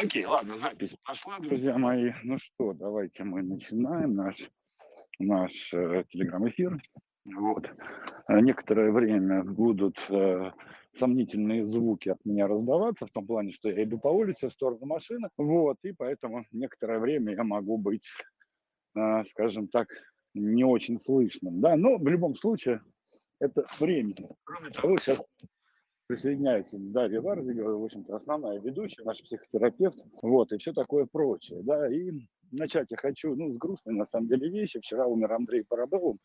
Окей, ладно, запись пошла, друзья мои. Ну что, давайте мы начинаем наш, наш э, телеграм-эфир. Вот. Э, Некоторое время будут э, сомнительные звуки от меня раздаваться, в том плане, что я иду по улице в сторону машины, вот, и поэтому некоторое время я могу быть, э, скажем так, не очень слышным, да, но в любом случае это время. Кроме того, сейчас присоединяется Дарья Варзигова, в общем-то, основная ведущая, наш психотерапевт, вот, и все такое прочее, да, и начать я хочу, ну, с грустной, на самом деле, вещи. Вчера умер Андрей Парабелов,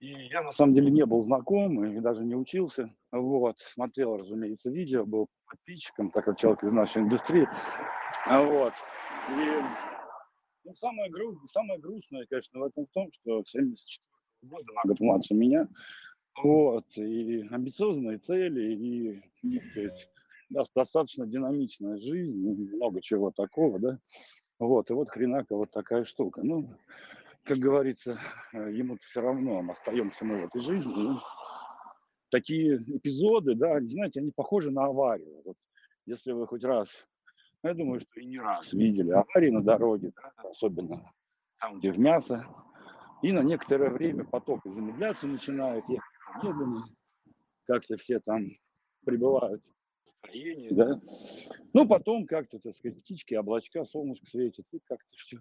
и я, на самом деле, не был знаком и даже не учился, вот, смотрел, разумеется, видео, был подписчиком, так как человек из нашей индустрии, вот, и ну, самое, гру... самое грустное, конечно, в этом том, что 74 года, на год младше меня, вот, и амбициозные цели, и, сказать, да, достаточно динамичная жизнь, много чего такого, да. Вот, и вот хренака вот такая штука. Ну, как говорится, э, ему все равно, остаемся мы в этой жизни. И такие эпизоды, да, знаете, они похожи на аварию. Вот, если вы хоть раз, ну, я думаю, что и не раз видели аварии на дороге, да, особенно там, где в мясо, и на некоторое время поток замедляться начинает, ехать медленно, как-то все там прибывают в строении, да. Ну, потом как-то, так сказать, птички, облачка, солнышко светит, и как-то все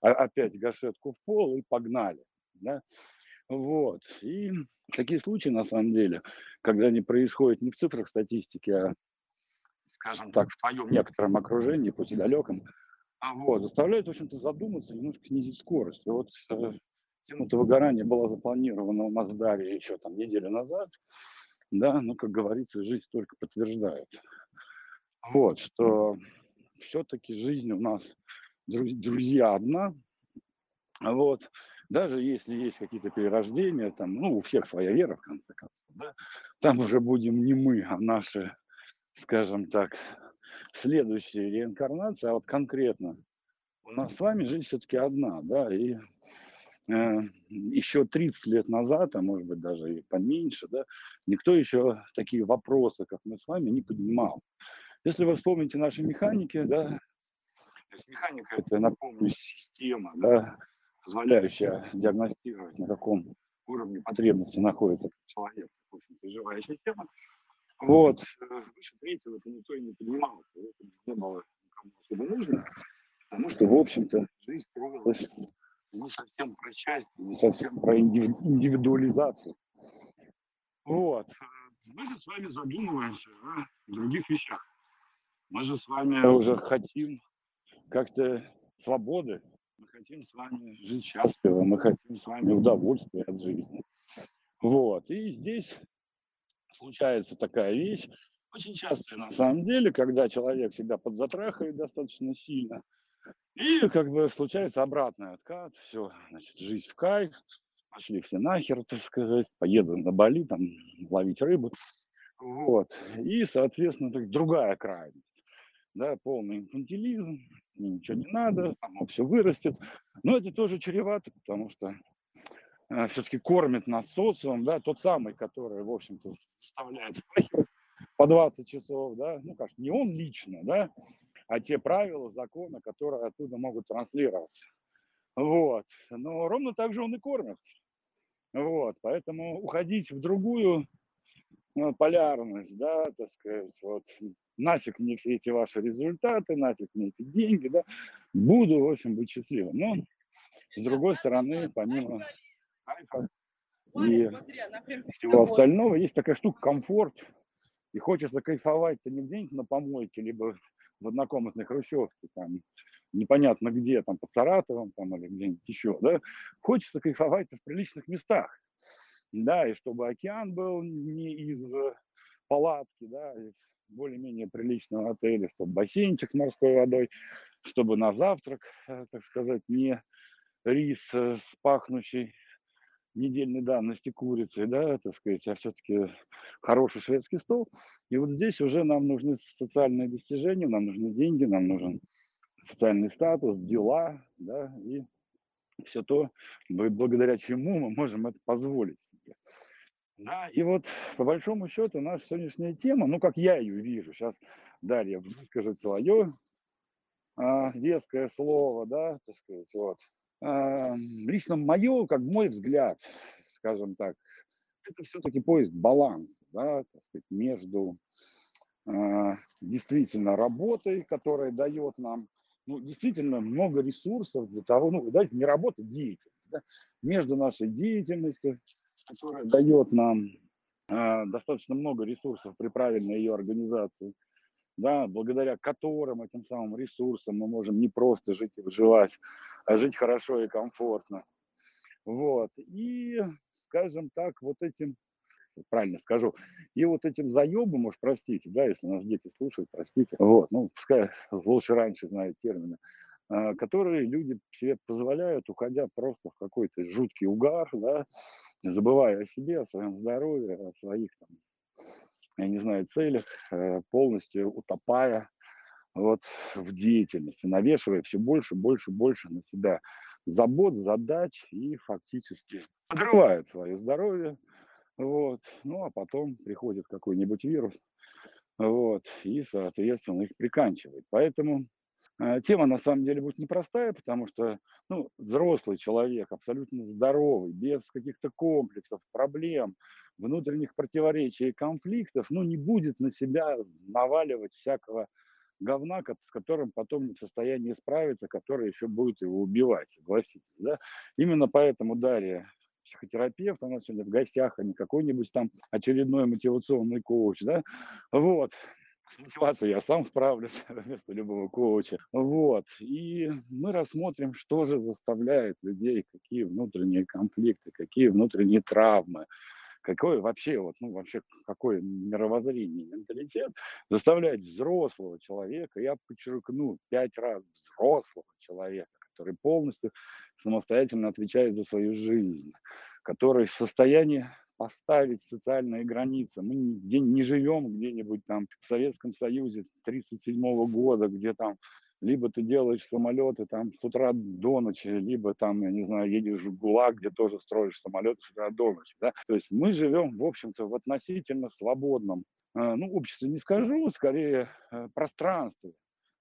опять гашетку в пол и погнали, да. Вот. И такие случаи, на самом деле, когда они происходят не в цифрах статистики, а, скажем так, в твоем некотором окружении, пусть и далеком, а вот, заставляют, в общем-то, задуматься, немножко снизить скорость. И вот э, Тема-то выгорания была запланирована у Маздари еще там неделю назад, да, но, как говорится, жизнь только подтверждает. Вот, что все-таки жизнь у нас, друзья, одна, вот, даже если есть какие-то перерождения, там, ну, у всех своя вера, в конце концов, да, там уже будем не мы, а наши, скажем так, следующие реинкарнации, а вот конкретно у нас с вами жизнь все-таки одна, да, и еще 30 лет назад, а может быть даже и поменьше, да, никто еще такие вопросы, как мы с вами, не поднимал. Если вы вспомните наши механики, да, то есть механика это, напомню, система, да, позволяющая диагностировать, на каком уровне потребности находится человек, в общем-то, живая система. Вот, э, выше третьего это никто и не поднимался, это не было никому особо нужно, потому что, в общем-то, жизнь строилась не совсем про счастье, не совсем про индивидуализацию. Вот. Мы же с вами задумываемся о других вещах. Мы же с вами уже хотим как-то свободы, мы хотим с вами жить счастливо, мы хотим с вами удовольствия от жизни. Вот. И здесь случается такая вещь, очень часто на самом деле, когда человек себя подзатрахает достаточно сильно, и как бы случается обратный откат, все, значит, жизнь в кайф, пошли все нахер, так сказать, поеду на Бали, там, ловить рыбу. Вот. И, соответственно, так, другая крайность. Да, полный инфантилизм, ничего не надо, само все вырастет. Но это тоже чревато, потому что э, все-таки кормит нас социум, да, тот самый, который, в общем-то, заставляет по 20 часов, да, ну, как не он лично, да, а те правила, законы, которые оттуда могут транслироваться. Вот. Но ровно так же он и кормит. Вот. Поэтому уходить в другую ну, полярность, да, так сказать, вот, нафиг мне все эти ваши результаты, нафиг мне эти деньги, да, буду, в общем, быть счастливым. Но, с другой стороны, помимо и всего остального, есть такая штука комфорт, и хочется кайфовать-то не где-нибудь на помойке, либо в однокомнатной хрущевке, там, непонятно где, там, под Саратовом, там, или где-нибудь еще, да, хочется кайфовать в приличных местах, да, и чтобы океан был не из палатки, да, из более-менее приличного отеля, чтобы бассейнчик с морской водой, чтобы на завтрак, э, так сказать, не рис э, с пахнущей недельной давности курицы, да, так сказать, а все-таки хороший шведский стол. И вот здесь уже нам нужны социальные достижения, нам нужны деньги, нам нужен социальный статус, дела, да, и все то, благодаря чему мы можем это позволить себе. Да, и вот по большому счету наша сегодняшняя тема, ну как я ее вижу, сейчас Дарья выскажет свое а, детское слово, да, так сказать, вот. А, лично мое, как мой взгляд, скажем так, это все-таки поиск баланса, да, так сказать, между а, действительно работой, которая дает нам ну, действительно много ресурсов для того, ну, давайте не работа, деятельность, да, между нашей деятельностью, которая дает нам э, достаточно много ресурсов при правильной ее организации, да, благодаря которым этим самым ресурсам мы можем не просто жить и выживать, а жить хорошо и комфортно. Вот. И, скажем так, вот этим правильно скажу. И вот этим заебом, уж простите, да, если нас дети слушают, простите, вот, ну, пускай лучше раньше знают термины, а, которые люди себе позволяют, уходя просто в какой-то жуткий угар, да, забывая о себе, о своем здоровье, о своих, там, я не знаю, целях, э, полностью утопая вот в деятельности, навешивая все больше, больше, больше на себя забот, задач и фактически подрывает свое здоровье, вот. Ну, а потом приходит какой-нибудь вирус, вот, и, соответственно, их приканчивает. Поэтому э, тема на самом деле будет непростая, потому что ну, взрослый человек, абсолютно здоровый, без каких-то комплексов, проблем, внутренних противоречий и конфликтов, ну, не будет на себя наваливать всякого говна, с которым потом не в состоянии справиться, который еще будет его убивать, согласитесь, да? Именно поэтому Дарья психотерапевт, она сегодня в гостях, а не какой-нибудь там очередной мотивационный коуч, да, вот, с мотивацией я сам справлюсь вместо любого коуча. Вот. И мы рассмотрим, что же заставляет людей, какие внутренние конфликты, какие внутренние травмы, какой вообще вот, ну вообще какое мировоззрение, менталитет заставляет взрослого человека, я подчеркну пять раз взрослого человека, который полностью самостоятельно отвечает за свою жизнь, который в состоянии поставить социальные границы. Мы нигде не живем где-нибудь там в Советском Союзе 1937 года, где там либо ты делаешь самолеты там с утра до ночи, либо там, я не знаю, едешь в ГУЛАГ, где тоже строишь самолеты с утра до ночи. Да? То есть мы живем, в общем-то, в относительно свободном, э, ну, обществе не скажу, скорее э, пространстве,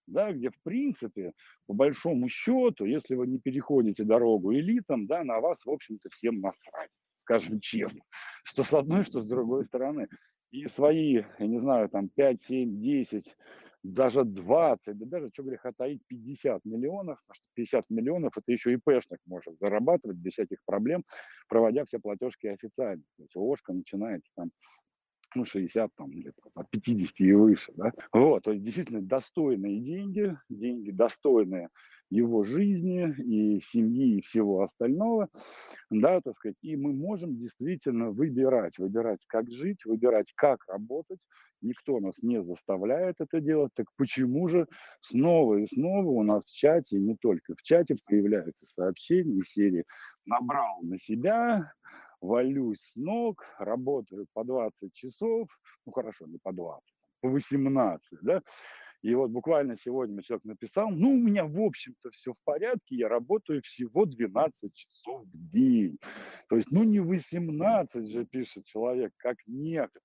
да, где, в принципе, по большому счету, если вы не переходите дорогу элитам, да, на вас, в общем-то, всем насрать, скажем честно, что с одной, что с другой стороны. И свои, я не знаю, там 5, 7, 10, даже 20, да даже, что греха таить, 50 миллионов, потому что 50 миллионов это еще ИПшник может зарабатывать без всяких проблем, проводя все платежки официально. То есть ОшКа начинается там ну, 60, там, где-то от 50 и выше, да. Вот, то есть действительно достойные деньги, деньги достойные его жизни и семьи и всего остального, да, так сказать, и мы можем действительно выбирать, выбирать, как жить, выбирать, как работать, никто нас не заставляет это делать, так почему же снова и снова у нас в чате, не только в чате, появляются сообщения серии «набрал на себя», валюсь с ног, работаю по 20 часов, ну хорошо, не по 20, по 18, да, и вот буквально сегодня человек написал, ну, у меня, в общем-то, все в порядке, я работаю всего 12 часов в день. То есть, ну, не 18 же, пишет человек, как некоторые.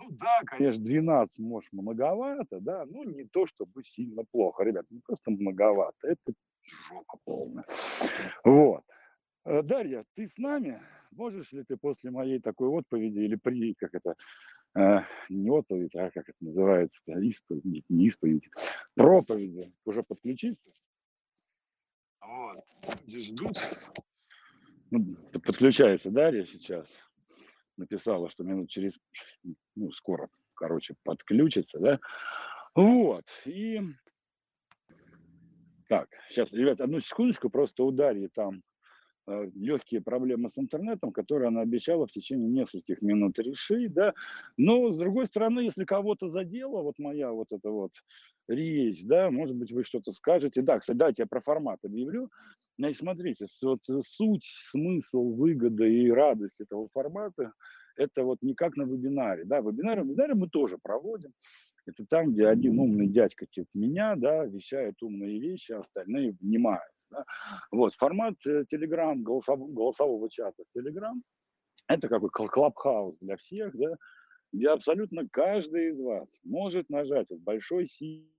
Ну да, конечно, 12, может, многовато, да, но не то, чтобы сильно плохо. Ребят, не просто многовато, это жопа полная. Вот. Э, Дарья, ты с нами? Можешь ли ты после моей такой отповеди или при, как это, э, не отповедь, а как это называется, исповедь, не исповедь, проповеди уже подключиться? Вот, здесь ждут. Ну, подключается Дарья сейчас. Написала, что минут через, ну, скоро, короче, подключится, да? Вот, и... Так, сейчас, ребят, одну секундочку, просто у Дарьи там легкие проблемы с интернетом, которые она обещала в течение нескольких минут решить, да. Но, с другой стороны, если кого-то задела, вот моя вот эта вот речь, да, может быть, вы что-то скажете. Да, кстати, давайте я про формат объявлю. Значит, смотрите, вот суть, смысл, выгода и радость этого формата, это вот не как на вебинаре, да, вебинары, вебинары мы тоже проводим, это там, где один умный дядька типа меня, да, вещает умные вещи, а остальные внимают. Да? Вот, формат Telegram, голосов, голосового чата Telegram, это какой клабхаус для всех, да, где абсолютно каждый из вас может нажать в большой синий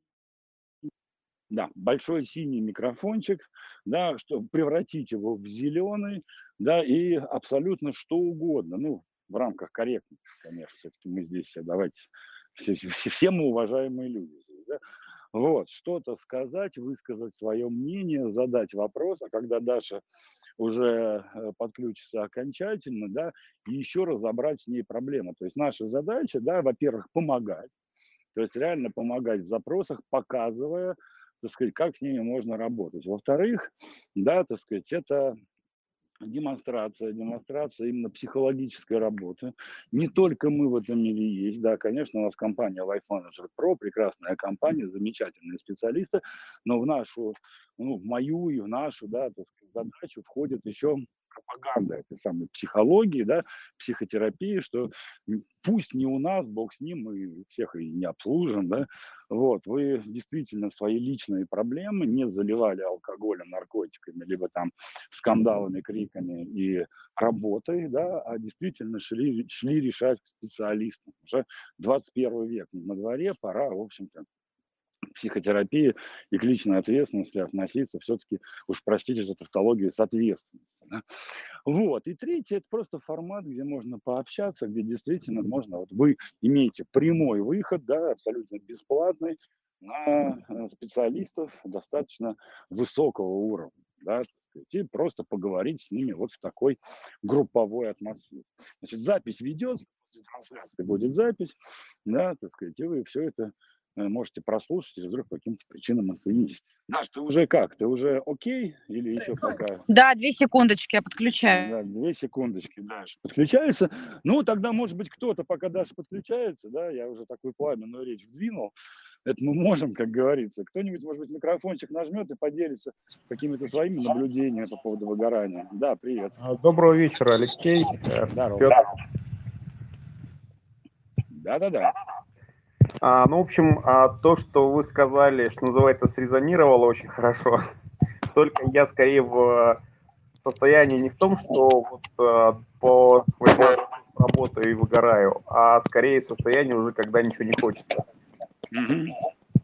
Да, большой синий микрофончик, да, что превратить его в зеленый, да, и абсолютно что угодно, ну, в рамках корректности, конечно, все-таки мы здесь давайте, все, все, все мы уважаемые люди здесь, да, вот, что-то сказать, высказать свое мнение, задать вопрос, а когда Даша уже э, подключится окончательно, да, и еще разобрать с ней проблемы. То есть наша задача, да, во-первых, помогать, то есть реально помогать в запросах, показывая, так сказать, как с ними можно работать. Во-вторых, да, так сказать, это демонстрация, демонстрация именно психологической работы. Не только мы в этом мире есть, да, конечно, у нас компания Life Manager Pro, прекрасная компания, замечательные специалисты, но в нашу, ну, в мою и в нашу, да, так сказать, задачу входит еще пропаганда этой самой психологии, да, психотерапии, что пусть не у нас, бог с ним, мы всех и не обслужим, да, вот, вы действительно свои личные проблемы не заливали алкоголем, наркотиками, либо там скандалами, криками и работой, да, а действительно шли, шли решать к специалистам. Уже 21 век на дворе, пора, в общем-то, психотерапии и к личной ответственности относиться все-таки, уж простите за тавтологию, с ответственностью. Да? Вот. И третье, это просто формат, где можно пообщаться, где действительно можно, вот вы имеете прямой выход, да, абсолютно бесплатный, на э, специалистов достаточно высокого уровня, да, и просто поговорить с ними вот в такой групповой атмосфере. Значит, запись ведется, трансляции будет запись, да, так сказать, и вы все это можете прослушать, если вдруг по каким-то причинам отсоединитесь. Даш, ты уже как? Ты уже окей или еще пока? Да, две секундочки, я подключаю. Да, две секундочки, Даша подключается. Ну, тогда, может быть, кто-то, пока Даша подключается, да, я уже такую пламенную речь вдвинул, это мы можем, как говорится. Кто-нибудь, может быть, микрофончик нажмет и поделится какими-то своими наблюдениями по поводу выгорания. Да, привет. А, доброго вечера, Алексей. Э, Здорово. Да-да-да. А, ну, в общем, а, то, что вы сказали, что называется, срезонировало очень хорошо. Только я скорее в состоянии не в том, что вот, а, по работаю и выгораю, а скорее состояние уже, когда ничего не хочется. Угу.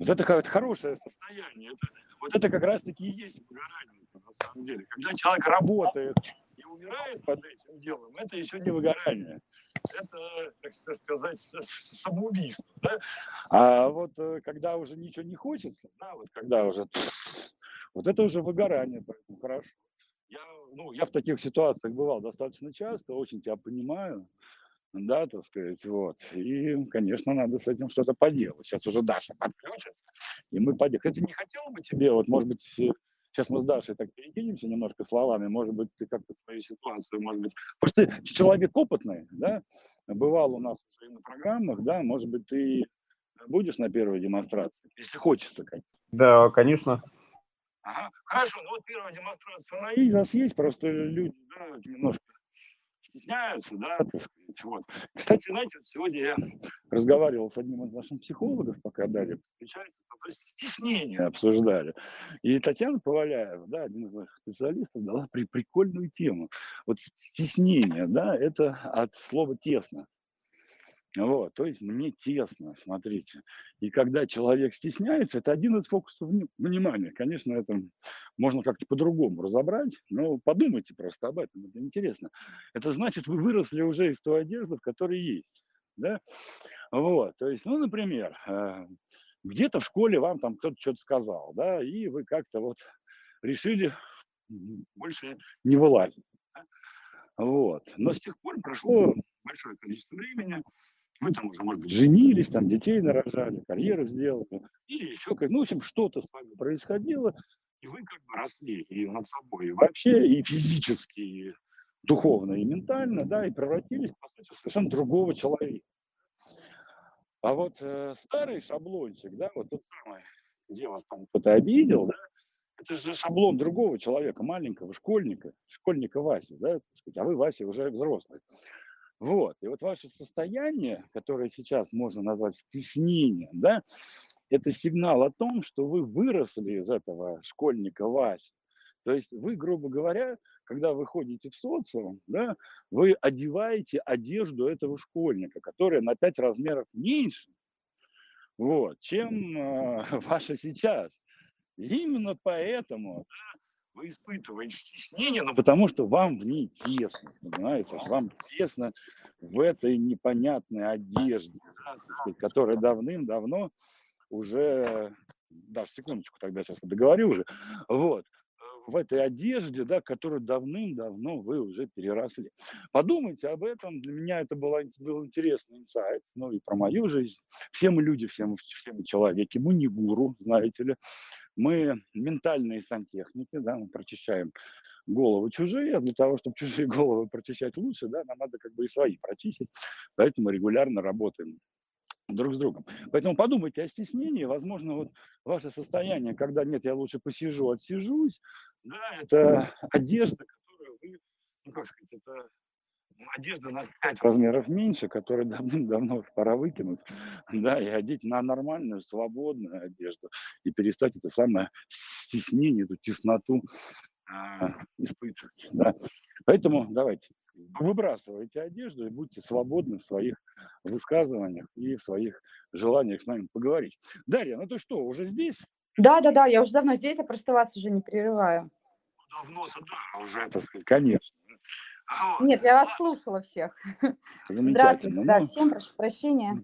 Вот это, это хорошее состояние. Это, вот это как раз-таки и есть выгорание, на самом деле. Когда человек работает умирает под этим делом, это еще не выгорание это, так сказать, самоубийство. Да? А вот э, когда уже ничего не хочется, да, вот когда уже, вот это уже выгорание, поэтому хорошо. Я, ну, я в таких ситуациях бывал достаточно часто, очень тебя понимаю, да, так сказать, вот. И, конечно, надо с этим что-то поделать. Сейчас уже Даша подключится, и мы поделаем. Кстати, не хотел бы тебе, вот, может быть, Сейчас мы с Дашей так перекинемся немножко словами. Может быть, ты как-то свою ситуацию, может быть... Потому что ты человек опытный, да, бывал у нас в своих программах, да, может быть, ты будешь на первой демонстрации, если хочется, конечно. Да, конечно. Ага, хорошо, ну вот первая демонстрация она у нас есть, просто люди да, немножко стесняются, да, так сказать. Вот. Кстати, знаете, вот сегодня я разговаривал с одним из наших психологов, пока дали встречались, стеснение обсуждали. И Татьяна Поваляева, да, один из наших специалистов, дала при, прикольную тему. Вот стеснение, да, это от слова тесно. Вот, то есть мне тесно, смотрите. И когда человек стесняется, это один из фокусов внимания. Конечно, это можно как-то по-другому разобрать, но подумайте просто об этом, это интересно. Это значит, вы выросли уже из той одежды, в которой есть. Да? Вот, то есть, ну, например, э, где-то в школе вам там кто-то что-то сказал, да, и вы как-то вот решили больше не вылазить. Да? Вот. Но с тех пор прошло большое количество времени, вы там уже, может быть, женились, там детей нарожали, карьеру сделали, или еще как, ну, в общем, что-то с вами происходило, и вы как бы росли и над собой, и вообще, и физически, и духовно, и ментально, да, и превратились, по сути, в совершенно другого человека. А вот э, старый шаблончик, да, вот тот самый, где вас там кто-то обидел, да, это же шаблон другого человека, маленького школьника, школьника Васи, да, а вы, Вася, уже взрослый. Вот. И вот ваше состояние, которое сейчас можно назвать стеснением, да, это сигнал о том, что вы выросли из этого школьника Васи. То есть вы, грубо говоря, когда вы ходите в социум, да, вы одеваете одежду этого школьника, которая на 5 размеров меньше, вот, чем э, ваша сейчас. именно поэтому да, вы испытываете стеснение, но потому что вам в ней тесно, понимаете? Вам тесно в этой непонятной одежде, да, которая давным-давно уже, даже секундочку тогда сейчас договорю уже, вот, в этой одежде, да, которую давным-давно вы уже переросли. Подумайте об этом. Для меня это было, был интересный инсайт, ну и про мою жизнь. Все мы люди, все мы, все мы человеки. Мы не гуру, знаете ли. Мы ментальные сантехники, да, мы прочищаем головы чужие, а для того, чтобы чужие головы прочищать лучше, да, нам надо как бы и свои прочистить, поэтому регулярно работаем друг с другом. Поэтому подумайте о стеснении, возможно, вот ваше состояние, когда нет, я лучше посижу, отсижусь, да, это одежда, которую вы, ну как сказать, это одежда на 5 размеров меньше, которую давным-давно пора выкинуть, да, и одеть на нормальную, свободную одежду, и перестать это самое стеснение, эту тесноту а, испытывать. Да. Поэтому давайте, выбрасывайте одежду и будьте свободны в своих высказываниях и в своих желаниях с нами поговорить. Дарья, ну ты что, уже здесь? Да, да, да, я уже давно здесь, я просто вас уже не прерываю. Давно-то да, уже, так сказать, конечно. Нет, я вас слушала всех. Здравствуйте, да, ну, всем прошу прощения.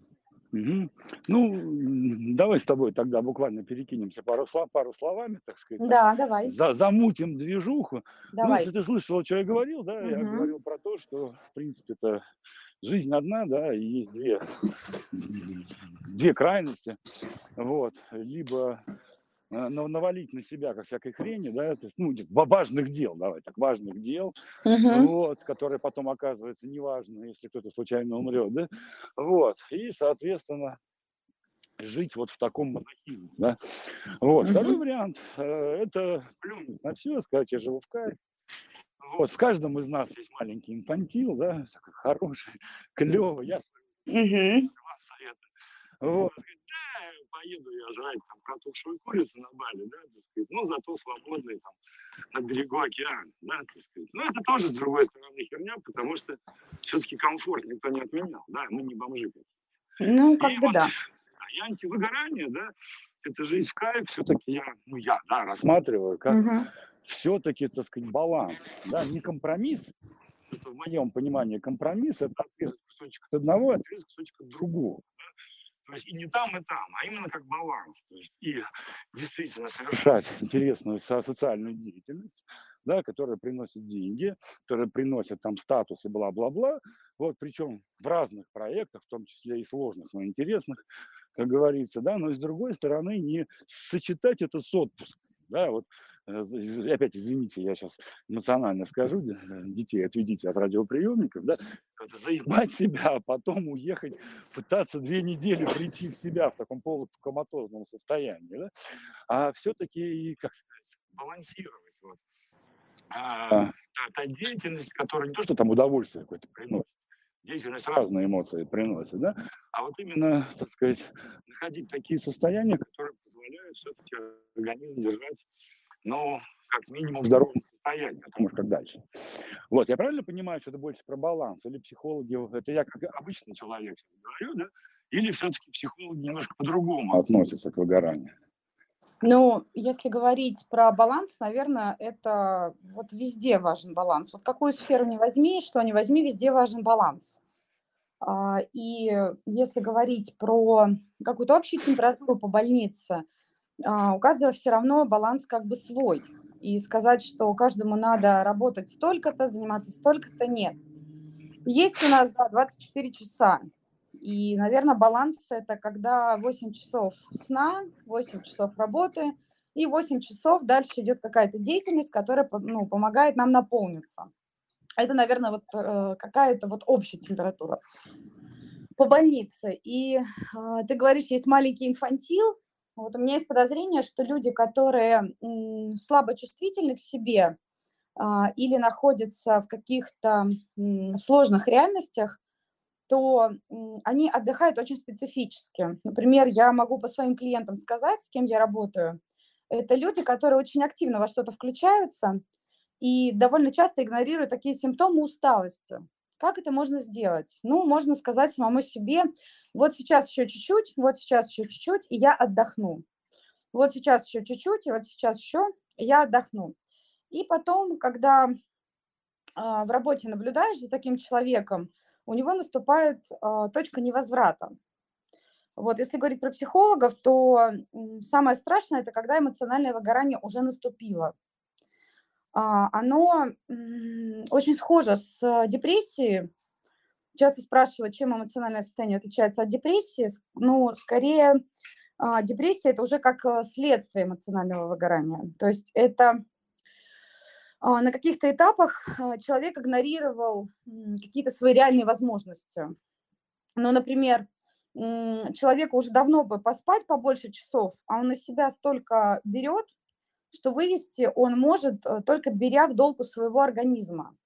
Угу. Ну, давай с тобой тогда буквально перекинемся пару, слов, пару словами, так сказать. Да, так, давай. За, замутим движуху. Давай. Ну, если ты слышал, что я говорил, да, угу. я говорил про то, что, в принципе, это жизнь одна, да, и есть две, две крайности. Вот. Либо навалить на себя как всякой хрени, да, то есть, ну, важных дел, давай так, важных дел, uh-huh. вот, которые потом оказываются неважно, если кто-то случайно умрет, да, вот, и, соответственно, жить вот в таком мазохизме, да. Вот, uh-huh. второй вариант, э, это плюнуть на все, сказать, я живу в кайф, вот, в каждом из нас есть маленький инфантил, да, хороший, клевый, я uh-huh. Вот, поеду я жрать там протухшую курицу на Бали, да, так сказать, ну, зато свободный там на берегу океана, да, так сказать. Ну, это тоже, с другой стороны, херня, потому что все-таки комфорт никто не отменял, да, мы не бомжи. Ну, как и бы вот, да. И антивыгорание, да, это жизнь в кайф, все-таки я, ну, я, да, рассматриваю как угу. все-таки, так сказать, баланс, да, не компромисс, в моем понимании компромисс – это отрезать кусочек от одного, отрезать кусочек от другого. То есть и не там, и там, а именно как баланс. То есть и действительно совершать интересную социальную деятельность, да, которая приносит деньги, которая приносит там статус и бла-бла-бла. Вот, причем в разных проектах, в том числе и сложных, но интересных, как говорится, да, но с другой стороны не сочетать это с отпуском. Да, вот Э, опять извините, я сейчас эмоционально скажу, детей отведите от радиоприемников, да, заебать себя, а потом уехать, пытаться две недели прийти в себя в таком полукоматозном состоянии, да, а все-таки, как сказать, балансировать вот. А, та деятельность, которая не то, что там удовольствие какое-то приносит, деятельность разные эмоции приносит, да, а вот именно, так сказать, находить такие состояния, которые позволяют все-таки организм держать ну, как минимум в здоровом состоянии, потому что как дальше. Вот, я правильно понимаю, что это больше про баланс? Или психологи, это я как обычный человек говорю, да? Или все-таки психологи немножко по-другому относятся к выгоранию? Ну, если говорить про баланс, наверное, это вот везде важен баланс. Вот какую сферу не возьми, что не возьми, везде важен баланс. А, и если говорить про какую-то общую температуру по больнице – а, у каждого все равно баланс как бы свой. И сказать, что каждому надо работать столько-то, заниматься столько-то, нет. Есть у нас да, 24 часа. И, наверное, баланс – это когда 8 часов сна, 8 часов работы, и 8 часов дальше идет какая-то деятельность, которая ну, помогает нам наполниться. Это, наверное, вот э, какая-то вот общая температура по больнице. И э, ты говоришь, есть маленький инфантил, вот у меня есть подозрение, что люди, которые слабо чувствительны к себе а, или находятся в каких-то сложных реальностях, то они отдыхают очень специфически. Например, я могу по своим клиентам сказать, с кем я работаю. Это люди, которые очень активно во что-то включаются и довольно часто игнорируют такие симптомы усталости. Как это можно сделать? Ну, можно сказать самому себе, вот сейчас еще чуть-чуть, вот сейчас еще чуть-чуть, и я отдохну. вот сейчас еще чуть-чуть, и вот сейчас еще я отдохну. И потом, когда а, в работе наблюдаешь за таким человеком, у него наступает а, точка невозврата. Вот, если говорить про психологов, то самое страшное – это когда эмоциональное выгорание уже наступило. А, оно очень схоже с депрессией. Часто спрашивают, чем эмоциональное состояние отличается от депрессии. Ну, скорее, а, депрессия – это уже как э, следствие эмоционального выгорания. То есть это а, на каких-то этапах человек игнорировал какие-то свои реальные возможности. Ну, например, человеку уже давно бы поспать побольше часов, а он на себя столько берет, что вывести он может э, только беря в долг у своего организма.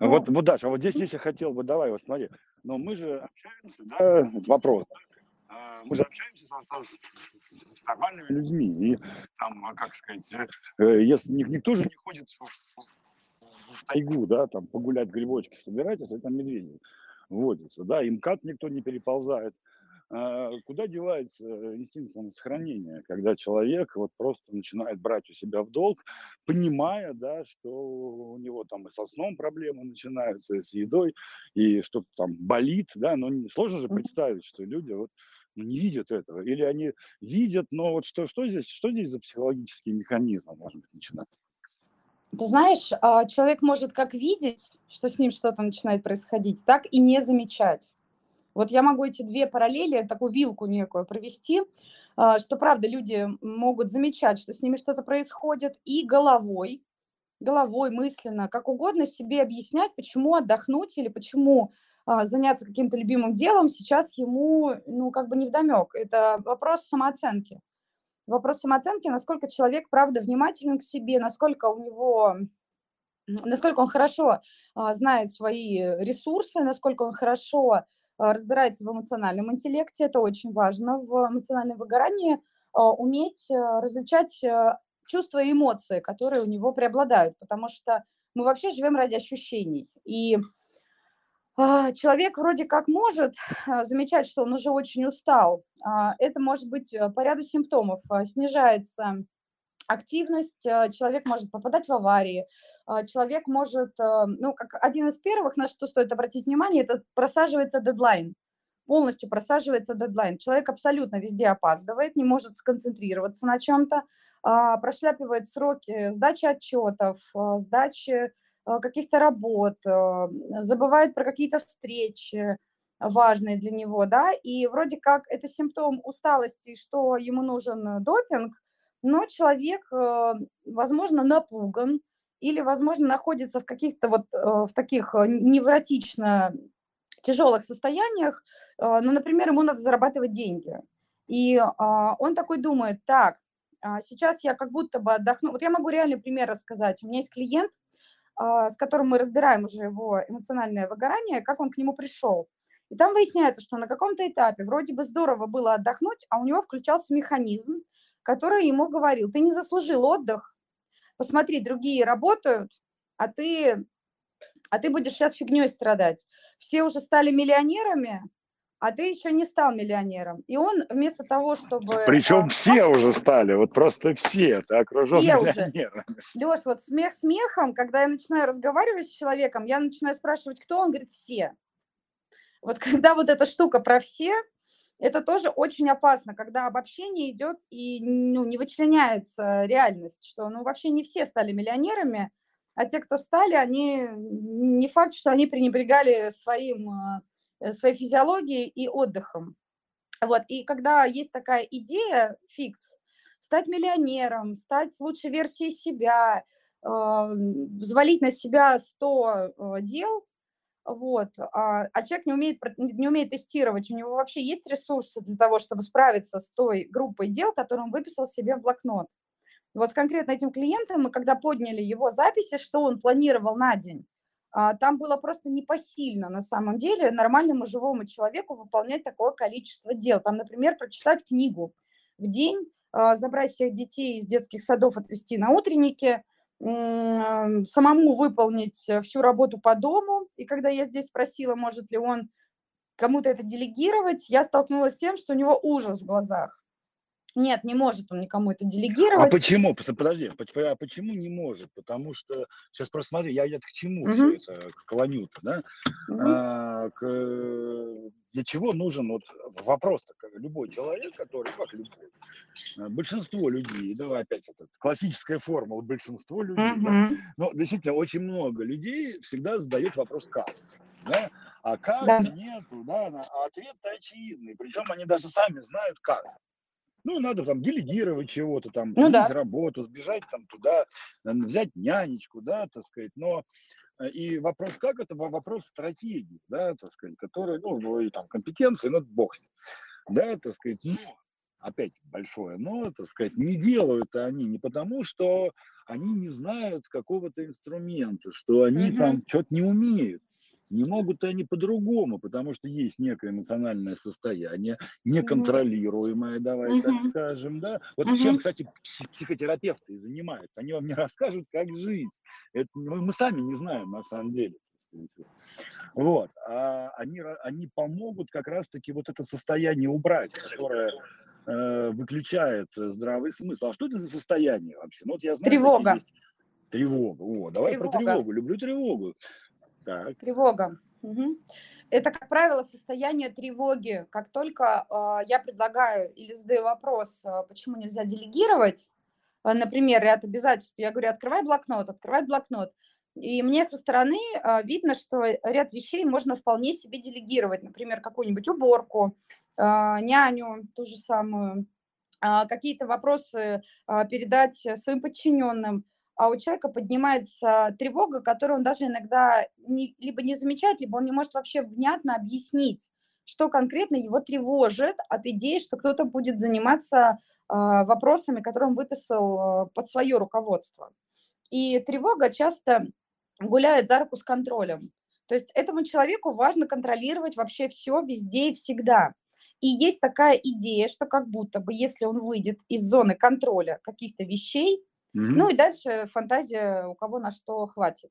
Ну, вот, вот, Даша, вот здесь, здесь я хотел бы, давай, вот смотри, но мы же общаемся, да, это вопрос, а, мы же общаемся со, со, с нормальными людьми, и там, а, как сказать, э, э, если никто же не ходит в, в, тайгу, да, там погулять грибочки собирать, если там медведи водятся, да, им МКАД никто не переползает, а куда девается инстинкт самосохранения, когда человек вот просто начинает брать у себя в долг, понимая, да, что у него там и со сном проблемы начинаются, и с едой, и что-то там болит, да, но сложно же представить, что люди вот ну, не видят этого, или они видят, но вот что, что здесь, что здесь за психологические механизмы, может быть, начинаться? Ты знаешь, а, человек может как видеть, что с ним что-то начинает происходить, так и не замечать. Вот я могу эти две параллели, такую вилку некую провести, а, что правда люди могут замечать, что с ними что-то происходит, и головой, головой, мысленно, как угодно себе объяснять, почему отдохнуть или почему а, заняться каким-то любимым делом сейчас ему, ну, как бы не вдомек. Это вопрос самооценки. Вопрос самооценки, насколько человек, правда, внимателен к себе, насколько у него насколько он хорошо а, знает свои ресурсы, насколько он хорошо разбирается в эмоциональном интеллекте, это очень важно в эмоциональном выгорании, а, уметь а, различать чувства и эмоции, которые у него преобладают, потому что мы вообще живем ради ощущений. И человек вроде как может замечать, что он уже очень устал. Это может быть э, по ряду симптомов. Снижается активность, человек может попадать в аварии, а, человек может, а, ну, как один из первых, на что стоит обратить внимание, это просаживается дедлайн, полностью просаживается дедлайн. Человек абсолютно везде опаздывает, не может сконцентрироваться на чем-то, а, прошляпивает сроки сдачи отчетов, сдачи каких-то работ, забывает про какие-то встречи важные для него, да, и вроде как это симптом усталости, что ему нужен допинг, но человек, возможно, напуган, или, возможно, находится в каких-то вот э, в таких э, невротично тяжелых состояниях, э, ну, например, ему надо зарабатывать деньги. И а, он такой думает, так, а, сейчас я как будто бы отдохну. Вот я могу реальный пример рассказать. У меня есть клиент, а, с которым мы разбираем уже его эмоциональное выгорание, как он к нему пришел. И там выясняется, что на каком-то этапе вроде бы здорово было отдохнуть, а у него включался механизм, который ему говорил, ты не заслужил отдых, посмотри, другие работают, а ты, а ты будешь сейчас фигней страдать. Все уже стали миллионерами, а ты еще не стал миллионером. И он вместо того, чтобы... Причем а, все уже стали, вот просто все, ты окружен все миллионерами. Уже. Леш, вот смех смехом, когда я начинаю разговаривать с человеком, я начинаю спрашивать, кто, он говорит, все. Вот когда вот эта штука про все, это тоже очень опасно, когда обобщение идет и ну, не вычленяется реальность, что ну, вообще не все стали миллионерами, а те, кто стали, они не факт, что они пренебрегали своим, э, своей физиологией и отдыхом. Вот, и когда есть такая идея, фикс, стать миллионером, стать лучшей версией себя, э, взвалить на себя 100 э, дел, вот, а, а человек не умеет, не умеет тестировать, у него вообще есть ресурсы для того, чтобы справиться с той группой дел, которую он выписал себе в блокнот. Вот с конкретно этим клиентом мы когда подняли его записи, что он планировал на день, а, там было просто непосильно на самом деле нормальному живому человеку выполнять такое количество дел. Там, например, прочитать книгу в день, а, забрать всех детей из детских садов, отвезти на утренники, самому выполнить э, всю работу по дому. И когда я здесь спросила, может ли он кому-то это делегировать, я столкнулась с тем, что у него ужас в глазах. Нет, не может он никому это А делегировать. почему? Пос- Подожди, а почему не может? Потому что, сейчас просто смотри, я, я к чему Мгм. все это клоню-то, да? Мгм. А, к- для чего нужен вот вопрос-то, как любой человек, который, как любой, а, большинство людей, давай опять это классическая формула, большинство людей, да, Мгм. но действительно очень много людей всегда задают вопрос как, да? а как Да. нету, да, а ответ-то очевидный, причем они даже сами знают как. Ну, надо там делегировать чего-то, там, Ну да. работу, сбежать там туда, э, взять нянечку, да, так сказать, но э, и вопрос как, это во- вопрос стратегии, да, так сказать, который, ну, ну, и там компетенции, ну, бог с ним, да, так сказать, но, опять большое но, так сказать, не делают они не потому, что они не знают какого-то инструмента, что они Мгм. там что-то не умеют. Не могут они по-другому, потому что есть некое эмоциональное состояние, неконтролируемое, давай так скажем, да. Вот чем, кстати, пси- психотерапевты и занимаются. Они вам не расскажут, как жить. Это мы, мы сами не знаем на самом деле. Вот. А они, они помогут как раз-таки вот это состояние убрать, которое э, выключает здравый смысл. А что это за состояние вообще? Ну, вот я знаю, Тревога. есть. Тревога. О, давай про Тревога. тревогу. Люблю тревогу. Так. Тревога. Мгм. Это, как правило, состояние тревоги. Как только а, я предлагаю или задаю вопрос, а, почему нельзя делегировать, а, например, ряд обязательств, я говорю, открывай блокнот, открывай блокнот. И мне со стороны а, видно, что ряд вещей можно вполне себе делегировать. Например, какую-нибудь уборку, а, няню, ту же самую, а, какие-то вопросы а, передать э, своим подчиненным а у человека поднимается тревога, которую он даже иногда не, либо не замечает, либо он не может вообще внятно объяснить, что конкретно его тревожит от идеи, что кто-то будет заниматься а, вопросами, которые он выписал а, под свое руководство. И тревога часто гуляет за руку с контролем. То есть этому человеку важно контролировать вообще все везде и всегда. И есть такая идея, что как будто бы, если он выйдет из зоны контроля каких-то вещей, Мгм. ну и дальше фантазия у кого на что хватит.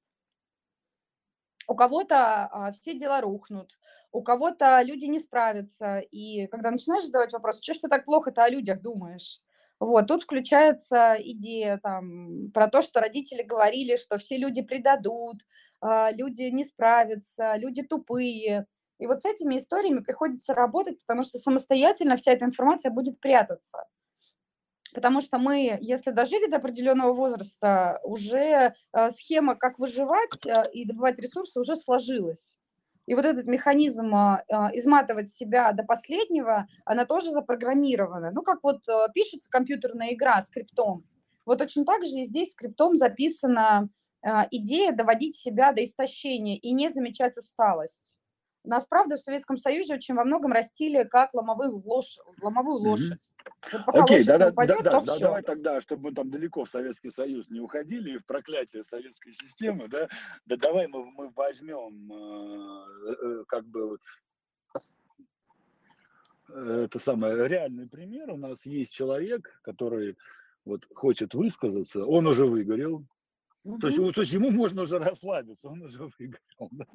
У кого-то а, все дела рухнут, у кого-то люди не справятся. И когда начинаешь задавать вопрос, что ж ты так плохо-то о людях думаешь? Вот, тут включается идея там, про то, что родители говорили, что все люди предадут, а, люди не справятся, люди тупые. И вот с этими историями приходится работать, потому что самостоятельно вся эта информация будет прятаться. Потому что мы, если дожили до определенного возраста, уже э, схема, как выживать э, и добывать ресурсы, уже сложилась. И вот этот механизм а, изматывать себя до последнего, она тоже запрограммирована. Ну, как вот э, пишется компьютерная игра скриптом. Вот очень так же и здесь скриптом записана идея доводить себя до истощения и не замечать усталость. Нас, правда, в Советском Союзе очень во многом растили как ломовую, лош... ломовую лошадь. Вот пока Окей, лошадь да, да, да, упадет, да, да, все. давай тогда, чтобы мы там далеко в Советский Союз не уходили и в проклятие советской системы, да, да давай мы, мы возьмем э, э, как бы вот, э, это самое реальный пример. У нас есть человек, который вот хочет высказаться, он уже выгорел. То есть, то есть ему можно уже расслабиться, он уже выиграл. да.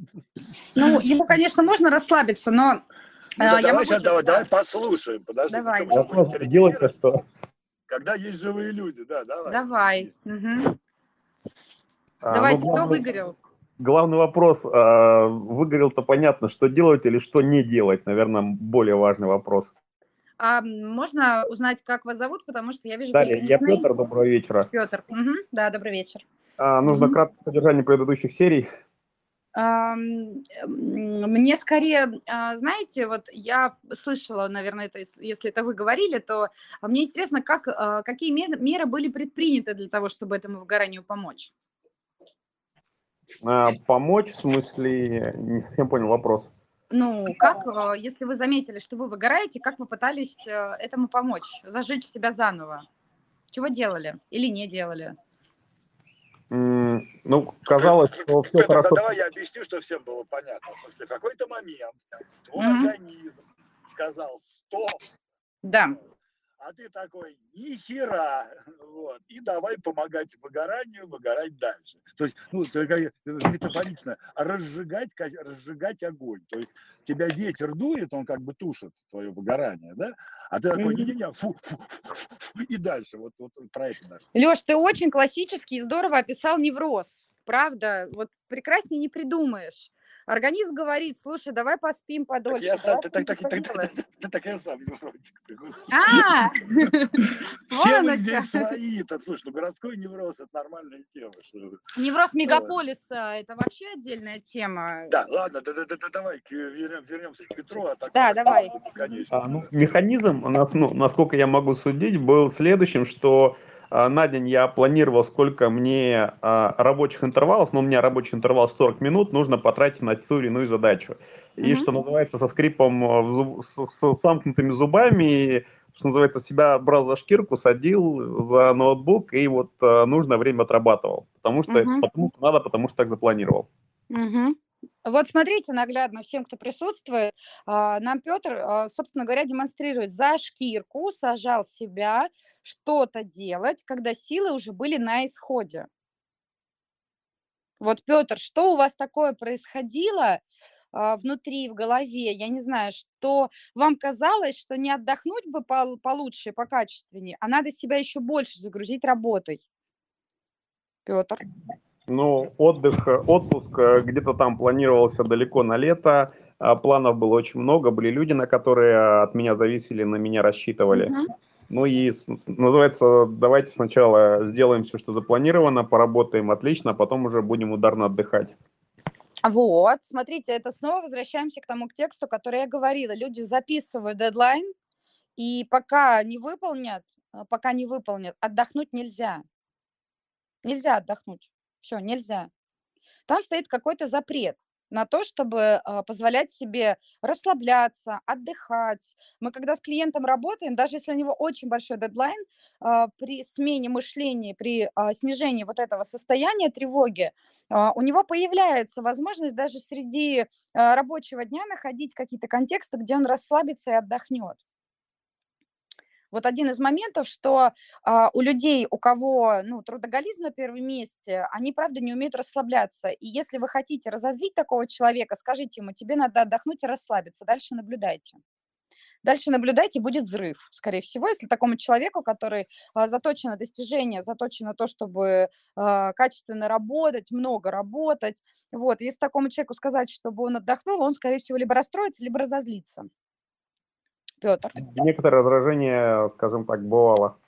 Ну, ему, конечно, можно расслабиться, но Ну, а, да, я давай могу сейчас, давай, да. давай послушаем. Подожди, ну Давай, Вопрос, делать-то что? Когда есть живые люди, да, давай. Давай. Мгм. А, ну, Давайте, кто главный- выгорел? Главный вопрос, а, выгорел-то понятно, что делать или что не делать, наверное, более важный вопрос. А можно узнать, как вас зовут, потому что я вижу Далее, я. Петр, доброго вечера. Петр. Мгм. Да, добрый вечер. А, нужно Мгм. краткое содержание предыдущих серий. М, Мне скорее, а, знаете, вот я слышала, наверное, это, если- это вы говорили, то а, мне интересно, как, а, какие мер- меры были предприняты для того, чтобы этому выгоранию помочь? А, помочь, в смысле, не совсем понял вопрос. Ну, как, а, если вы заметили, что вы выгораете, как вы пытались а, этому помочь, зажечь себя заново? Чего делали или не делали? Ну, казалось, что все Петр, да хорошо. давай я объясню, что всем было понятно. В смысле, в какой-то момент твой Мгм. организм сказал «стоп», Да. А ты такой «ни хера», вот, и давай помогать выгоранию, выгорать дальше. То есть, ну, только э, метафорично, разжигать, разжигать огонь. То есть тебя ветер дует, он как бы тушит твое выгорание, да? А ты такой, не-не-не, фу, фу, фу, фу, и дальше, вот, вот про это дальше. Леш, ты очень классически и здорово описал невроз. Правда, вот прекраснее не придумаешь. Организм говорит, слушай, давай поспим подольше. Я сам, ты, так, так, так, поделаем». так, так, так я сам невротик. господи. А, Все мы здесь свои. Так, слушай, ну городской невроз это нормальная тема. Невроз мегаполиса – это вообще отдельная тема. Да, ладно, да, да, да, да, давай вернемся к Петру. А так, Да, давай. А, ну, механизм, у нас, ну, насколько я могу судить, был следующим, что на день я планировал, сколько мне а, рабочих интервалов, но у меня рабочий интервал 40 минут, нужно потратить на ту или иную задачу. И, Мгм. что называется, со скрипом, а, зуб- с, с замкнутыми зубами, что называется, себя брал за шкирку, садил за ноутбук и вот а, нужное время отрабатывал. Потому что Мгм. потому надо, потому что так запланировал. Мгм. Вот смотрите наглядно всем, кто присутствует. а, Нам Петр, а, собственно говоря, демонстрирует за шкирку, сажал себя что-то делать, когда силы уже были на исходе. Вот, Петр, что у вас такое происходило а, внутри, в голове? Я не знаю, что вам казалось, что не отдохнуть бы пол- получше, покачественнее, а надо себя еще больше загрузить работой. Петр. Ну, отдых, э, отпуск э, где-то там планировался далеко на лето, а, планов было очень много, были люди, на которые э, от меня зависели, на меня рассчитывали. Ну и называется, давайте сначала сделаем все, что запланировано, поработаем отлично, а потом уже будем ударно отдыхать. Вот, смотрите, это снова возвращаемся к тому к тексту, который я говорила. Люди записывают дедлайн, и пока не выполнят, а, пока не выполнят, отдохнуть нельзя. Нельзя отдохнуть. Все, нельзя. Там стоит какой-то запрет на то, чтобы а, позволять себе расслабляться, отдыхать. Мы когда с клиентом работаем, даже если у него очень большой дедлайн, а, при смене мышления, при а, снижении вот этого состояния тревоги, у него появляется возможность даже среди рабочего дня находить какие-то контексты, где он расслабится и отдохнет. Вот один из моментов, что а, у людей, у кого ну, трудоголизм на первом месте, они, правда, не умеют расслабляться. И если вы хотите разозлить такого человека, скажите ему, тебе надо отдохнуть и расслабиться, дальше наблюдайте. Дальше наблюдайте, будет взрыв, скорее всего, если такому человеку, который а, заточен на достижение, заточен на то, чтобы а, качественно работать, много работать, вот, если такому человеку сказать, чтобы он отдохнул, он, скорее всего, либо расстроится, либо разозлится. Петр. Некоторое раздражение, скажем так, бывало.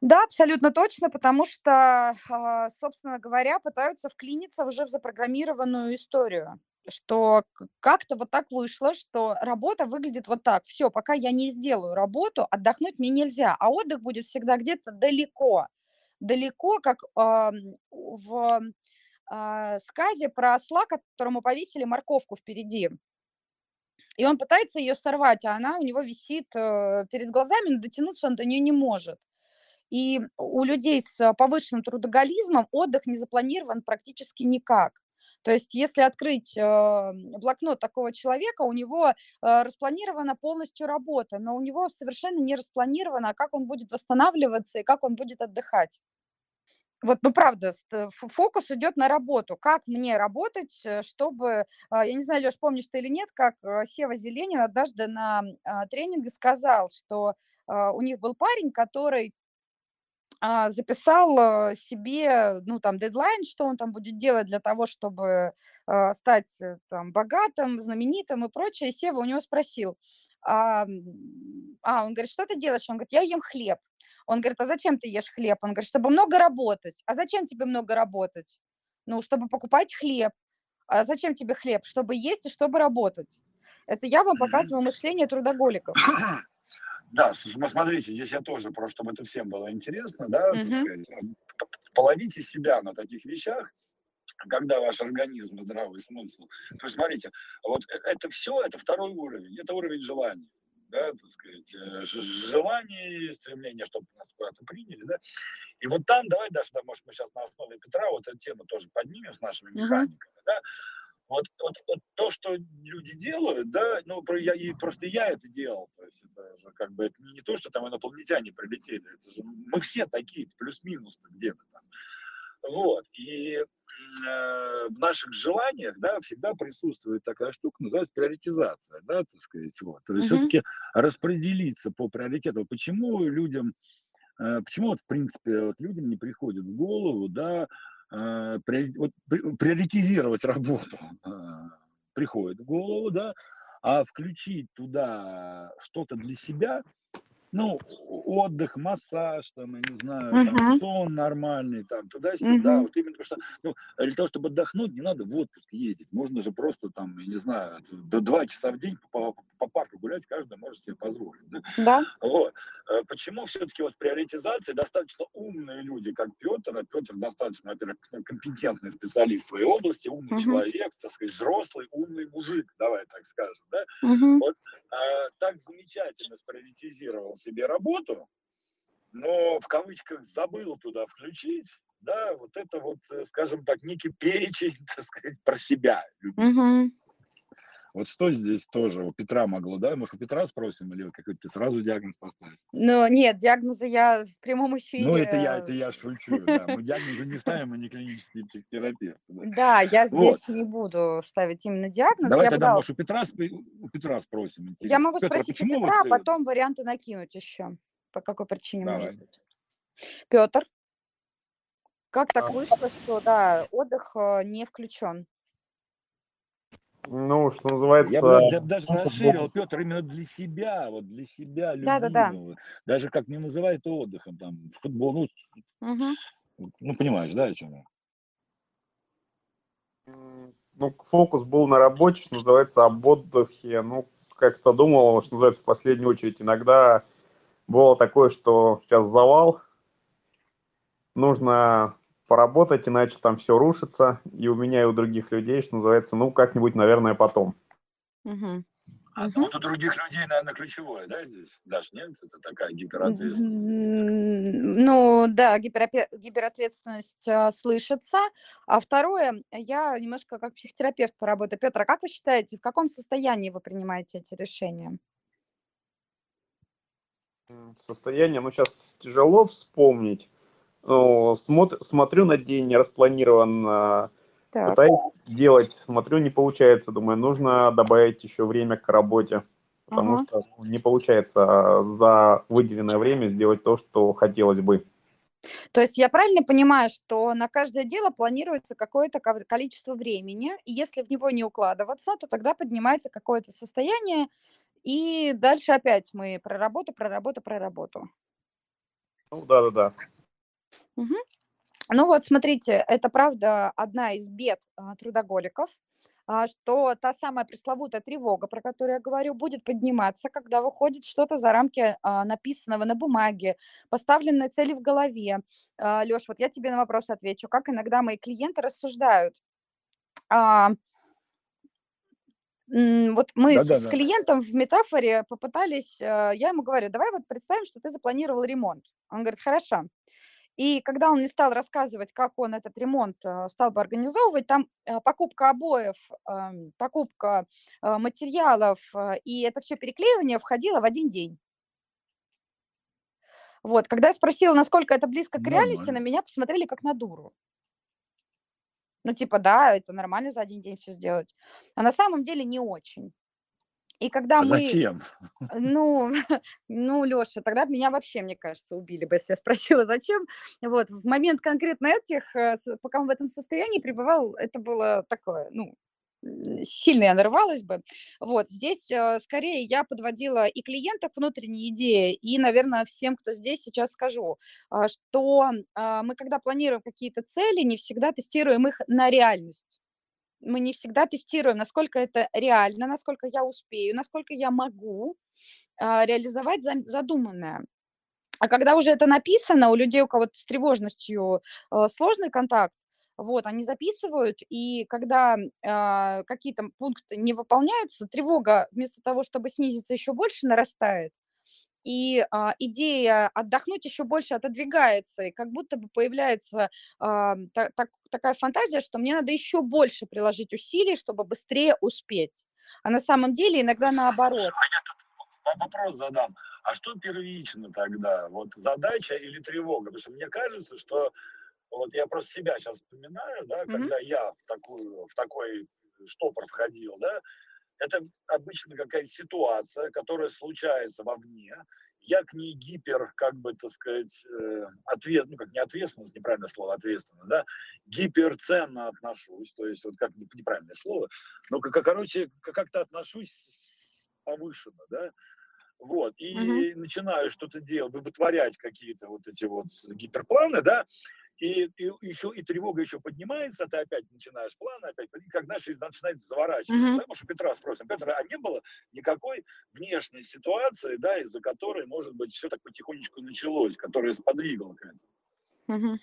Да, абсолютно точно, потому что, а, собственно говоря, пытаются вклиниться уже в запрограммированную историю, что как-то вот так вышло, что работа выглядит вот так. Все, пока я не сделаю работу, отдохнуть мне нельзя, а отдых будет всегда где-то далеко. Далеко, как ам, в а, сказе про осла, которому повесили морковку впереди. И он пытается ее сорвать, а она у него висит э, перед глазами, но дотянуться он до нее не может. И у людей с повышенным трудоголизмом отдых не запланирован практически никак. То есть если открыть э, блокнот такого человека, у него э, распланирована полностью работа, но у него совершенно не распланировано, как он будет восстанавливаться и как он будет отдыхать. Вот, ну правда, ф- фокус идет на работу. Как мне работать, э, чтобы, а, я не знаю, Леш, помнишь ты или нет, как э, Сева Зеленин однажды на а, тренинге сказал, что а, у них был парень, который записал себе, ну, там, дедлайн, что он там будет делать для того, чтобы стать э, там богатым, знаменитым и прочее. И Сева у него спросил, а, а, он говорит, что ты делаешь? Он говорит, я ем хлеб. Он говорит, а зачем ты ешь хлеб? Он говорит, чтобы много работать. А зачем тебе много работать? Ну, чтобы покупать хлеб. А зачем тебе хлеб? Чтобы есть и чтобы работать. Это я вам показываю мышление трудоголиков. Да, смотрите, здесь я тоже, просто чтобы это всем было интересно, да, так Мгм. сказать, половите себя на таких вещах, когда ваш организм, здравый смысл. То есть, смотрите, вот э- это все, это второй уровень, это уровень желаний. Да, так сказать, э, желание стремление, чтобы нас куда-то приняли, да. И вот там, давай даже, да, может, мы сейчас на основе Петра вот эту тему тоже поднимем с нашими механиками, да. Вот, вот, вот то, что люди делают, да, ну, про- я, и просто я это делал, то есть это же как бы это не, не то, что там инопланетяне прилетели, это же мы все такие, плюс-минус где-то там. Вот. И э, в наших желаниях, да, всегда присутствует такая штука, называется приоритизация, да, так сказать, вот. То есть Мгм. все-таки распределиться по приоритету. Почему людям, э, почему вот, в принципе, вот людям не приходит в голову, да, э, приоритизировать работу приходит в голову, да, а включить туда что-то для себя, ну, отдых, массаж, там, я не знаю, там, Мгм. сон нормальный, там, туда-сюда, Мгм. вот именно потому что, ну, для того, чтобы отдохнуть, не надо в отпуск ездить, можно же просто, там, я не знаю, до два часа в день по, по- по парку гулять, каждый может себе позволить, да. Да. Вот. Э, Почему все-таки вот приоритизация достаточно умные люди, как Петр, а Петр достаточно, во-первых, ну, компетентный специалист в своей области, умный Мгм. человек, так сказать, взрослый, умный мужик, давай так скажем, да, Мгм. а, так замечательно сприоритизировал себе работу, но в кавычках забыл туда включить, да, вот это вот, э, скажем так, некий перечень, так сказать, про себя. любимого. Вот что здесь тоже у Петра могло, да? Может, у Петра спросим, или какой-то сразу диагноз поставить? Но нет, диагнозы я в прямом эфире. Ну, это я, это я шучу, да. Мы диагнозы не ставим, мы не клинические психотерапевты. да. Я здесь не буду ставить именно диагноз. Давай тогда, может, у Петра, у Петра спросим. Я могу а спросить у Петра, а э, потом варианты накинуть еще. По какой причине может быть. Петр, как так А. вышло, что да, отдых э, не включен? Ну, что Я называется... бы даже, расширил. Петр, именно для себя, вот для себя Да-да-да. любимого. Даже как не называет отдыхом, там, футбол, ну, Мгм. ну, понимаешь, да, о чем я? Ну, фокус был на работе, что называется, об отдыхе. Ну, как-то думал, что называется, в последнюю очередь. Иногда было такое, что сейчас завал, нужно поработать, иначе там все рушится. И у меня, и у других людей, что называется, ну, как-нибудь, наверное, потом. Мгм. А Мгм. вот у других людей, наверное, ключевое, да, здесь? Даш, нет? Это такая гиперответственность. Ну да, гиперопе- гиперответственность а, слышится. А второе, я немножко как психотерапевт поработаю. Петр, а как вы считаете, в каком состоянии вы принимаете эти решения? Состояние, ну, сейчас тяжело вспомнить. Ну, смотр- смотрю на день распланированно, Так. пытаюсь делать, смотрю, не получается. Думаю, нужно добавить еще время к работе, потому Ага. что не получается а, за выделенное время сделать то, что хотелось бы. То есть я правильно понимаю, что на каждое дело планируется какое-то количество времени, и если в него не укладываться, то тогда поднимается какое-то состояние, и дальше опять мы про работу, про работу, про работу. Ну, да-да-да. Мгм. Ну вот, смотрите, это правда одна из бед а, трудоголиков, а, что та самая пресловутая тревога, про которую я говорю, будет подниматься, когда выходит что-то за рамки а, написанного на бумаге, поставленной цели в голове. Леш, вот я тебе на вопрос отвечу, как иногда мои клиенты рассуждают. Вот мы с, с Да-да-да. клиентом в метафоре попытались, я ему говорю, давай вот представим, что ты запланировал ремонт. Он говорит, хорошо. И когда он мне стал рассказывать, как он этот ремонт а, стал бы организовывать, там а, покупка обоев, ам, покупка а, материалов и это все переклеивание входило в один день. Вот, когда я спросила, насколько это близко к реальности, на Нормально. меня посмотрели как на дуру. Ну, типа, да, это нормально за один день все сделать. А на самом деле не очень. И когда А мы зачем? ну, ну, Леша, тогда меня вообще, мне кажется, убили бы, если я спросила, зачем. Вот, в момент конкретно этих, э, пока он в этом состоянии пребывал, это было такое, ну, сильно я нарывалась бы. Вот, здесь э, скорее я подводила и клиента к внутренней идее, и, наверное, всем, кто здесь, сейчас скажу, а, что а, мы, когда планируем какие-то цели, не всегда тестируем их на реальность мы не всегда тестируем, насколько это реально, насколько я успею, насколько я могу а, реализовать за- задуманное. А когда уже это написано, у людей, у кого с тревожностью э, сложный контакт, вот, они записывают, и когда а, какие-то пункты не выполняются, тревога вместо того, чтобы снизиться еще больше, нарастает. И а, идея отдохнуть еще больше отодвигается, и как будто бы появляется а, та- так- такая фантазия, что мне надо еще больше приложить усилий, чтобы быстрее успеть. А на самом деле иногда наоборот. Слушай, а я тут вопрос задам. А что первично тогда? Вот задача или тревога? Потому что мне кажется, что вот я просто себя сейчас вспоминаю, да, Мгм. когда я в такую, в такой штопор входил, да, это обычно какая-то ситуация, которая случается вовне. Я к ней гипер, как бы, так сказать, э, ответ, ну, как не ответственность, неправильное слово, ответственно, да, гиперценно отношусь, то есть, вот как не- неправильное слово, но, короче, как- как-то отношусь повышенно, да, вот, и начинаю что-то делать, вытворять какие-то вот эти вот гиперпланы, да, и, и еще и тревога еще поднимается, ты опять начинаешь планы, опять, и как знаешь, и начинает. Да? Может, у Петра спросим, Петр, а не было никакой внешней ситуации, да, из-за которой, может быть, все так потихонечку началось, которая сподвигла к этому? Мгм.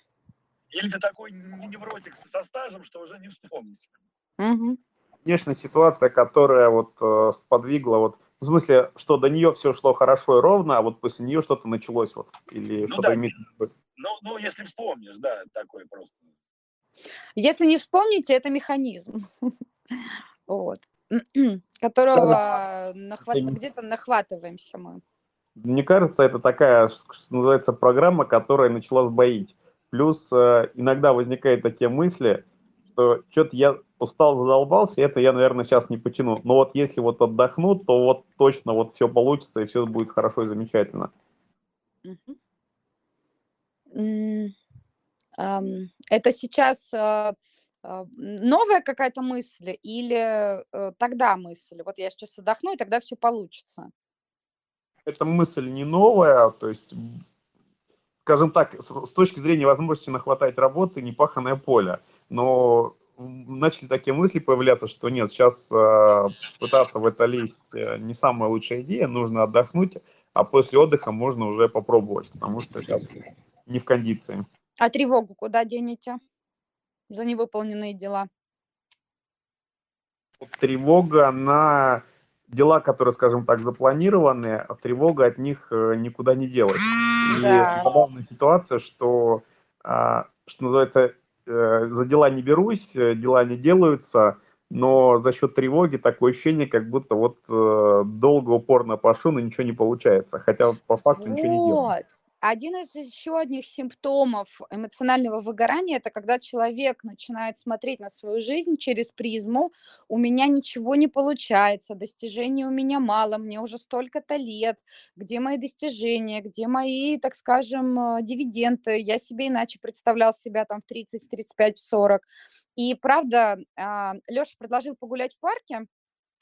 Или ты такой не- невротик со стажем, что уже не вспомнить? Мгм. Внешняя ситуация, которая вот э, сподвигла, вот, в смысле, что до нее все шло хорошо и ровно, а вот после нее что-то началось, вот, или Ну что-то да. имеет... Ну, ну, если вспомнишь, да, такой просто. Если не вспомните, это механизм, вот, которого нахват- где-то нахватываемся мы. Мне кажется, это такая, что называется, программа, которая начала сбоить. Плюс э, иногда возникают такие мысли, что что-то я устал, задолбался, и это я, наверное, сейчас не потяну. Но вот если вот отдохну, то вот точно вот все получится, и все будет хорошо и замечательно. Это сейчас а, а, новая какая-то мысль или э, тогда мысль? Вот я сейчас отдохну, и тогда все получится. Эта мысль не новая, то есть, скажем так, с, точки зрения возможности нахватать работы, не паханное поле. Но начали такие мысли появляться, что нет, сейчас э, пытаться в это лезть э, не самая лучшая идея, нужно отдохнуть, а после отдыха можно уже попробовать, потому что сейчас не в кондиции. А тревогу куда денете за невыполненные дела? Тревога на дела, которые, скажем так, запланированы, а тревога от них э, никуда не делась. И Да. забавная ситуация, что, а, что называется, за дела не берусь, э, дела не делаются, но за счет тревоги такое ощущение, как будто вот э, долго, упорно пошу, но ничего не получается. Хотя по факту ничего не делаю. Один из еще одних симптомов эмоционального выгорания это когда человек начинает смотреть на свою жизнь через призму «у меня ничего не получается, достижений у меня мало, мне уже столько-то лет, где мои достижения, где мои, так скажем, э, дивиденды, я себе иначе представлял себя там в 30, в 35, в 40». И правда, Леша предложил погулять в парке,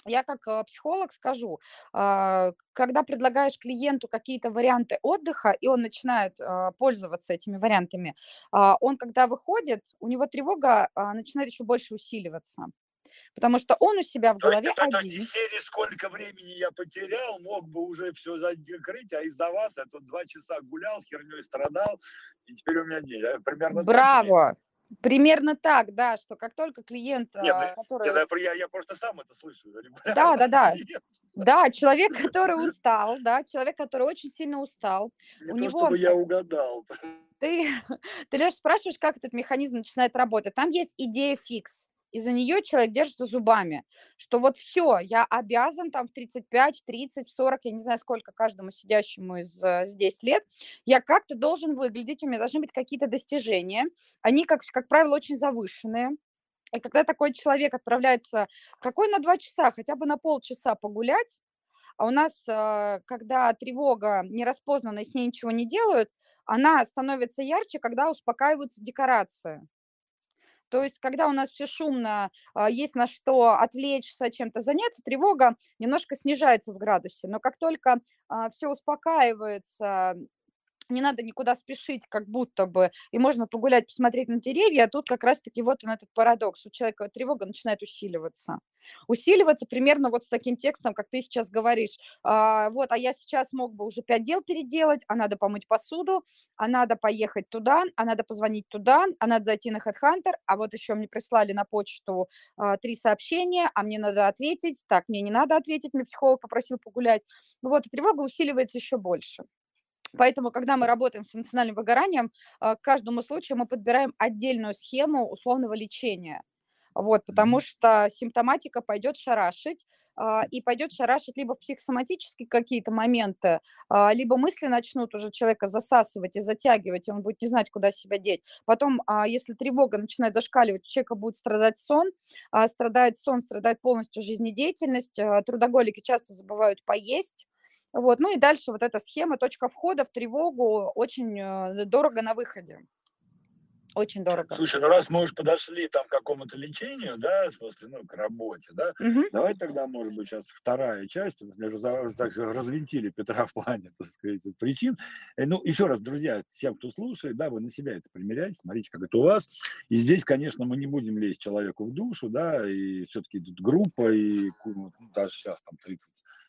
я как э, психолог скажу, а, когда предлагаешь клиенту какие-то варианты отдыха, и он начинает а, пользоваться этими вариантами, а, он, когда выходит, у него тревога начинает еще больше усиливаться. Потому что он у себя в То есть, голове то, то есть один. из серии сколько времени я потерял, мог бы уже все закрыть, а из-за вас я тут два часа гулял, херней страдал, и теперь у меня нет. Э, Примерно так Браво! Примерно так, да, что как только клиент, Не, ну, а, который... Нет, я, я- я просто сам это слышу. Да, да, да. Нет, Да, человек, который устал, да, человек, который очень сильно устал, Не У то, него- чтобы я угадал. ты, ты Леш, спрашиваешь, как этот механизм начинает работать. Там есть идея фикс. И за нее человек держится зубами, что вот все, я обязан там в 35, в 30, в 40, я не знаю, сколько каждому сидящему из э, здесь лет, я как-то должен выглядеть, у меня должны быть какие-то достижения. Они, как, как правило, очень завышенные. И когда такой человек отправляется, какой на два часа, хотя бы на полчаса погулять, а у нас, э, когда тревога нераспознана и с ней ничего не делают, она становится ярче, когда успокаиваются декорации. То есть, когда у нас все шумно, а, есть на что отвлечься, чем-то заняться, тревога немножко снижается в градусе. Но как только все успокаивается, не надо никуда спешить, как будто бы, и можно погулять, посмотреть на деревья, а тут как раз-таки вот он этот парадокс. У человека тревога начинает усиливаться. Усиливаться примерно вот с таким текстом, как ты сейчас говоришь. А, вот, а я сейчас мог бы уже пять дел переделать, а надо помыть посуду, а надо поехать туда, а надо позвонить туда, а надо зайти на HeadHunter, а вот еще мне прислали на почту а, три сообщения, а мне надо ответить, так, мне не надо ответить, мне психолог попросил погулять. Вот, тревога усиливается еще больше. Поэтому, когда мы работаем с эмоциональным выгоранием, а, к каждому случаю мы подбираем отдельную схему условного лечения. Вот, потому что симптоматика пойдет шарашить, а, и пойдет шарашить либо в психосоматические какие-то моменты, а, либо мысли начнут уже человека засасывать и затягивать, и он будет не знать, куда себя деть. Потом, а, если тревога начинает зашкаливать, у человека будет страдать сон, страдает сон, страдает полностью жизнедеятельность, трудоголики часто забывают поесть. Вот, ну и дальше вот эта схема, точка входа в тревогу очень э, дорого на выходе. Очень дорого. Слушай, ну раз мы уж подошли там к какому-то лечению, да, в смысле, ну, к работе, да, Мгм. давай тогда, может быть, сейчас вторая часть, мы разо- так развинтили Петра в плане, так сказать, причин. Э, Ну, еще раз, друзья, всем, кто слушает, да, вы на себя это примеряйте, смотрите, как это у вас. И здесь, конечно, мы не будем лезть человеку в душу, да, и все-таки тут группа, и ну, даже сейчас там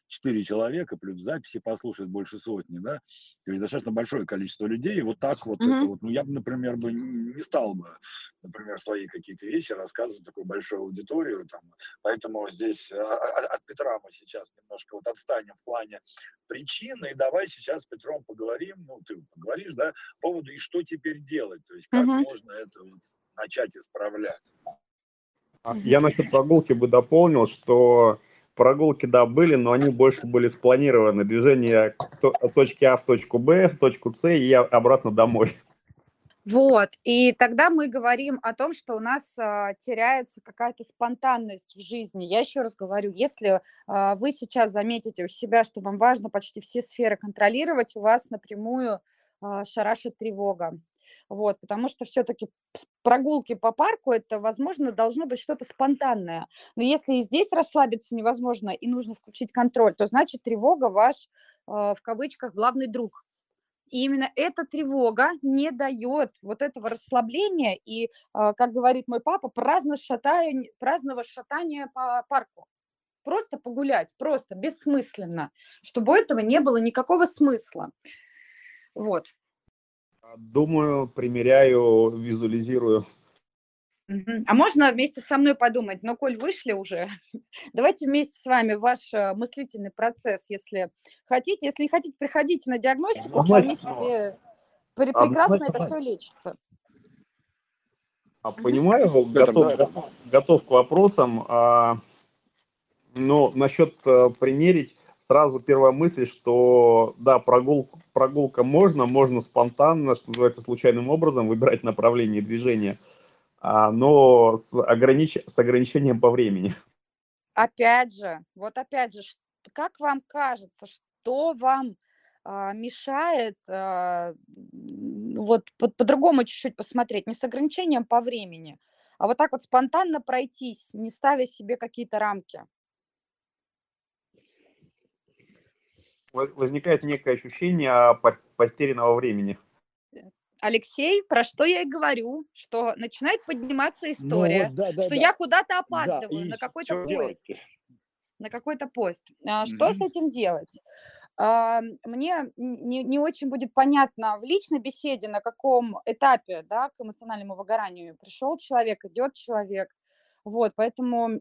34 человека, плюс записи послушает больше сотни, да, то есть достаточно большое количество людей, и вот так вот это Мгм. вот, ну, я бы, например, бы не стал бы, например, свои какие-то вещи рассказывать такой большой аудиторию, там, поэтому здесь а, а, от Петра мы сейчас немножко вот отстанем в плане причин, и давай сейчас с Петром поговорим, ну, ты поговоришь, да, по поводу, и что теперь делать, то есть как Мгм. можно это вот начать исправлять. А Я насчет прогулки бы дополнил, что прогулки, да, были, но они больше были спланированы. Движение от точки А в точку Б, в точку С и обратно домой. Вот, и тогда мы говорим о том, что у нас а, теряется какая-то спонтанность в жизни. Я еще раз говорю, если а, вы сейчас заметите у себя, что вам важно почти все сферы контролировать, у вас напрямую а, шарашит тревога. Вот, потому что все-таки прогулки по парку это, возможно, должно быть что-то спонтанное. Но если и здесь расслабиться невозможно и нужно включить контроль, то значит тревога ваш, а, в кавычках, главный друг. И именно эта тревога не дает вот этого расслабления и, а, как говорит мой папа, праздно шатая, праздного шатания по парку. Просто погулять, просто бессмысленно, чтобы у этого не было никакого смысла. Вот. Думаю, примеряю, визуализирую. А можно вместе со мной подумать, но коль вышли уже, давайте вместе с вами ваш э, мыслительный процесс, если хотите. Если не хотите, приходите на диагностику, вполне себе пре- прекрасно это все лечится. А, Понимаю, готов, готов к вопросам. А, но насчет э, примерить, сразу первая мысль, что да, прогулку, прогулка можно, можно спонтанно, что называется, случайным образом выбирать направление движения, а, но с, огранич... с ограничением по времени. Опять же, вот опять же, как вам кажется, что вам а, мешает а, вот по- по-другому чуть-чуть посмотреть, не с ограничением по времени, а вот так вот спонтанно пройтись, не ставя себе какие-то рамки? Возникает некое ощущение по- потерянного времени. Алексей, про что я и говорю, что начинает подниматься Ну история, вот, да, да, что да. я куда-то Да, опаздываю и на какой-то делать? поезд. на какой-то пост. А, Что с Мгм. этим делать? А, Мне не, не очень будет понятно в личной беседе, на каком этапе да, к эмоциональному выгоранию пришел человек, идет человек. Вот, поэтому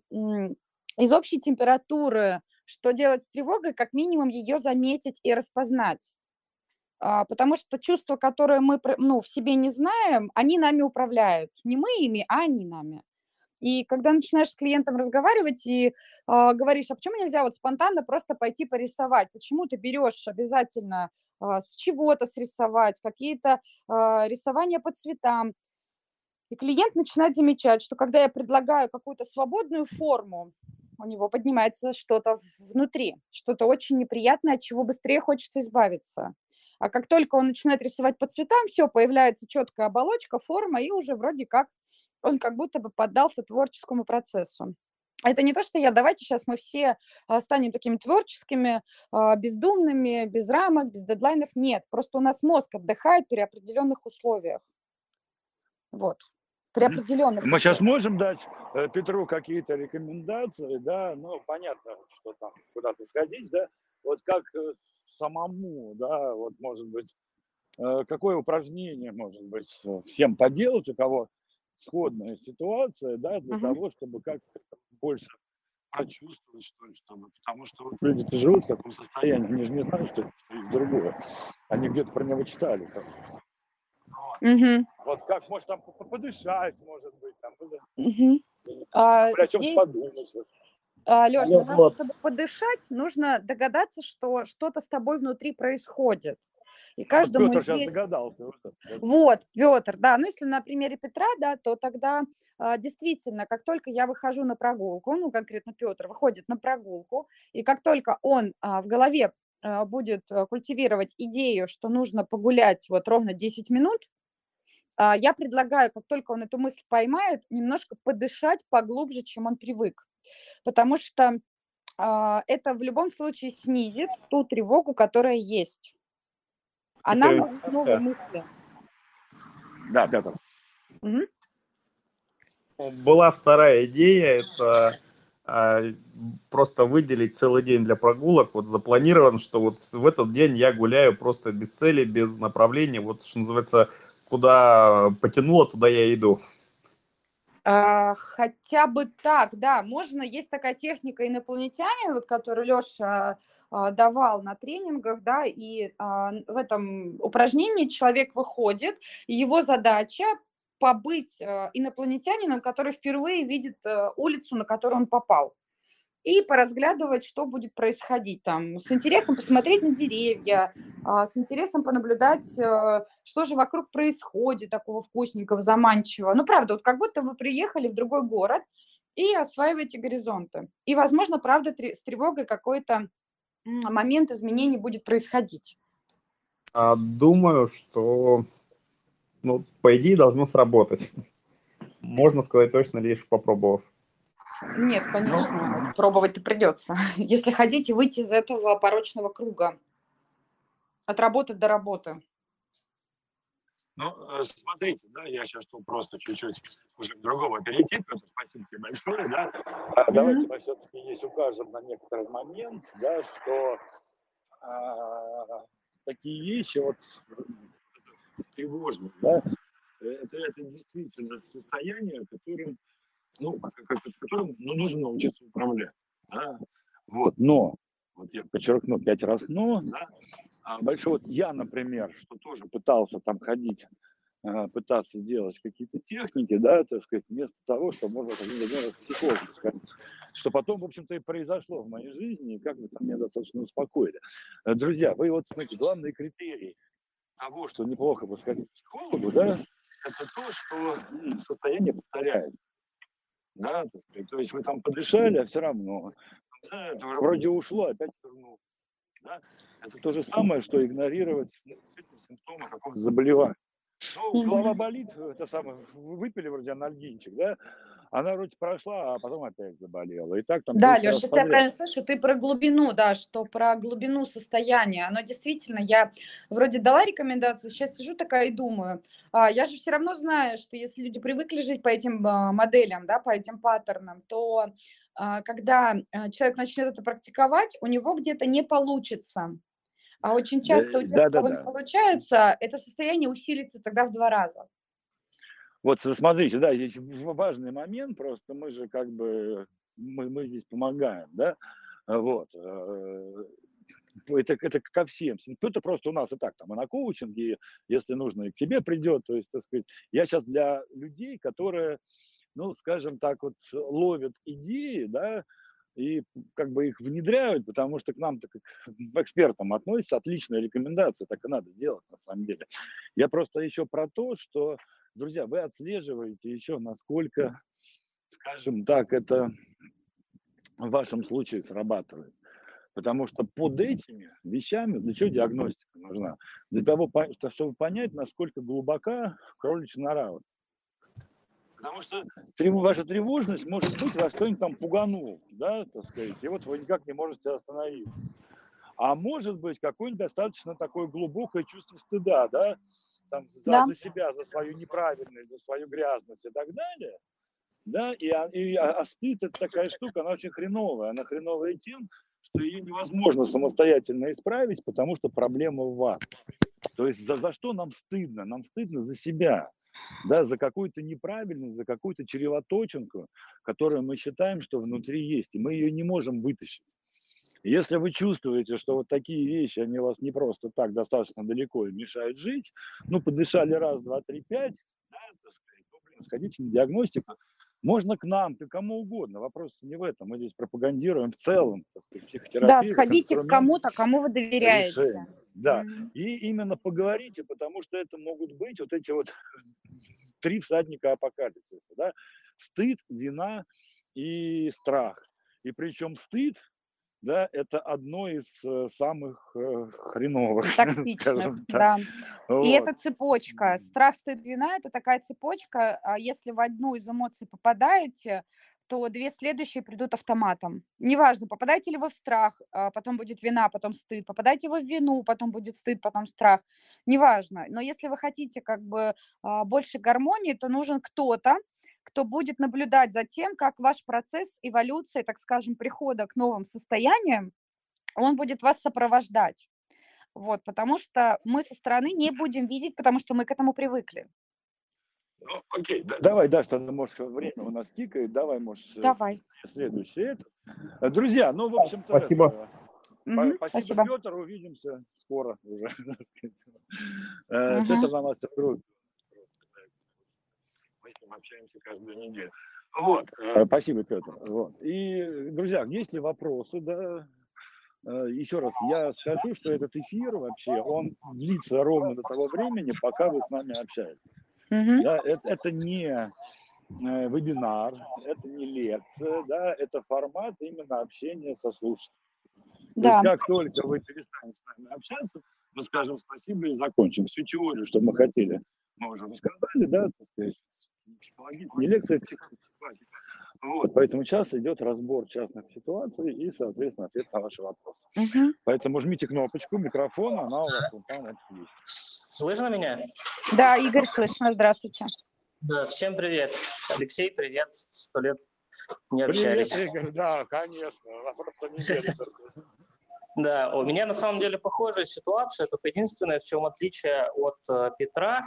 из общей температуры, что делать с тревогой, как минимум ее заметить и распознать. А, Потому что чувства, которые мы ну, в себе не знаем, они нами управляют. Не мы ими, а они нами. И когда начинаешь с клиентом разговаривать и а, говоришь, а почему нельзя вот спонтанно просто пойти порисовать? Почему ты берешь обязательно а, с чего-то срисовать, какие-то а, рисования по цветам? И клиент начинает замечать, что когда я предлагаю какую-то свободную форму, у него поднимается что-то внутри, что-то очень неприятное, от чего быстрее хочется избавиться. А как только он начинает рисовать по цветам, все, появляется четкая оболочка, форма, и уже вроде как он как будто бы поддался творческому процессу. Это не то, что я, давайте сейчас мы все а, станем такими творческими, а, бездумными, без рамок, без дедлайнов. Нет, просто у нас мозг отдыхает при определенных условиях. Вот, при определенных Мы сейчас можем дать э, Петру какие-то рекомендации, да, ну, понятно, что там куда-то сходить, да, вот как э, самому, да, вот, может быть, э, какое упражнение, может быть, всем поделать, у кого сходная ситуация, да, для Мгм. того, чтобы как-то больше прочувствовать, что ли, чтобы, потому что вот люди-то живут в таком состоянии, они же не знают, что, что есть другое, они где-то про него читали. как. Вот. Мгм. Вот как, может, там по- подышать, может быть, там, ну, Мгм. А, Или о чем здесь, подумать. а, Алло, для того, Влад. чтобы подышать, нужно догадаться, что что-то с тобой внутри происходит. И Вот каждому Петр сейчас здесь... догадался. вот. Вот, Петр, да. Ну, если на примере Петра, да, то тогда а, действительно, как только я выхожу на прогулку, ну, конкретно Петр выходит на прогулку, и как только он а, в голове а, будет а, культивировать идею, что нужно погулять вот ровно 10 минут, а, я предлагаю, как только он эту мысль поймает, немножко подышать поглубже, чем он привык. Потому что а, это в любом случае снизит ту тревогу, которая есть. Она Теперь может новые да. мысли. Да, Петр. Мгм. Была вторая идея, это а, просто выделить целый день для прогулок. Вот запланирован, что вот в этот день я гуляю просто без цели, без направления. Вот что называется, куда потянуло, туда я иду. А, хотя бы так, да, можно, есть такая техника инопланетянин, вот, которую Леша давал на тренингах, да, и а, в этом упражнении человек выходит, и его задача побыть а, инопланетянином, который впервые видит а, улицу, на которую он попал, и поразглядывать, что будет происходить там, с интересом посмотреть на деревья, а, с интересом понаблюдать, а, что же вокруг происходит такого вкусненького, заманчивого. Ну, правда, вот как будто вы приехали в другой город и осваиваете горизонты. И, возможно, правда, с тревогой какой-то момент изменений будет происходить. А, Думаю, что, ну, по идее, должно сработать. Можно сказать точно, лишь попробовав. Нет, конечно, пробовать-то придется. Если хотите выйти из этого порочного круга, от работы до работы. Ну, э, смотрите, да, я сейчас тут просто чуть-чуть уже к другому перейти, Петр, спасибо тебе большое, да. А, Давайте мы все-таки здесь укажем на некоторый момент, да, что а, такие вещи, вот тревожные, да, э, это, это действительно состояние, которым, ну, которым ну, нужно научиться управлять, да. Вот, Но, вот я подчеркну пять раз но, да, а большой, вот я, например, что тоже пытался там ходить, а, пытаться делать какие-то техники, да, так сказать, вместо того, что можно например, психологу сходить. Что потом, в общем-то, и произошло в моей жизни, и как бы там меня достаточно успокоили. Э, Друзья, вы вот смотрите, главный критерий того, что неплохо бы сходить к психологу, да, это то, что состояние повторяется. Да, так сказать. то есть вы там подышали, а все равно. Да, это вроде ушло, опять вернулось. Да? Это то же самое, что игнорировать ну, симптомы какого-то заболевания. Ну, голова болит, это самое, вы выпили вроде анальгинчик, да? Она вроде прошла, а потом опять заболела. И так там Да, 10 Леш, раз если я правильно слышу, ты про глубину, да, что про глубину состояния. Оно действительно, я вроде дала рекомендацию, сейчас сижу такая и думаю, а, я же все равно знаю, что если люди привыкли жить по этим а, моделям, да, по этим паттернам, то а, когда а, человек начнет это практиковать, у него где-то не получится. А очень Да, часто у тех, у кого не да-да-да. получается, это состояние усилится тогда в два раза. Вот смотрите, да, здесь важный момент, просто мы же как бы, мы, мы здесь помогаем, да, А вот. э, Это, это ко всем. Это просто у нас и так, там, и на коучинге, если нужно, и к тебе придет. То есть, так сказать, я сейчас для людей, которые, ну, скажем так, вот ловят идеи, да, и как бы их внедряют, потому что к нам-то как к экспертам относятся, отличная рекомендация, так и надо делать на самом деле. Я просто еще про то, что, друзья, вы отслеживаете еще, насколько, скажем так, это в вашем случае срабатывает. Потому что под этими вещами, для чего диагностика нужна? Для того, чтобы понять, насколько глубока кроличья нора. Потому что ваша тревожность может быть, вас кто-нибудь там пуганул, да, так сказать, и вот вы никак не можете остановиться. А может быть, какое-нибудь достаточно такое глубокое чувство стыда, да, там, за, Да. за себя, за свою неправильность, за свою грязность и так далее. Да, и, а- и, а а стыд это такая штука, она очень хреновая. Она хреновая тем, что ее невозможно самостоятельно исправить, потому что проблема в вас. То есть за, за что нам стыдно? Нам стыдно за себя, да, за какую-то неправильность, за какую-то червоточинку, которую мы считаем, что внутри есть, и мы ее не можем вытащить. Если вы чувствуете, что вот такие вещи, они вас не просто так достаточно далеко и мешают жить, ну, подышали раз, два, три, пять, да, так сказать, ну, блин, сходите на диагностику, Можно к нам, к кому угодно. Вопрос не в этом. Мы здесь пропагандируем в целом сказать, психотерапию. Да, сходите к кому-то, кому вы доверяете. решения. Да. Мгм. И именно поговорите, потому что это могут быть вот эти вот три всадника апокалипсиса. Да? Стыд, вина и страх. И причем стыд, да, это одно из э, самых э, хреновых, Токсичных, да. И Вот. это цепочка. Страх, стыд, вина– это такая цепочка. а Если в одну из эмоций попадаете, то две следующие придут автоматом. Неважно, попадаете ли вы в страх, а потом будет вина, потом стыд. Попадаете вы в вину, потом будет стыд, потом страх. Неважно. Но если вы хотите как бы а, больше гармонии, то нужен кто-то, кто будет наблюдать за тем, как ваш процесс эволюции, так скажем, прихода к новым состояниям, он будет вас сопровождать. Вот, потому что мы со стороны не будем видеть, потому что мы к этому привыкли. Ну, окей, да- давай, Даш, тогда, может, время у нас тикает, давай, может, э, Давай. следующее. это. Э, Друзья, ну, в общем-то, Спасибо. это, Мгм, Па- Спасибо. Петр. Увидимся скоро уже. Э, Мгм. Петр на нас группе. Мы с ним общаемся каждую неделю. Вот. э, Спасибо, Петр. Вот. И, друзья, есть ли вопросы, да? Э, Еще раз, я скажу, что этот эфир вообще, он длится ровно до того времени, пока вы с нами общаетесь. Мгм. Да, это, это не э, вебинар, это не лекция, да, это формат именно общения со слушателем. То Да. есть как только вы перестанете с нами общаться, мы скажем спасибо и закончим. Всю теорию, что мы хотели, мы уже рассказали, да, так сказать, не лекция, а психология. Вот, поэтому сейчас идет разбор частных ситуаций и, соответственно, ответ на ваши вопросы. Мгм. Поэтому жмите кнопочку микрофона, она у вас вот там вот есть. Слышно меня? Да, Игорь, слышно. Здравствуйте. Да, всем привет. Алексей, привет. Сто лет не Привет, общались. Игорь, да, конечно, вопроса нет. Да, у меня на самом деле похожая ситуация, только единственное, в чем отличие от э, Петра,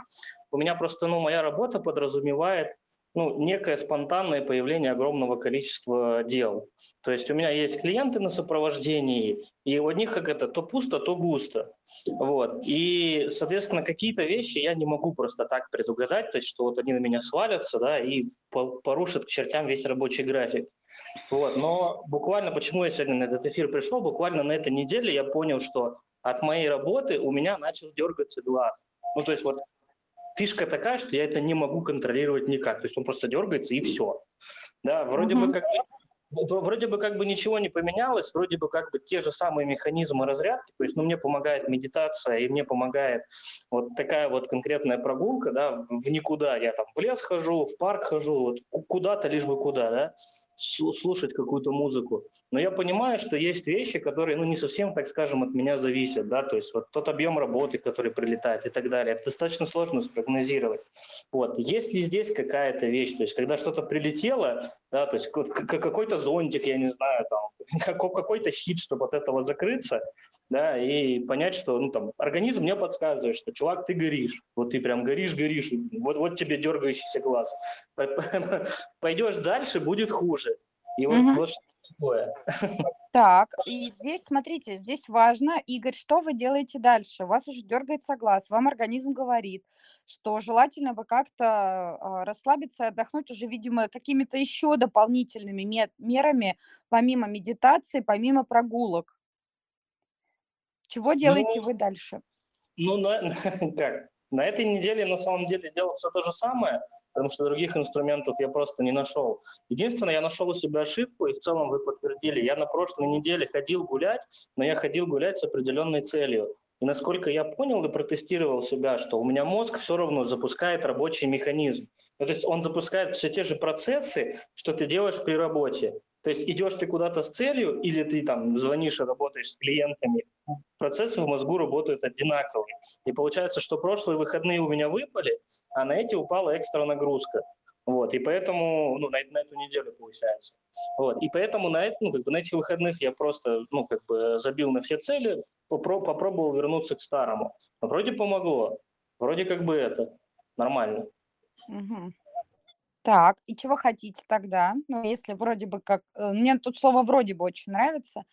у меня просто, ну, моя работа подразумевает, ну, некое спонтанное появление огромного количества дел. То есть у меня есть клиенты на сопровождении, и у них как это, то пусто, то густо. Вот. И, соответственно, какие-то вещи я не могу просто так предугадать, то есть что вот они на меня свалятся, да, и по- порушат к чертям весь рабочий график. Вот. Но буквально, почему я сегодня на этот эфир пришел, буквально на этой неделе я понял, что от моей работы у меня начал дергаться глаз. Ну, то есть вот фишка такая, что я это не могу контролировать никак. То есть он просто дергается и все. Да, вроде Мгм. бы как вроде бы как бы ничего не поменялось, вроде бы как бы те же самые механизмы разрядки, то есть ну, мне помогает медитация и мне помогает вот такая вот конкретная прогулка, да, в никуда, я там в лес хожу, в парк хожу, вот ку- куда-то лишь бы куда, да, слушать какую-то музыку. Но я понимаю, что есть вещи, которые, ну, не совсем, так скажем, от меня зависят, да, то есть вот тот объем работы, который прилетает и так далее, это достаточно сложно спрогнозировать. Вот, есть ли здесь какая-то вещь, то есть когда что-то прилетело, да, то есть ка- ка- какой-то зонтик, я не знаю, там, какой-то щит, чтобы от этого закрыться, да, и понять, что, ну, там, организм мне подсказывает, что, чувак, ты горишь, вот ты прям горишь, горишь, вот, вот тебе дергающийся глаз. Пойдешь дальше, будет хуже. И вот, Мгм. вот что такое. Так, и здесь, смотрите, здесь важно, Игорь, что вы делаете дальше? У вас уже дергается глаз, вам организм говорит, что желательно бы как-то а, расслабиться и отдохнуть уже, видимо, какими-то еще дополнительными ме- мерами, помимо медитации, помимо прогулок. Чего делаете Ну, вы дальше? Ну, на, как? На этой неделе на самом деле делал все то же самое, потому что других инструментов я просто не нашел. Единственное, я нашел у себя ошибку, и в целом вы подтвердили. Я на прошлой неделе ходил гулять, но я ходил гулять с определенной целью. И насколько я понял и протестировал себя, что у меня мозг все равно запускает рабочий механизм. Ну, то есть он запускает все те же процессы, что ты делаешь при работе. То есть идешь ты куда-то с целью, или ты там звонишь и работаешь с клиентами, процессы в мозгу работают одинаковые. И получается, что прошлые выходные у меня выпали, а на эти упала экстра нагрузка. Вот, и поэтому, ну, на, на эту неделю получается. Вот, и поэтому на, ну, как бы на этих выходных я просто, ну, как бы забил на все цели, попро- попробовал вернуться к старому. Вроде помогло, вроде как бы это, нормально. Мгм. Так, и чего хотите тогда? Ну, если вроде бы как... э, Мне тут слово «вроде бы» очень нравится.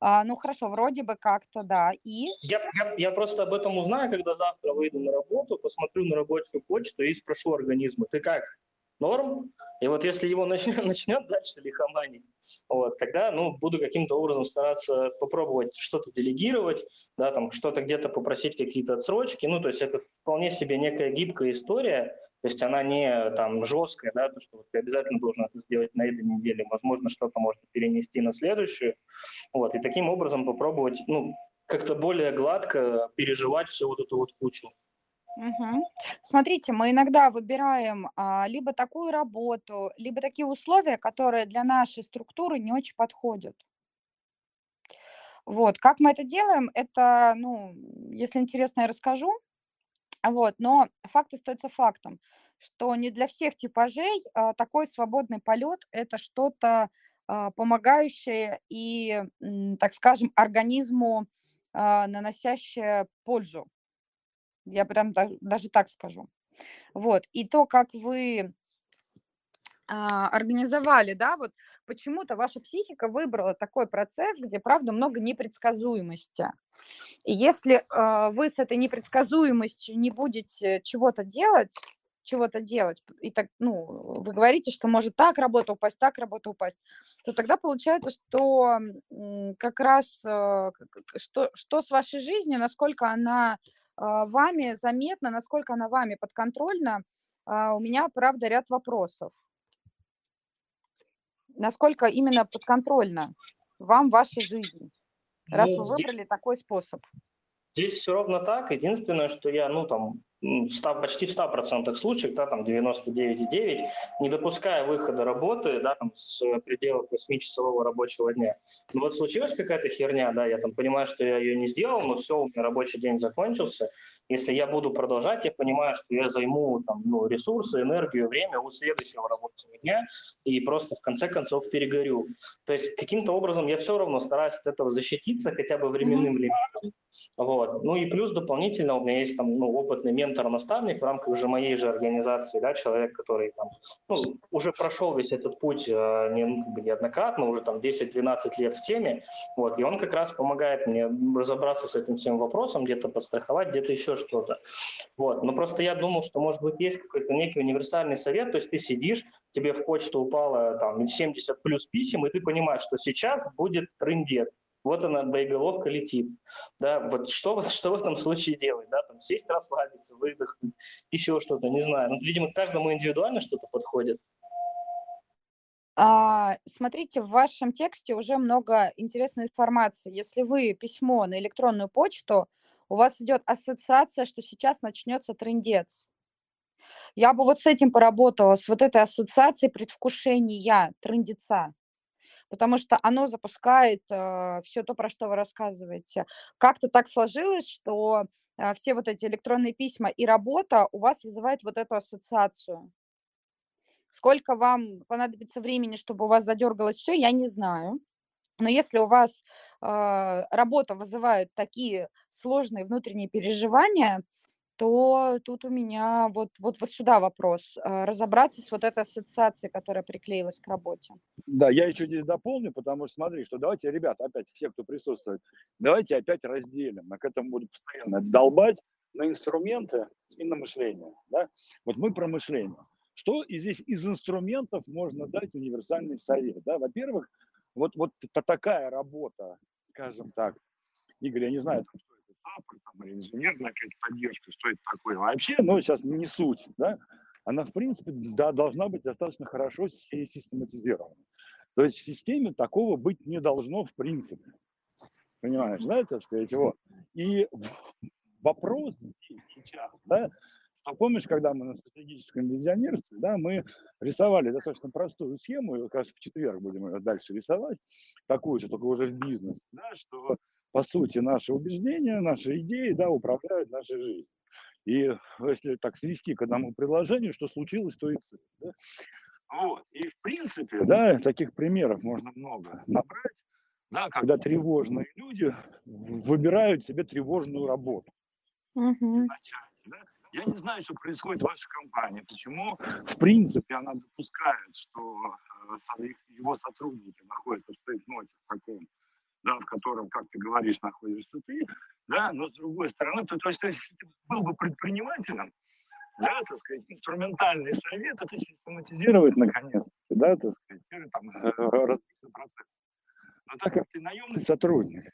А, ну, хорошо, вроде бы как-то, да. И? Я, я, я просто об этом узнаю, когда завтра выйду на работу, посмотрю на рабочую почту и спрошу организма, ты как? Норм. И вот если его начнет, начнет дальше лихоманить, вот, тогда ну, буду каким-то образом стараться попробовать что-то делегировать, да, там, что-то где-то попросить какие-то отсрочки. Ну, то есть это вполне себе некая гибкая история, то есть она не там жесткая, да, то, что вот ты обязательно должен это сделать на этой неделе. Возможно, что-то можно перенести на следующую. Вот, и таким образом попробовать, ну, как-то более гладко переживать всю вот эту вот кучу. Угу. Смотрите, мы иногда выбираем а, либо такую работу, либо такие условия, которые для нашей структуры не очень подходят. Вот, как мы это делаем, это, ну, если интересно, я расскажу. Вот, но факт остается фактом, что не для всех типажей а, такой свободный полет это что-то а, помогающее и, так скажем, организму а, наносящее пользу. Я прям даже так скажу. Вот. И то, как вы а, организовали, да, вот почему-то ваша психика выбрала такой процесс, где, правда, много непредсказуемости. И если э, вы с этой непредсказуемостью не будете чего-то делать, чего-то делать, и так, ну, вы говорите, что может так работа упасть, так работа упасть, то тогда получается, что как раз э, что, что с вашей жизнью, насколько она а, вами заметно, насколько она вами подконтрольна, а, у меня, правда, ряд вопросов. Насколько именно подконтрольна вам ваша жизнь, раз ну, вы выбрали здесь, такой способ? Здесь все ровно так. Единственное, что я, ну, там, 100, почти в 100% случаев, да, там 99,9, не допуская выхода работы, да, там с пределов 8-часового рабочего дня. Ну вот случилась какая-то херня, да, я там понимаю, что я ее не сделал, но все, у меня рабочий день закончился, если я буду продолжать, я понимаю, что я займу там, ну, ресурсы, энергию, время у следующего рабочего дня и просто в конце концов перегорю. То есть каким-то образом я все равно стараюсь от этого защититься хотя бы временным лимитом. Вот. Ну и плюс дополнительно у меня есть там ну, опытный ментор-наставник в рамках уже моей же организации, да, человек, который там, ну, уже прошел весь этот путь э, не, ну, неоднократно, уже там 10-12 лет в теме, вот, и он как раз помогает мне разобраться с этим всем вопросом, где-то подстраховать, где-то еще что-то. Вот. Но просто я думал, что, может быть, есть какой-то некий универсальный совет, то есть ты сидишь, тебе в почту упало там 70 плюс писем, и ты понимаешь, что сейчас будет трендец. Вот она, боеголовка летит. Да, вот что, что в этом случае делать? Да, там сесть, расслабиться, выдохнуть, еще что-то, не знаю. Ну, видимо, каждому индивидуально что-то подходит. А, смотрите, в вашем тексте уже много интересной информации. Если вы письмо на электронную почту у вас идет ассоциация, что сейчас начнется трендец. Я бы вот с этим поработала, с вот этой ассоциацией предвкушения трендеца, потому что оно запускает э, все то, про что вы рассказываете. Как-то так сложилось, что э, все вот эти электронные письма и работа у вас вызывает вот эту ассоциацию. Сколько вам понадобится времени, чтобы у вас задергалось все, я не знаю. Но если у вас э, работа вызывает такие сложные внутренние переживания, то тут у меня вот, вот, вот сюда вопрос. Э, разобраться с вот этой ассоциацией, которая приклеилась к работе. Да, я еще здесь дополню, потому что смотри, что давайте, ребята, опять все, кто присутствует, давайте опять разделим. Мы к этому будем постоянно долбать на инструменты и на мышление. Да? Вот мы про мышление. Что здесь из инструментов можно дать универсальный совет? Да? Во-первых, вот, вот это такая работа, скажем так, Игорь, я не знаю, что это, саппорт или инженерная какая-то поддержка, что это такое вообще, но сейчас не суть, да, она, в принципе, да, должна быть достаточно хорошо систематизирована. То есть в системе такого быть не должно в принципе. Понимаешь, да, так сказать, его. И вопрос сейчас, да, а помнишь, когда мы на стратегическом визионерстве, да, мы рисовали достаточно простую схему, и как раз в четверг будем ее дальше рисовать, такую же, только уже в бизнес, да, что по сути наши убеждения, наши идеи, да, управляют нашей жизнью. И если так свести к одному предложению, что случилось, то и цель. Да? Вот. И в принципе, да, таких примеров можно много набрать, да, когда тревожные люди выбирают себе тревожную работу. Угу. Да? Я не знаю, что происходит в вашей компании, почему, в принципе, она допускает, что э, его сотрудники находятся в сейф-ноте в таком, да, в котором, как ты говоришь, находишься ты, да, но с другой стороны, то, то есть, если ты был бы предпринимателем, да, так сказать, инструментальный совет, это систематизировать наконец, да, так сказать, там развитие процесса. Но так как ты наемный сотрудник,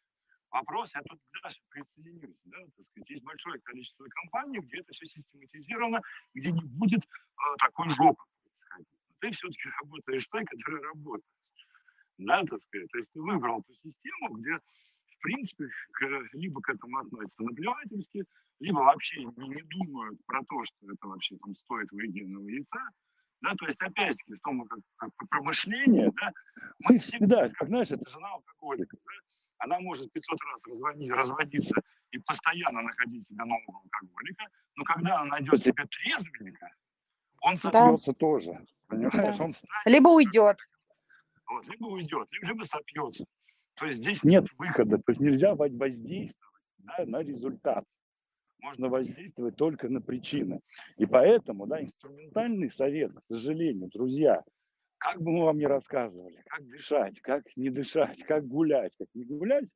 вопрос, я тут даже присоединюсь, да, так сказать, есть большое количество компаний, где это все систематизировано, где не будет э, такой жопы происходить. Ты все-таки работаешь той, которая работает. Да, так сказать. То есть ты выбрал ту систему, где в принципе, к, либо к этому относятся наплевательски, либо вообще не, не думают про то, что это вообще там стоит выеденного яйца. Да, то есть, опять-таки, в том, как, как промышление, да, мы всегда, как знаешь, это жена алкоголика, да, она может 500 раз разводить, разводиться и постоянно находить себя нового алкоголика, но когда она найдет себе трезвенника, он сопьется да. тоже, понимаешь? Да. Он станет, либо уйдет. Вот, либо уйдет, либо сопьется. То есть здесь нет выхода, то есть нельзя воздействовать да, на результат. Можно воздействовать только на причины. И поэтому, да, инструментальный совет, к сожалению, друзья, как бы мы вам ни рассказывали, как дышать, как не дышать, как гулять, как не гулять,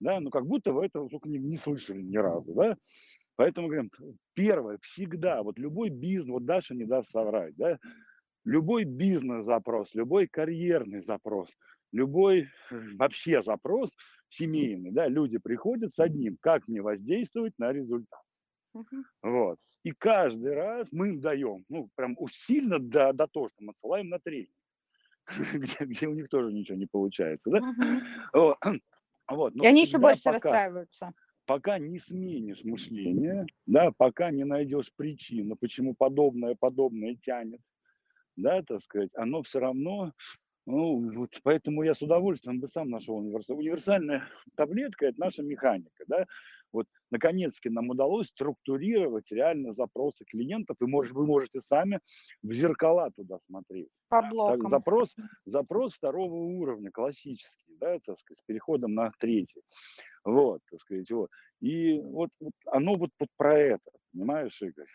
да, ну как будто вы этого только не, не слышали ни разу, да. Поэтому говорим, первое, всегда, вот любой бизнес, вот Даша не даст соврать, да, любой бизнес-запрос, любой карьерный запрос – любой вообще запрос семейный, да, люди приходят с одним, как мне воздействовать на результат. Uh-huh. Вот. И каждый раз мы им даем, ну, прям уж сильно до, до того, что мы отсылаем на тренинг, где, где у них тоже ничего не получается, да? Uh-huh. Вот. Вот. И они еще больше пока, расстраиваются. Пока не сменишь мышление, да, пока не найдешь причину, почему подобное подобное тянет, да, так сказать, оно все равно ну, вот поэтому я с удовольствием бы сам нашел универсал. Универсальная таблетка – это наша механика, да. Вот, наконец-таки нам удалось структурировать реально запросы клиентов, и может, вы можете сами в зеркала туда смотреть. По блокам. Так, запрос, запрос второго уровня, классический, да, так сказать, с переходом на третий. Вот, так сказать, вот. И вот, вот оно вот, вот про это, понимаешь, Игорь?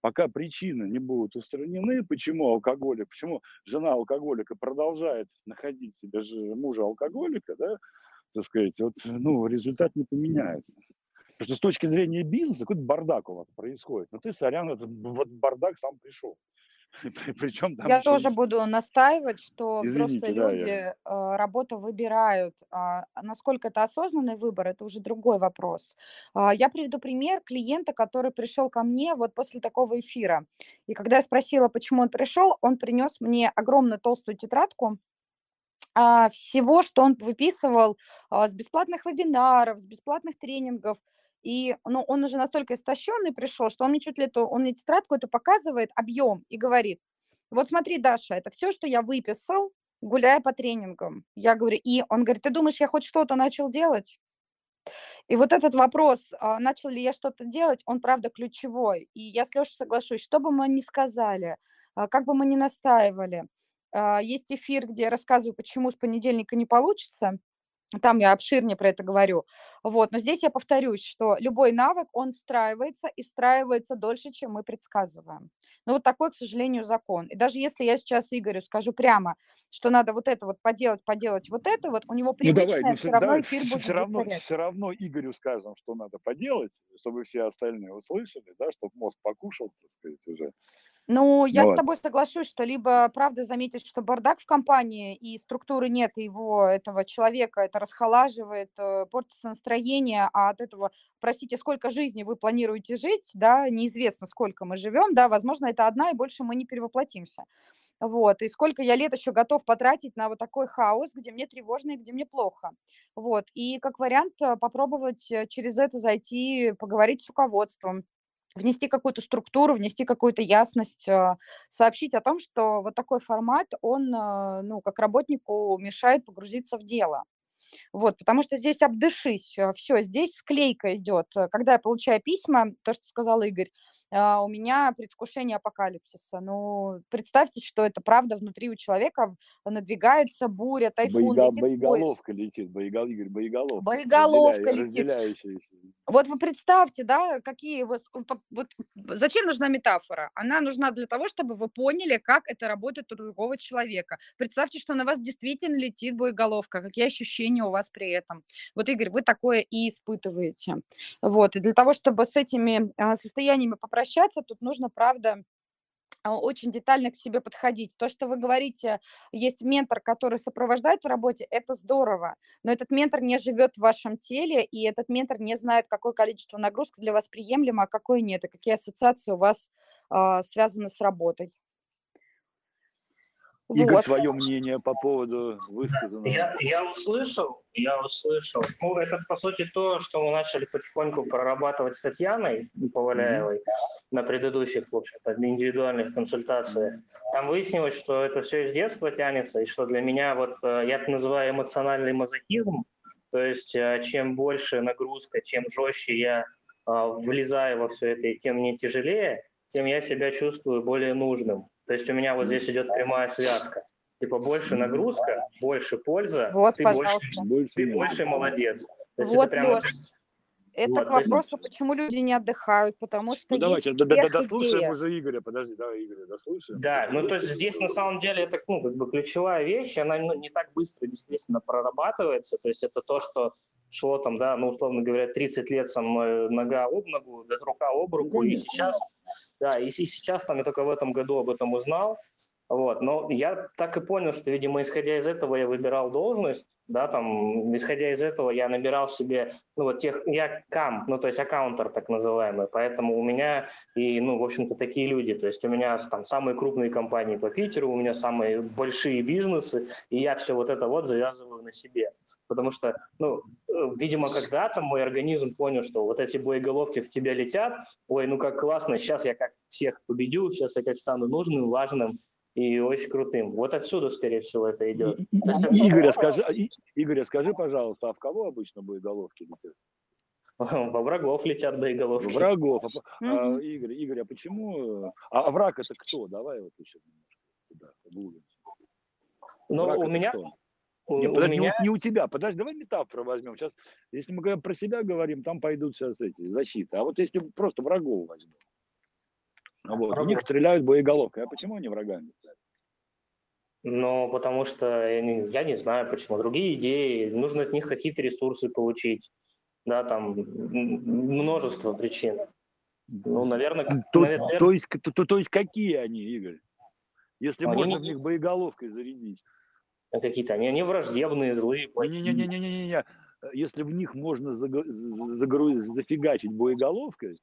пока причины не будут устранены, почему алкоголик, почему жена алкоголика продолжает находить себе мужа алкоголика, да, так сказать, вот, ну, результат не поменяется. Потому что с точки зрения бизнеса какой-то бардак у вас происходит. Но ты, сорян, этот вот бардак сам пришел. Причем там Я тоже буду настаивать, что Извините, взрослые да, люди я... э, работу выбирают. А насколько это осознанный выбор, это уже другой вопрос. А, я приведу пример клиента, который пришел ко мне вот после такого эфира. И когда я спросила, почему он пришел, он принес мне огромную толстую тетрадку а, всего, что он выписывал а, с бесплатных вебинаров, с бесплатных тренингов. И ну, он уже настолько истощенный пришел, что он мне чуть ли эту, он мне тетрадку эту показывает, объем, и говорит, вот смотри, Даша, это все, что я выписал, гуляя по тренингам. Я говорю, и он говорит, ты думаешь, я хоть что-то начал делать? И вот этот вопрос, а, начал ли я что-то делать, он правда ключевой. И я с Лешей соглашусь, что бы мы ни сказали, а, как бы мы ни настаивали. А, есть эфир, где я рассказываю, почему с понедельника не получится. Там я обширнее про это говорю. Вот. Но здесь я повторюсь, что любой навык, он встраивается и встраивается дольше, чем мы предсказываем. Но вот такой, к сожалению, закон. И даже если я сейчас Игорю скажу прямо, что надо вот это вот поделать, поделать вот это, вот у него привычное, ну, давай, ну, все равно давай, эфир будет все равно, все равно Игорю скажем, что надо поделать, чтобы все остальные услышали, да, чтобы мозг покушал, так сказать, уже. Ну, я с тобой соглашусь, что либо правда заметить, что бардак в компании и структуры нет его, этого человека, это расхолаживает, э, портится настроение, а от этого, простите, сколько жизней вы планируете жить, да, неизвестно, сколько мы живем, да, возможно, это одна, и больше мы не перевоплотимся. Вот, и сколько я лет еще готов потратить на вот такой хаос, где мне тревожно и где мне плохо. Вот, и как вариант э, попробовать э, через это зайти, поговорить с руководством, внести какую-то структуру, внести какую-то ясность, а, сообщить о том, что вот такой формат, он, а, ну, как работнику мешает погрузиться в дело. Вот, потому что здесь обдышись, а, все, здесь склейка идет. Когда я получаю письма, то, что сказал Игорь, у меня предвкушение апокалипсиса. Ну, представьте, что это правда внутри у человека надвигается буря, тайфун, Боега, летит боеголовка поезд. летит, боегол, Игорь, боеголовка. Боеголовка разделяя, летит. Вот вы представьте, да, какие вот, вот зачем нужна метафора? Она нужна для того, чтобы вы поняли, как это работает у другого человека. Представьте, что на вас действительно летит боеголовка, какие ощущения у вас при этом. Вот, Игорь, вы такое и испытываете. Вот, и для того, чтобы с этими а, состояниями попрощаться, тут нужно, правда, очень детально к себе подходить. То, что вы говорите, есть ментор, который сопровождает в работе, это здорово, но этот ментор не живет в вашем теле, и этот ментор не знает, какое количество нагрузки для вас приемлемо, а какое нет, и какие ассоциации у вас э, связаны с работой. Игорь, вот. свое мнение по поводу высказанного. Я, я услышал, я услышал. Ну, это, по сути, то, что мы начали потихоньку прорабатывать с Татьяной Поваляевой mm-hmm. на предыдущих, в общем-то, индивидуальных консультациях. Там выяснилось, что это все из детства тянется, и что для меня, вот, э, я это называю эмоциональный мазохизм, то есть э, чем больше нагрузка, чем жестче я э, влезаю во все это, тем мне тяжелее, тем я себя чувствую более нужным. То есть у меня вот здесь идет прямая связка. Типа больше нагрузка, больше польза, вот, ты, пожалуйста. больше, ты больше молодец. То есть вот, это прямо... Леш, это вот, к вопросу, есть... почему люди не отдыхают, потому что ну, давайте, есть давайте, дослушаем уже Игоря, подожди, давай Игоря, дослушаем. Да, ну то есть здесь на самом деле это ну, как бы ключевая вещь, она ну, не так быстро действительно прорабатывается, то есть это то, что шло там, да, ну, условно говоря, 30 лет со мной нога об ногу, рука об руку, и сейчас, да, и, сейчас там я только в этом году об этом узнал, вот, но я так и понял, что, видимо, исходя из этого я выбирал должность, да, там, исходя из этого я набирал себе, ну, вот тех, я кам, ну, то есть аккаунтер так называемый, поэтому у меня и, ну, в общем-то, такие люди, то есть у меня там самые крупные компании по Питеру, у меня самые большие бизнесы, и я все вот это вот завязываю на себе, потому что, ну, видимо, когда-то мой организм понял, что вот эти боеголовки в тебя летят, ой, ну, как классно, сейчас я как всех победю, сейчас я как стану нужным, важным, и очень крутым. Вот отсюда, скорее всего, это идет. Игорь, скажи, Игорь, скажи, пожалуйста, а в кого обычно боеголовки летят? Во врагов летят боеголовки. Врагов. А, а, Игорь, Игорь, а почему... А, а враг это кто? Давай вот еще немножко туда углубимся. Ну, у меня... У, не, подожди, меня... не, не у тебя, подожди, давай метафору возьмем. Сейчас, если мы про себя говорим, там пойдут сейчас эти защиты. А вот если просто врагов возьмем. Вот. У них стреляют боеголовкой. А почему они врагами Ну, потому что я не, я не знаю, почему. Другие идеи, нужно от них какие-то ресурсы получить. Да, там множество причин. Ну, наверное... То, наверное... то, есть, то, то есть какие они, Игорь? Если они можно не... в них боеголовкой зарядить. А какие-то они, они враждебные, злые, Не-не-не-не-не-не. Если в них можно загрузить, зафигачить боеголовкой,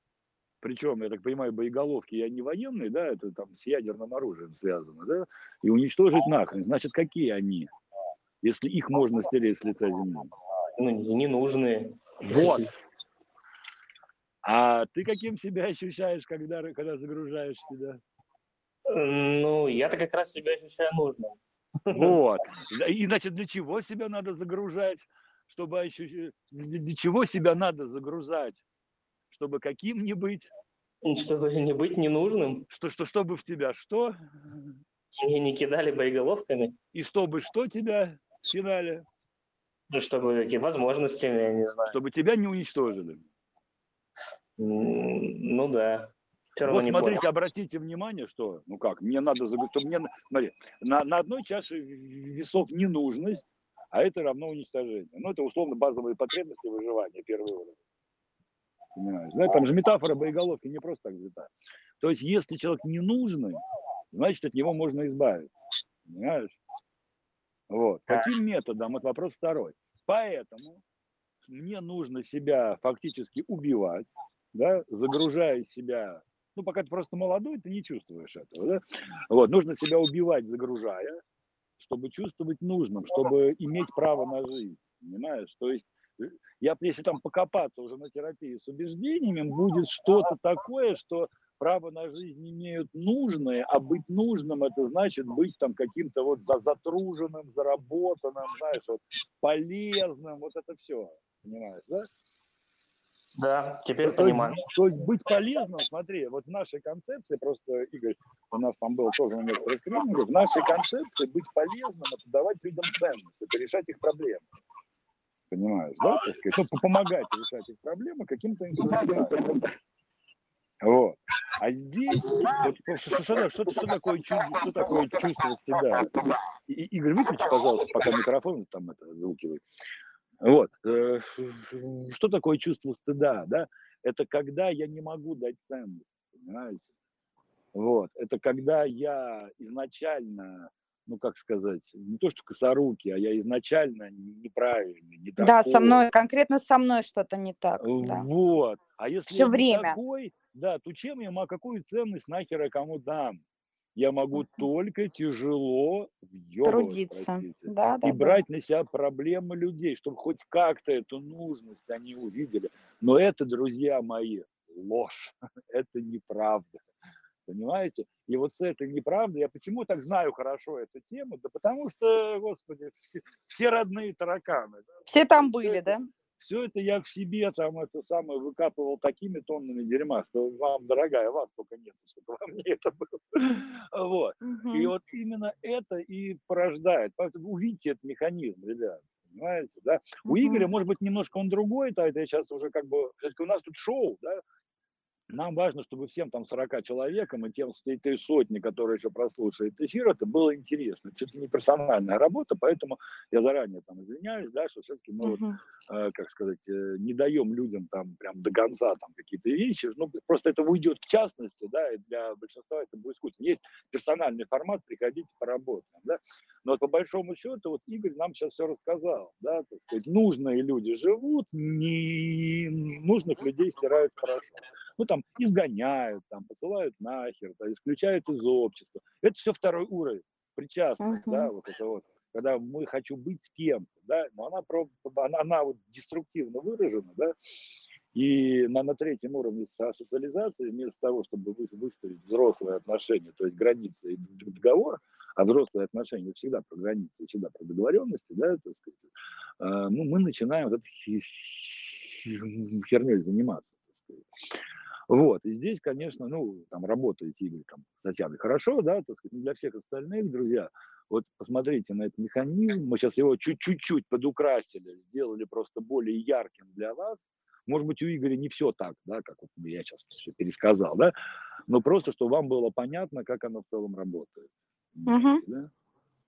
причем, я так понимаю, боеголовки я не военные, да, это там с ядерным оружием связано, да, и уничтожить нахрен. Значит, какие они, если их можно стереть с лица земли? Ну, ненужные. Вот. А ты каким себя ощущаешь, когда, когда загружаешь себя? Ну, я-то как раз себя ощущаю нужным. Вот. И, значит, для чего себя надо загружать? Чтобы ощущать... Для чего себя надо загружать? Чтобы каким не быть? Чтобы не быть ненужным. Что, что, чтобы в тебя что? И не кидали боеголовками. И чтобы что тебя кидали? Ну, чтобы возможностями, я не знаю. Чтобы тебя не уничтожили. Ну да. Все вот смотрите, понял. обратите внимание, что, ну как, мне надо, что мне, смотри, на, на одной чаше весов ненужность, а это равно уничтожение. Ну, это условно базовые потребности выживания, первый уровень. Понимаешь? Да? Там же метафора боеголовки не просто так взята. То есть, если человек не нужный, значит, от него можно избавиться. Понимаешь? Вот. Каким методом? Это вопрос второй. Поэтому мне нужно себя фактически убивать, да, загружая себя. Ну, пока ты просто молодой, ты не чувствуешь этого, да? Вот, нужно себя убивать, загружая, чтобы чувствовать нужным, чтобы иметь право на жизнь, понимаешь? То есть я, если там покопаться уже на терапии с убеждениями, будет что-то такое, что право на жизнь имеют нужные, а быть нужным это значит быть там каким-то вот затруженным, заработанным, знаешь, вот полезным, вот это все, понимаешь, да? Да, теперь то, понимаю. То есть, то есть быть полезным, смотри, вот в нашей концепции, просто, Игорь, у нас там было тоже некоторые скрининги, в нашей концепции быть полезным – это давать людям ценность, это решать их проблемы. Понимаешь, да? Так сказать, ну, по- помогать решать их проблемы каким-то инструментом. Вот. А здесь, вот, что, что, что, что, такое, что такое чувство стыда? И- Игорь, выключи, пожалуйста, пока микрофон там это звуки вы. Вот. э, Что такое чувство стыда, да? Это когда я не могу дать ценность, понимаете? Вот. Это когда я изначально, ну, как сказать, не то что косорукий, а я изначально неправильный, не такой. Да, со мной, конкретно со мной что-то не так. Да. Вот. А если не время. такой, да, то чем я могу, какую ценность нахер я кому дам? Я могу Мгм. только тяжело Трудиться. простите, Да, да, и да. брать на себя проблемы людей, чтобы хоть как-то эту нужность они увидели. Но это, друзья мои, ложь. Это неправда. Понимаете? И вот с этой неправдой, я почему так знаю хорошо эту тему? Да потому что, господи, все, все родные тараканы. да. Все там были, это- да? все это я в себе там это самое выкапывал такими тоннами дерьма, что вам, дорогая, вас только нет, сколько во мне это было. Вот. И Мгм. вот именно это и порождает. Поэтому увидите этот механизм, ребят. Понимаете, да? У. Игоря, может быть, немножко он другой, да, это я сейчас уже как бы, все-таки у нас тут шоу, да, нам важно, чтобы всем там 40 человекам и тем с той, сотни, которые еще прослушают эфир, это было интересно. Это не персональная работа, поэтому я заранее там извиняюсь, да, что все-таки мы вот Мгм. э, как сказать, э, не даем людям там прям до конца там какие-то вещи, ну, просто это уйдет в частности, да, и для большинства это будет скучно. Есть персональный формат, приходите, поработаем, да, но вот по большому счету вот Игорь нам сейчас все рассказал, да, так сказать, нужные люди живут, не нужных людей стирают хорошо. Ну, там, изгоняют, там, посылают нахер, да, исключают из общества. Это все второй уровень, причастность, да, Мгм. вот это вот когда мы хочу быть с кем-то, да, но она, она, она вот деструктивно выражена, да, и на, на третьем уровне со- социализации, вместо того, чтобы вы- выставить взрослые отношения, то есть границы и договор, а взрослые отношения всегда про границы, всегда про договоренности, да, так сказать, э, ну, мы начинаем вот этой херней заниматься. Вот, и здесь, конечно, ну, там работает Игорь, там, с Татьяной хорошо, да, так сказать, для всех остальных, друзья, вот посмотрите на этот механизм, мы сейчас его чуть- чуть-чуть подукрасили, сделали просто более ярким для вас. Может быть, у Игоря не все так, да, как вот я сейчас пересказал, да, но просто, чтобы вам было понятно, как оно в целом работает. Мгм. Да?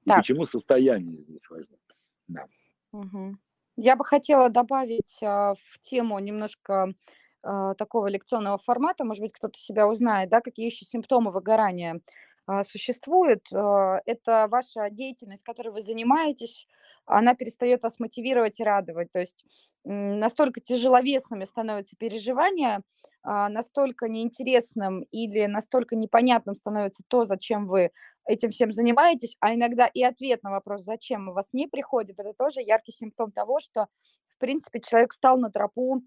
И Так. почему состояние здесь важно. Да. Мгм. Я бы хотела добавить а, в тему немножко такого лекционного формата, может быть, кто-то себя узнает, да, какие еще симптомы выгорания а, существуют. А, Это ваша деятельность, которой вы занимаетесь, она перестает вас мотивировать и радовать. То есть настолько тяжеловесными становятся переживания, а, настолько неинтересным или настолько непонятным становится то, зачем вы этим всем занимаетесь, а иногда и ответ на вопрос, зачем у вас не приходит, это тоже яркий симптом того, что, в принципе, человек стал на тропу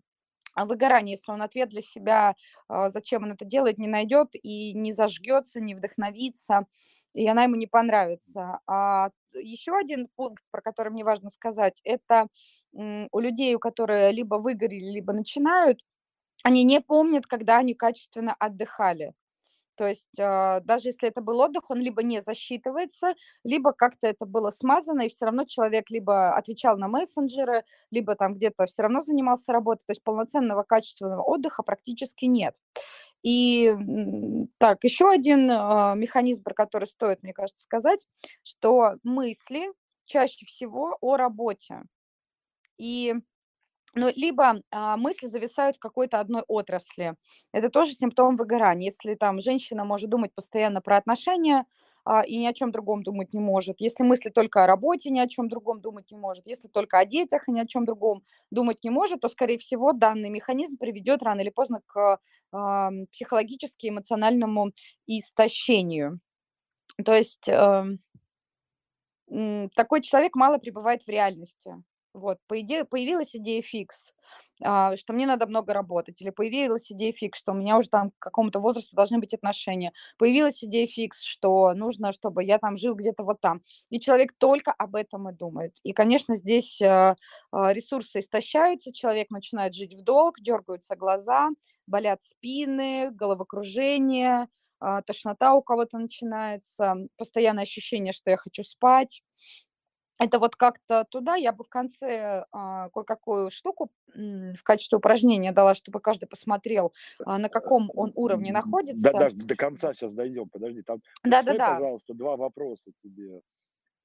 выгорания, если он ответ для себя, а, зачем он это делает, не найдет и не зажгется, не вдохновится, и она ему не понравится. А еще один пункт, про который мне важно сказать, это у людей, у которых либо выгорели, либо начинают, они не помнят, когда они качественно отдыхали. То есть а, даже если это был отдых, он либо не засчитывается, либо как-то это было смазано, и все равно человек либо отвечал на мессенджеры, либо там где-то все равно занимался работой. То есть полноценного качественного отдыха практически нет. И так, еще один а, механизм, про который стоит, мне кажется, сказать, что мысли чаще всего о работе. И ну, либо а, мысли зависают в какой-то одной отрасли. Это тоже симптом выгорания. Если там женщина может думать постоянно про отношения а, и ни о чем другом думать не может, если мысли только о работе, ни о чем другом думать не может, если только о детях и ни о чем другом думать не может, то, скорее всего, данный механизм приведет рано или поздно к а, психологически эмоциональному истощению. То есть м, такой человек мало пребывает в реальности. Вот, по идее, появилась идея фикс, а, что мне надо много работать, или появилась идея фикс, что у меня уже там к какому-то возрасту должны быть отношения, появилась идея фикс, что нужно, чтобы я там жил где-то вот там. И человек только об этом и думает. И, конечно, здесь а, а, ресурсы истощаются, человек начинает жить в долг, дергаются глаза, болят спины, головокружение, а, тошнота у кого-то начинается, постоянное ощущение, что я хочу спать. Это вот как-то туда я бы в конце а, кое-какую штуку м, в качестве упражнения дала, чтобы каждый посмотрел, а, на каком он уровне Да, находится. даже до конца сейчас дойдем, подожди, там почитай, Да-да-да. пожалуйста, два вопроса тебе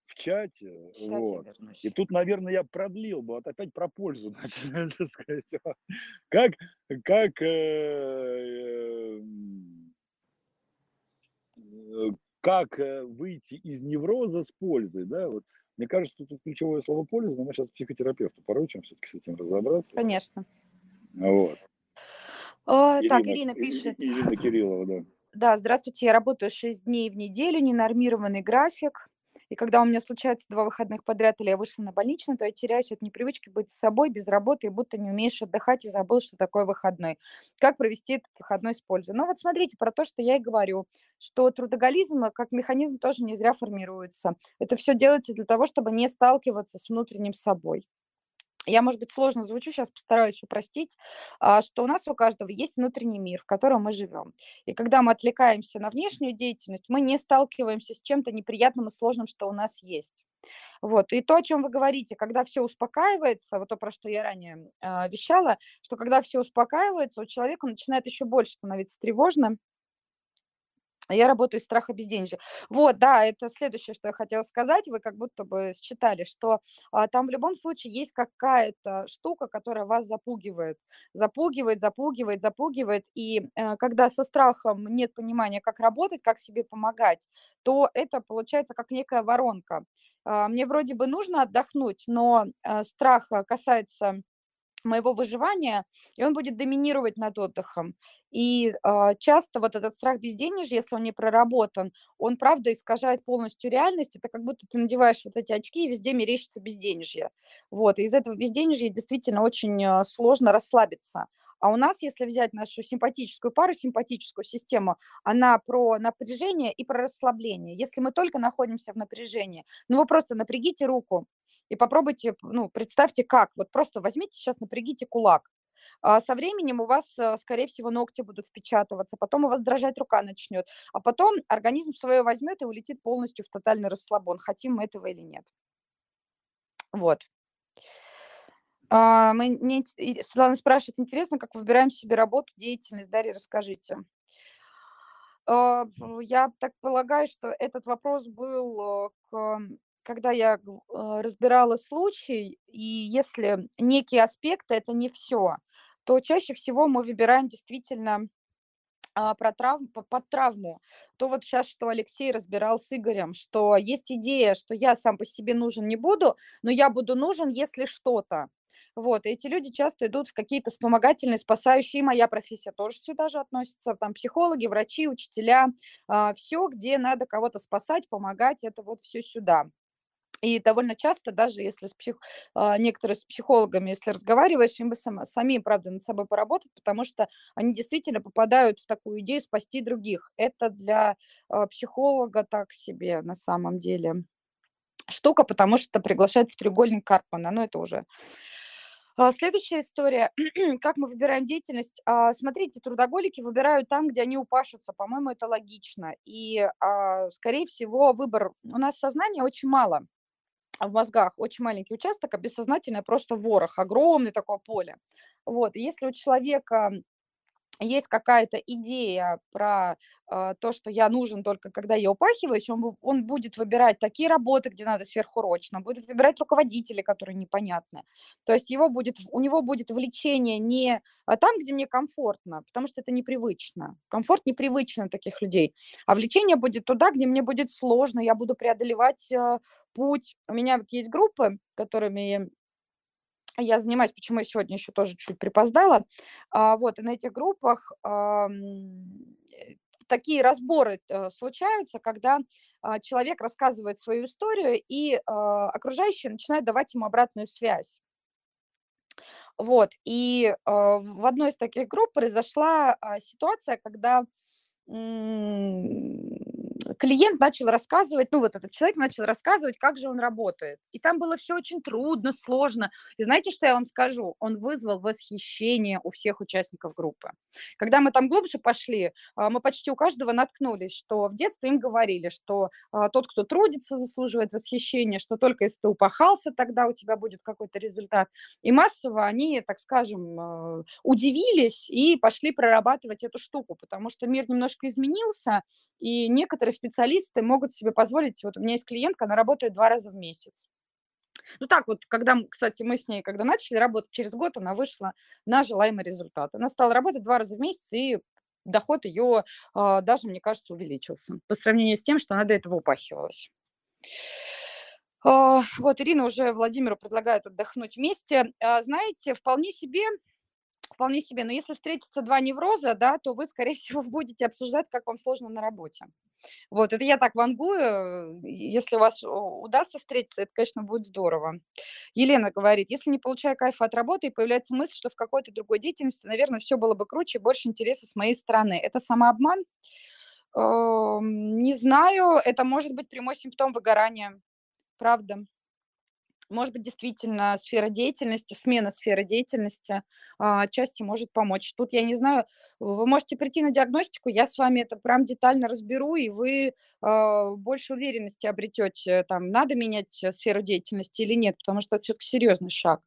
в чате, Сейчас вот. И тут, наверное, я продлил бы, вот опять про пользу сказать. Как, как, э, э, как э, выйти из невроза с пользой, да, вот. Мне кажется, тут ключевое слово польза, но мы сейчас психотерапевту поручим все-таки с этим разобраться. Конечно. Вот. Так, Ирина, Ирина И- И- пишет. Ирина Кириллова, да. Да, здравствуйте, я работаю 6 дней в неделю, ненормированный график. И когда у меня случается два выходных подряд или я вышла на больничный, то я теряюсь от непривычки быть с собой, без работы, и будто не умеешь отдыхать и забыл, что такое выходной. Как провести этот выходной с пользой? Ну вот смотрите, про то, что я и говорю, что трудоголизм э, как механизм тоже не зря формируется. Это все делается для того, чтобы не сталкиваться с внутренним собой я, может быть, сложно звучу, сейчас постараюсь упростить, а, что у нас у каждого есть внутренний мир, в котором мы живем. И когда мы отвлекаемся на внешнюю деятельность, мы не сталкиваемся с чем-то неприятным и сложным, что у нас есть. Вот. И то, о чем вы говорите, когда все успокаивается, вот то, про что я ранее а, вещала, что когда все успокаивается, у человека начинает еще больше становиться тревожным, я работаю из страха безденежья. Вот, да, это следующее, что я хотела сказать. Вы как будто бы считали, что а, там в любом случае есть какая-то штука, которая вас запугивает. Запугивает, запугивает, запугивает. И э, когда со страхом нет понимания, как работать, как себе помогать, то это получается как некая воронка. А, мне вроде бы нужно отдохнуть, но э, страх э, касается моего выживания, и он будет доминировать над отдыхом. И а, часто вот этот страх безденежья, если он не проработан, он, правда, искажает полностью реальность. Это как будто ты надеваешь вот эти очки, и везде мерещится безденежье. Вот, и из этого безденежья действительно очень а, сложно расслабиться. А у нас, если взять нашу симпатическую пару, симпатическую систему, она про напряжение и про расслабление. Если мы только находимся в напряжении, ну вы просто напрягите руку, и попробуйте, ну, представьте, как. Вот просто возьмите сейчас, напрягите кулак. А со временем у вас, э, скорее всего, ногти будут впечатываться, потом у вас дрожать рука начнет, а потом организм свое возьмет и улетит полностью в тотальный расслабон, хотим мы этого или нет. Вот. А, мы, и Светлана спрашивает, интересно, как выбираем себе работу, деятельность. Дарья, расскажите. А, Я так полагаю, что этот вопрос был, э, к, когда я э, разбирала случай, и если некие аспекты это не все, то чаще всего мы выбираем действительно а, про травм, по- под травму, то вот сейчас, что Алексей разбирал с Игорем, что есть идея, что я сам по себе нужен не буду, но я буду нужен, если что-то. Вот, и эти люди часто идут в какие-то вспомогательные, спасающие, и моя профессия тоже сюда же относится, там психологи, врачи, учителя, все, где надо кого-то спасать, помогать, это вот все сюда. И довольно часто, даже если с псих... а, некоторые с психологами, если разговариваешь, им бы сама, самим, правда, над собой поработать, потому что они действительно попадают в такую идею спасти других. Это для а, психолога так себе на самом деле штука, потому что приглашает в треугольник Карпмана, но это уже а, Следующая история. Как мы выбираем деятельность? Смотрите, трудоголики выбирают там, где они упашутся. По-моему, это логично. И, скорее всего, выбор... У нас сознания очень мало в мозгах, очень маленький участок, а бессознательное просто ворох, огромное такое поле. Вот. Если у человека есть какая-то идея про э, то, что я нужен только когда я упахиваюсь, он, он будет выбирать такие работы, где надо сверхурочно, будет выбирать руководителей, которые непонятны. То есть его будет, у него будет влечение не а, там, где мне комфортно, потому что это непривычно. Комфорт непривычно у таких людей. А влечение будет туда, где мне будет сложно, я буду преодолевать э, путь. У меня вот есть группы, которыми я занимаюсь, почему я сегодня еще тоже чуть припоздала. А, вот, и на этих группах ам, э, такие разборы э, случаются, когда а, человек рассказывает свою историю, и а, окружающие начинают давать ему обратную связь. Вот, и а, в одной из таких групп произошла а, ситуация, когда клиент начал рассказывать, ну вот этот человек начал рассказывать, как же он работает. И там было все очень трудно, сложно. И знаете, что я вам скажу? Он вызвал восхищение у всех участников группы. Когда мы там глубже пошли, а, мы почти у каждого наткнулись, что в детстве им говорили, что а, тот, кто трудится, заслуживает восхищения, что только если ты упахался, тогда у тебя будет какой-то результат. И массово они, так скажем, а, удивились и пошли прорабатывать эту штуку, потому что мир немножко изменился, и некоторые специалисты могут себе позволить, вот у меня есть клиентка, она работает два раза в месяц. Ну так вот, когда, кстати, мы с ней, когда начали работать, через год она вышла на желаемый результат. Она стала работать два раза в месяц, и доход ее а, даже, мне кажется, увеличился по сравнению с тем, что она до этого упахивалась. А, вот Ирина уже Владимиру предлагает отдохнуть вместе. А, знаете, вполне себе вполне себе. Но если встретятся два невроза, да, то вы, скорее всего, будете обсуждать, как вам сложно на работе. Вот, это я так вангую. Если у вас удастся встретиться, это, конечно, будет здорово. Елена говорит, если не получаю кайфа от работы и появляется мысль, что в какой-то другой деятельности, наверное, все было бы круче больше интереса с моей стороны. Это самообман? Эм, не знаю, это может быть прямой симптом выгорания. Правда может быть, действительно сфера деятельности, смена сферы деятельности а, отчасти может помочь. Тут я не знаю, вы можете прийти на диагностику, я с вами это прям детально разберу, и вы а, больше уверенности обретете, там, надо менять сферу деятельности или нет, потому что это все-таки серьезный шаг.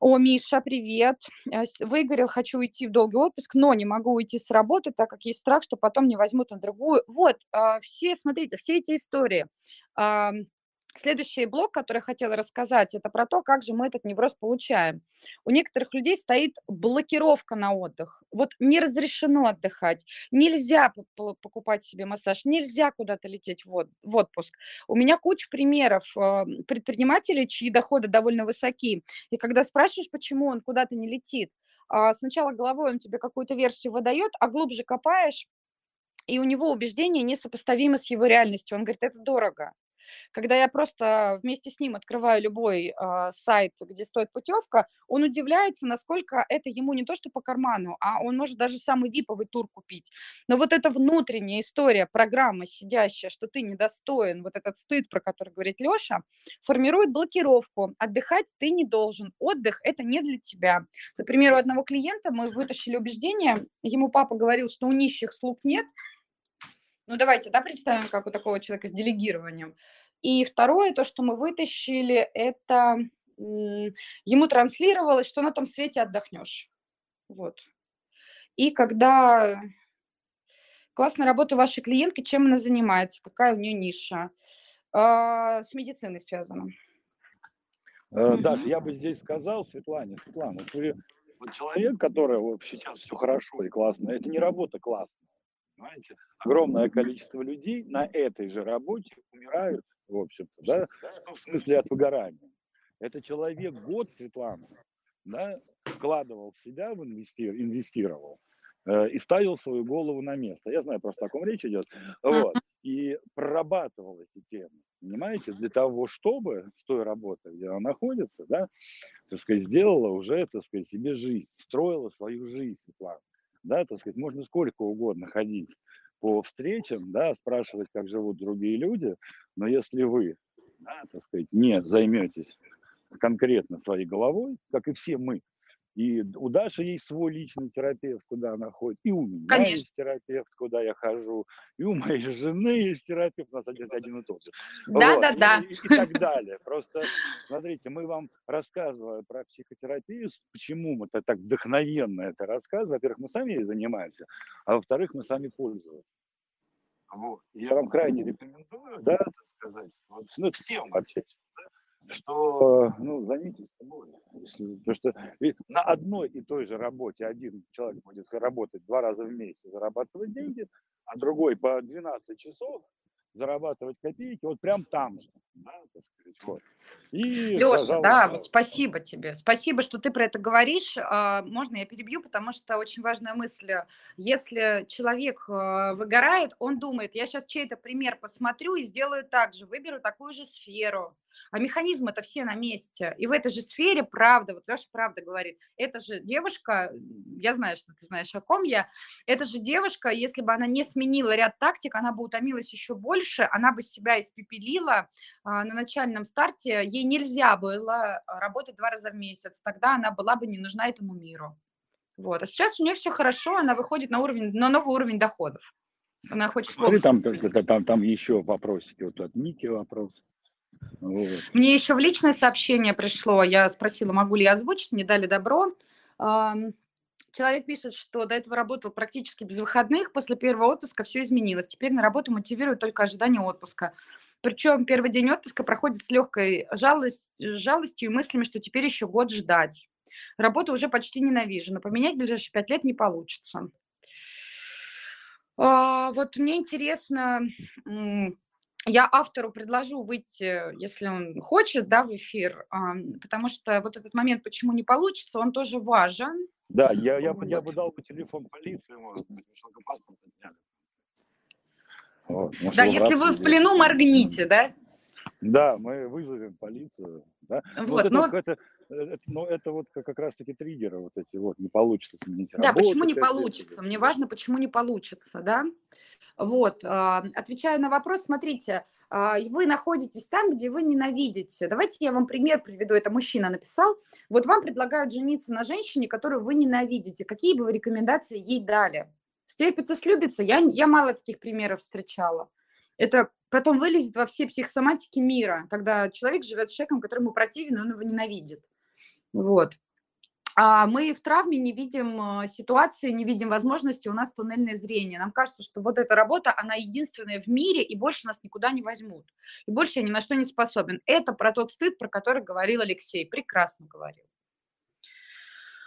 О, Миша, привет. Э, выгорел, хочу уйти в долгий отпуск, но не могу уйти с работы, так как есть страх, что потом не возьмут на другую. Вот, а, все, смотрите, все эти истории Следующий блок, который я хотела рассказать, это про то, как же мы этот невроз получаем. У некоторых людей стоит блокировка на отдых. Вот не разрешено отдыхать, нельзя покупать себе массаж, нельзя куда-то лететь в отпуск. У меня куча примеров а, предпринимателей, чьи доходы довольно высоки. И когда спрашиваешь, почему он куда-то не летит, а, сначала головой он тебе какую-то версию выдает, а глубже копаешь, и у него убеждения несопоставимы с его реальностью. Он говорит, это дорого. Когда я просто вместе с ним открываю любой э, сайт, где стоит путевка, он удивляется, насколько это ему не то, что по карману, а он может даже самый виповый тур купить. Но вот эта внутренняя история, программа сидящая, что ты недостоин, вот этот стыд, про который говорит Леша, формирует блокировку. Отдыхать ты не должен. Отдых – это не для тебя. Например, у одного клиента мы вытащили убеждение, ему папа говорил, что у нищих слуг нет, ну, давайте, да, представим, как у такого человека с делегированием. И второе, то, что мы вытащили, это ему транслировалось, что на том свете отдохнешь. Вот. И когда классная работа вашей клиентки, чем она занимается, какая у нее ниша, а, с медициной связана. Э, Даша, я бы здесь сказал, Светлане, Светлана, вы вот человек, который вот сейчас все хорошо и классно, это не работа классная. Понимаете? Огромное количество людей на этой же работе умирают, в общем-то, да, ну, в смысле от выгорания. Это человек год, Светлана, да, вкладывал в себя, в инвестир, инвестировал э, и ставил свою голову на место. Я знаю, просто о ком речь идет. Вот. И прорабатывал эти темы, понимаете, для того, чтобы с той работой, где она находится, да, так сказать, сделала уже, так сказать, себе жизнь, строила свою жизнь, Светлана да, так сказать, можно сколько угодно ходить по встречам, да, спрашивать, как живут другие люди, но если вы, да, так сказать, не займетесь конкретно своей головой, как и все мы, и у Даши есть свой личный терапевт, куда она ходит, и у меня Конечно. есть терапевт, куда я хожу, и у моей жены есть терапевт, у нас один, один и тот же. Да, вот. да, да. И, и так далее. Просто, смотрите, мы вам рассказываем про психотерапию, почему мы так вдохновенно это рассказываем. Во-первых, мы сами ей занимаемся, а во-вторых, мы сами пользуемся. Вот. Я вам крайне рекомендую, да, так сказать, вот, ну, всем вообще, да, что, ну, займитесь собой. Потому что на одной и той же работе один человек будет работать два раза в месяц, зарабатывать деньги, а другой по 12 часов зарабатывать копейки вот прям там же. Да, так сказать, вот. И, Леша, да, вот спасибо тебе. Спасибо, что ты про это говоришь. А, можно я перебью, потому что очень важная мысль. Если человек а, выгорает, он думает, я сейчас чей-то пример посмотрю и сделаю так же, выберу такую же сферу а механизмы это все на месте. И в этой же сфере, правда, вот Леша правда говорит, это же девушка, я знаю, что ты знаешь, о ком я, это же девушка, если бы она не сменила ряд тактик, она бы утомилась еще больше, она бы себя испепелила а, на начальном старте, ей нельзя было работать два раза в месяц, тогда она была бы не нужна этому миру. Вот. А сейчас у нее все хорошо, она выходит на уровень, на новый уровень доходов. Она хочет... Смотри, там, там, там, там еще вопросики. Вот от Ники вопрос. Мне еще в личное сообщение пришло. Я спросила, могу ли я озвучить. Мне дали добро. Человек пишет, что до этого работал практически без выходных. После первого отпуска все изменилось. Теперь на работу мотивирует только ожидание отпуска. Причем первый день отпуска проходит с легкой жалость, жалостью и мыслями, что теперь еще год ждать. Работу уже почти ненавижу, но поменять в ближайшие пять лет не получится. А, вот мне интересно, я автору предложу выйти, если он хочет, да, в эфир, потому что вот этот момент, почему не получится, он тоже важен. Да, я, я, вот. я бы дал бы телефон полиции, может быть, паспорт отняли. Вот, да, если вы в плену, моргните, да? Да, мы вызовем полицию. Да? Вот, вот но... это, это, но это вот как, раз-таки триггеры вот эти вот, не получится сменить Да, работу, почему не получится? Мне важно, почему не получится, да? Вот, а, отвечая на вопрос, смотрите, а, вы находитесь там, где вы ненавидите. Давайте я вам пример приведу. Это мужчина написал. Вот вам предлагают жениться на женщине, которую вы ненавидите. Какие бы вы рекомендации ей дали? Стерпится, слюбится? Я, я мало таких примеров встречала. Это потом вылезет во все психосоматики мира, когда человек живет с человеком, который ему противен, он его ненавидит. Вот. А мы в травме не видим э, ситуации, не видим возможности, у нас туннельное зрение. Нам кажется, что вот эта работа, она единственная в мире, и больше нас никуда не возьмут. И больше я ни на что не способен. Это про тот стыд, про который говорил Алексей, прекрасно говорил.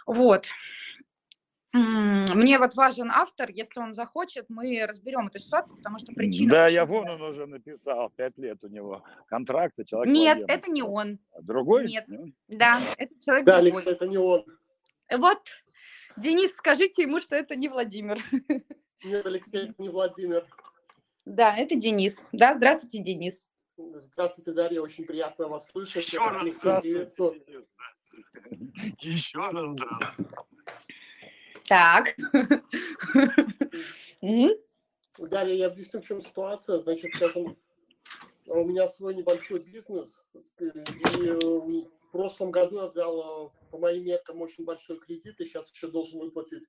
Вот. Мне вот важен автор, если он захочет, мы разберем эту ситуацию, потому что причина... Да, я вон он уже написал, пять лет у него контракта. Человек Нет, военный. это не он. А другой? Нет, да, это человек Да, другой. Алекс, это не он. Вот, Денис, скажите ему, что это не Владимир. Нет, Алексей, это не Владимир. Да, это Денис. Да, здравствуйте, Денис. Здравствуйте, Дарья, очень приятно вас слышать. Еще раз здравствуйте. Еще раз здравствуйте. Так. Далее я объясню, в чем ситуация. Значит, скажем, у меня свой небольшой бизнес. И э, в прошлом году я взял, э, по моим меркам, очень большой кредит, и сейчас еще должен выплатить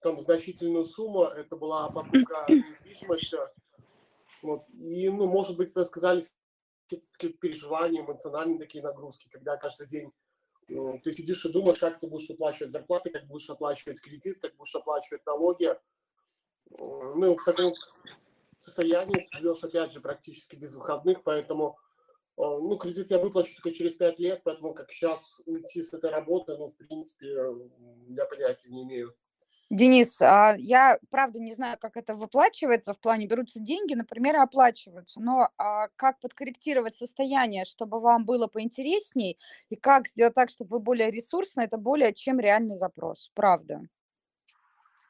там значительную сумму. Это была покупка недвижимости. Вот. И, ну, может быть, сказались какие-то переживания, эмоциональные такие нагрузки, когда каждый день ты сидишь и думаешь, как ты будешь оплачивать зарплаты, как будешь оплачивать кредит, как будешь оплачивать налоги. Ну, в таком состоянии ты живешь, опять же, практически без выходных, поэтому ну, кредит я выплачу только через пять лет, поэтому как сейчас уйти с этой работы, ну, в принципе, я понятия не имею. Денис, а, я правда не знаю, как это выплачивается, в плане берутся деньги, например, и оплачиваются, но а, как подкорректировать состояние, чтобы вам было поинтересней, и как сделать так, чтобы вы более ресурсны, это более чем реальный запрос, правда.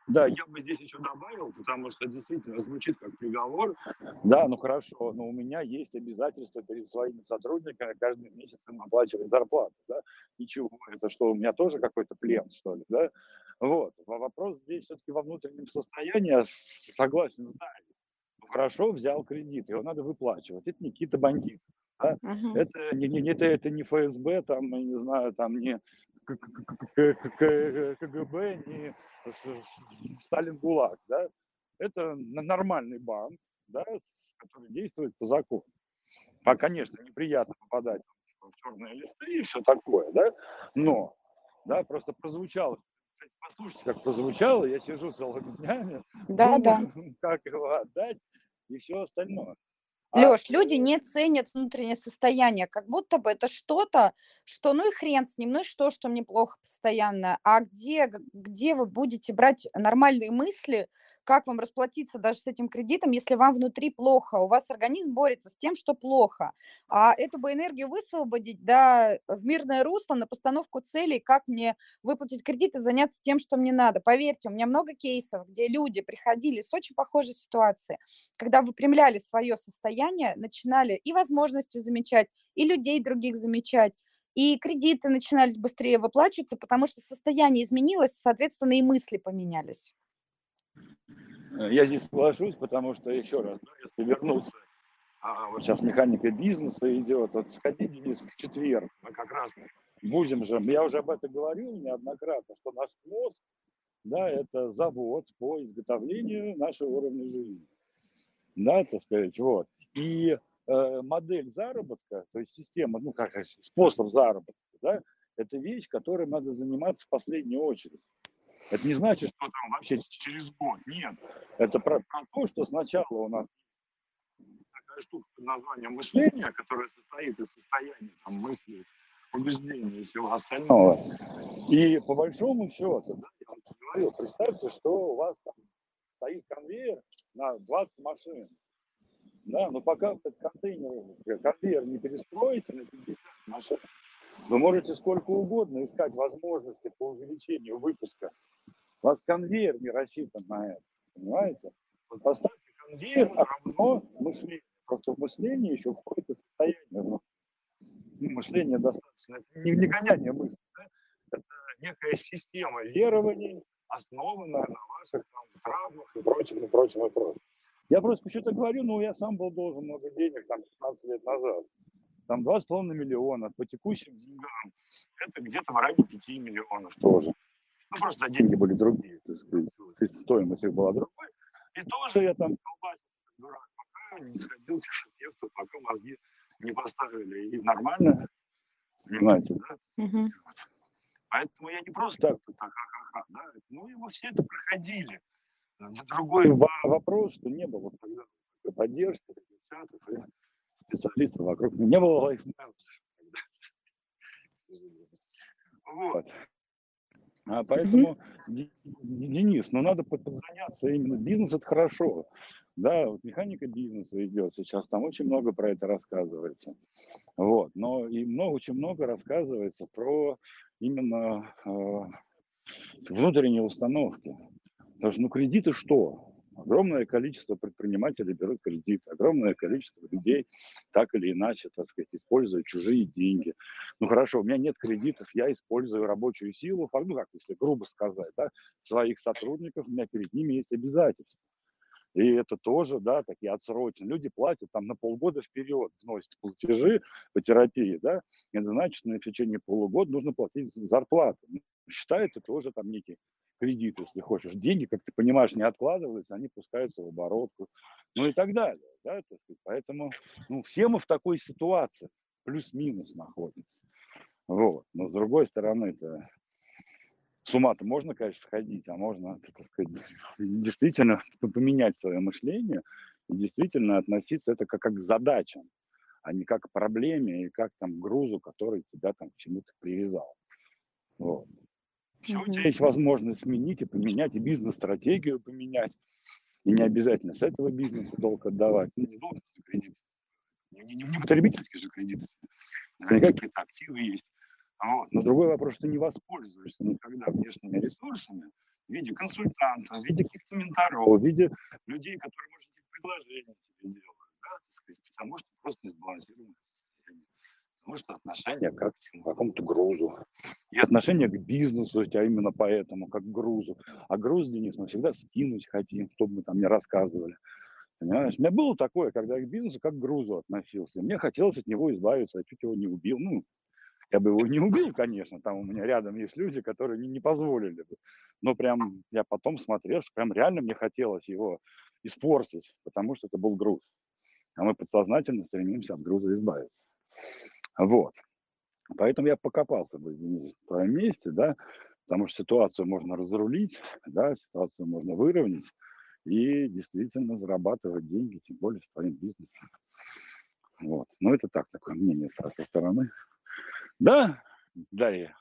Да, я бы здесь еще добавил, потому что действительно звучит как приговор. Да, ну хорошо, но у меня есть обязательства перед своими сотрудниками каждый месяц им оплачивать зарплату. Да? Ничего, это что, у меня тоже какой-то плен, что ли, да? Вот. Вопрос здесь все-таки во внутреннем состоянии, согласен. Ну, хорошо, взял кредит, его надо выплачивать. Это Никита Бандит. Да? Uh-huh. Это, не, не, это, это не ФСБ, там, я не знаю, там не КГБ, не Сталин ГУЛАГ. Да? Это нормальный банк, да, который действует по закону. А, конечно, неприятно попадать в черные листы и все такое, да, но, да, просто прозвучало послушайте, как прозвучало, я сижу целыми днями, да, думаю, да. как его отдать и все остальное. Леш, а... люди не ценят внутреннее состояние, как будто бы это что-то, что ну и хрен с ним, ну и что, что мне плохо постоянно, а где, где вы будете брать нормальные мысли, как вам расплатиться даже с этим кредитом, если вам внутри плохо, у вас организм борется с тем, что плохо, а эту бы энергию высвободить, да, в мирное русло, на постановку целей, как мне выплатить кредит и заняться тем, что мне надо. Поверьте, у меня много кейсов, где люди приходили с очень похожей ситуации, когда выпрямляли свое состояние, начинали и возможности замечать, и людей других замечать, и кредиты начинались быстрее выплачиваться, потому что состояние изменилось, соответственно, и мысли поменялись. Э, я здесь соглашусь, потому что, еще раз, ну, если вернуться, а, вот сейчас механика бизнеса идет, вот сходи, Денис, в четверг, мы как раз будем же, я уже об этом говорил неоднократно, что наш мозг, да, это завод по изготовлению нашего уровня жизни. Да, так сказать, вот. И э, модель заработка, то есть система, ну, как способ заработка, да, это вещь, которой надо заниматься в последнюю очередь. Это не значит, что там вообще через год. Нет. Это про, про то, что сначала у нас такая штука под названием мышление, которая состоит из состояния там, мысли, убеждений и всего остального. И по большому счету, да, я вам говорил, представьте, что у вас там стоит конвейер на 20 машин. Да, но пока этот контейнер, конвейер не перестроите на 50 машин, вы можете сколько угодно искать возможности по увеличению выпуска у вас конвейер не рассчитан на это, понимаете? Поставьте конвейер равно мышлению. Просто в мышлении еще входит и состояние. Ну, мышление достаточно, не, не гоняние мысли, да? это некая система верований, основанная на ваших там, травмах и прочем, и прочем, и прочем. Я просто почему-то говорю, ну, я сам был должен много денег, там, 15 лет назад. Там 2,5 миллиона по текущим деньгам. Это где-то в районе 5 миллионов тоже. Ну, просто деньги были другие, так сказать, стоимость их была другой. И тоже я там колбасился, дурак, пока не сходил к пока мозги не поставили. И нормально, понимаете, да? Угу. Поэтому я не просто так, так ха-ха-ха, да? Ну, и мы все это проходили. Другой вопрос, что не было тогда поддержки, специалистов вокруг. Не было лайфменеджера. Вот. А поэтому, mm-hmm. Денис, ну надо подзаняться именно. Бизнес это хорошо. Да, вот механика бизнеса идет сейчас, там очень много про это рассказывается. Вот, но и много, очень много рассказывается про именно э, внутренние установки. Потому что, ну, кредиты что? Огромное количество предпринимателей берут кредит, огромное количество людей так или иначе, так сказать, используют чужие деньги. Ну хорошо, у меня нет кредитов, я использую рабочую силу, ну как, если грубо сказать, да, своих сотрудников, у меня перед ними есть обязательства. И это тоже, да, такие отсроченные. Люди платят там на полгода вперед, вносят платежи по терапии, да. Это значит, на течение полугода нужно платить зарплату. Считается тоже там некий кредит, если хочешь. Деньги, как ты понимаешь, не откладываются, они пускаются в оборотку, ну и так далее. Да, так сказать. Поэтому ну, все мы в такой ситуации, плюс-минус находимся. Вот. Но с другой стороны, это с ума-то можно, конечно, сходить, а можно, так сказать, действительно поменять свое мышление и действительно относиться это как, как к задачам, а не как к проблеме и как там грузу, который тебя там к чему-то привязал. Вот. Все, у тебя есть возможность сменить и поменять, и бизнес-стратегию поменять. И не обязательно с этого бизнеса долг отдавать. Ну, не долг, а кредит. Не, не, не потребительский же кредит. Наверняка какие-то активы есть. Вот. Но другой вопрос, что ты не воспользуешься никогда внешними ресурсами в виде консультантов, в виде каких-то менторов, в виде людей, которые, может быть, предложения тебе делают. Да, потому что просто не сбалансированное состояние. Что отношение как к какому-то грузу. И отношение к бизнесу тебя именно поэтому, как к грузу. А груз, Денис, мы всегда скинуть хотим, чтобы мы там не рассказывали. Понимаешь? У меня было такое, когда я к бизнесу как к грузу относился. Мне хотелось от него избавиться, я чуть его не убил. Ну, я бы его не убил, конечно, там у меня рядом есть люди, которые не, не позволили бы. Но прям я потом смотрел, что прям реально мне хотелось его испортить, потому что это был груз. А мы подсознательно стремимся от груза избавиться. Вот. Поэтому я покопался бы в твоем месте, да, потому что ситуацию можно разрулить, да, ситуацию можно выровнять и действительно зарабатывать деньги, тем более в твоем бизнесе. Вот. Ну, это так, такое мнение со, со стороны. Да, Дарья?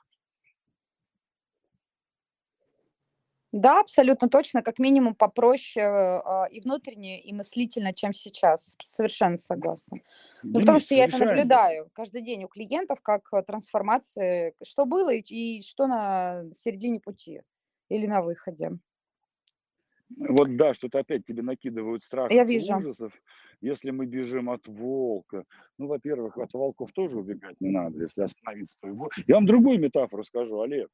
Да, абсолютно точно, как минимум попроще а, и внутренне, и мыслительно, чем сейчас. Совершенно согласна. Ну, потому что я это наблюдаю каждый день у клиентов, как э, трансформации, что было и, и что на середине пути или на выходе. Вот да, что-то опять тебе накидывают страхов Я вижу. ужасов. Если мы бежим от волка, ну, во-первых, от волков тоже убегать не надо, если остановиться, то его... Я вам другую метафору скажу, Олег.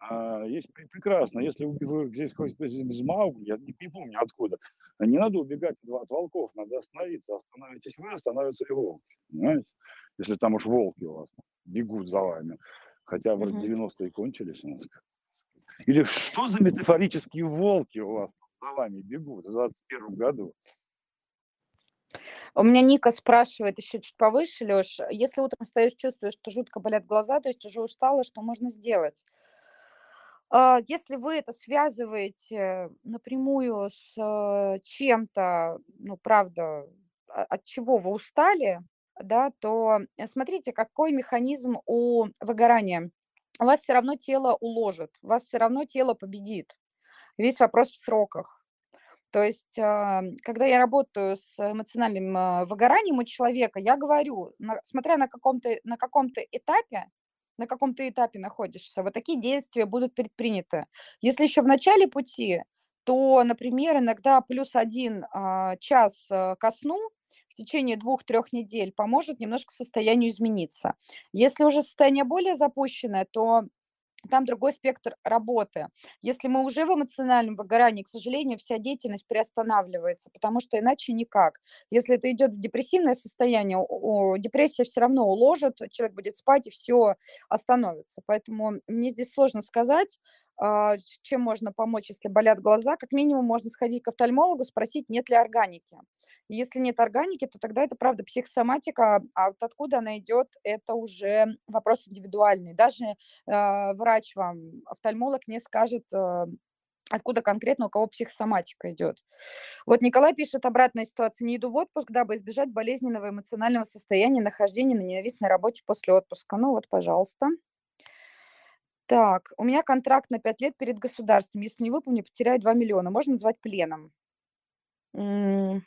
А, есть пре- прекрасно, если вы здесь хоть из Маугли, я не, не помню откуда, не надо убегать от от волков, надо остановиться. Остановитесь вы, остановятся и волки, понимаете? Если там уж волки у вас бегут за вами. Хотя вроде Мгм. 90-е кончились у нас. Или что за метафорические волки у вас за вами бегут в 21 году? У меня Ника спрашивает еще чуть повыше, Леш, если утром встаешь, чувствуешь, что жутко болят глаза, то есть уже устала, что можно сделать? А, Если вы это связываете напрямую с э, чем-то, ну, правда, а- от чего вы устали, да, то э, смотрите, какой механизм у выгорания. Вас все равно тело уложит, вас все равно тело победит. Весь вопрос в сроках. То есть, а, когда я работаю с эмоциональным а, выгоранием у человека, я говорю, смотря на каком-то на каком-то этапе, на каком-то этапе находишься, вот такие действия будут предприняты. Если еще в начале пути, то, например, иногда плюс один а, час а, ко сну в течение двух-трех недель поможет немножко состоянию измениться. Если уже состояние более запущенное, то там другой спектр работы. Если мы уже в эмоциональном выгорании, к сожалению, вся деятельность приостанавливается, потому что иначе никак. Если это идет в депрессивное состояние, депрессия все равно уложит, человек будет спать и все остановится. Поэтому мне здесь сложно сказать, чем можно помочь, если болят глаза. Как минимум можно сходить к офтальмологу, спросить, нет ли органики. Если нет органики, то тогда это правда психосоматика, а вот откуда она идет, это уже вопрос индивидуальный. Даже э, врач вам, офтальмолог не скажет, э, откуда конкретно у кого психосоматика идет. Вот Николай пишет, обратная ситуация, не иду в отпуск, дабы избежать болезненного эмоционального состояния нахождения на ненавистной работе после отпуска. Ну вот, пожалуйста. Так, у меня контракт на 5 лет перед государством. Если не выполню, потеряю 2 миллиона. Можно назвать пленом? М,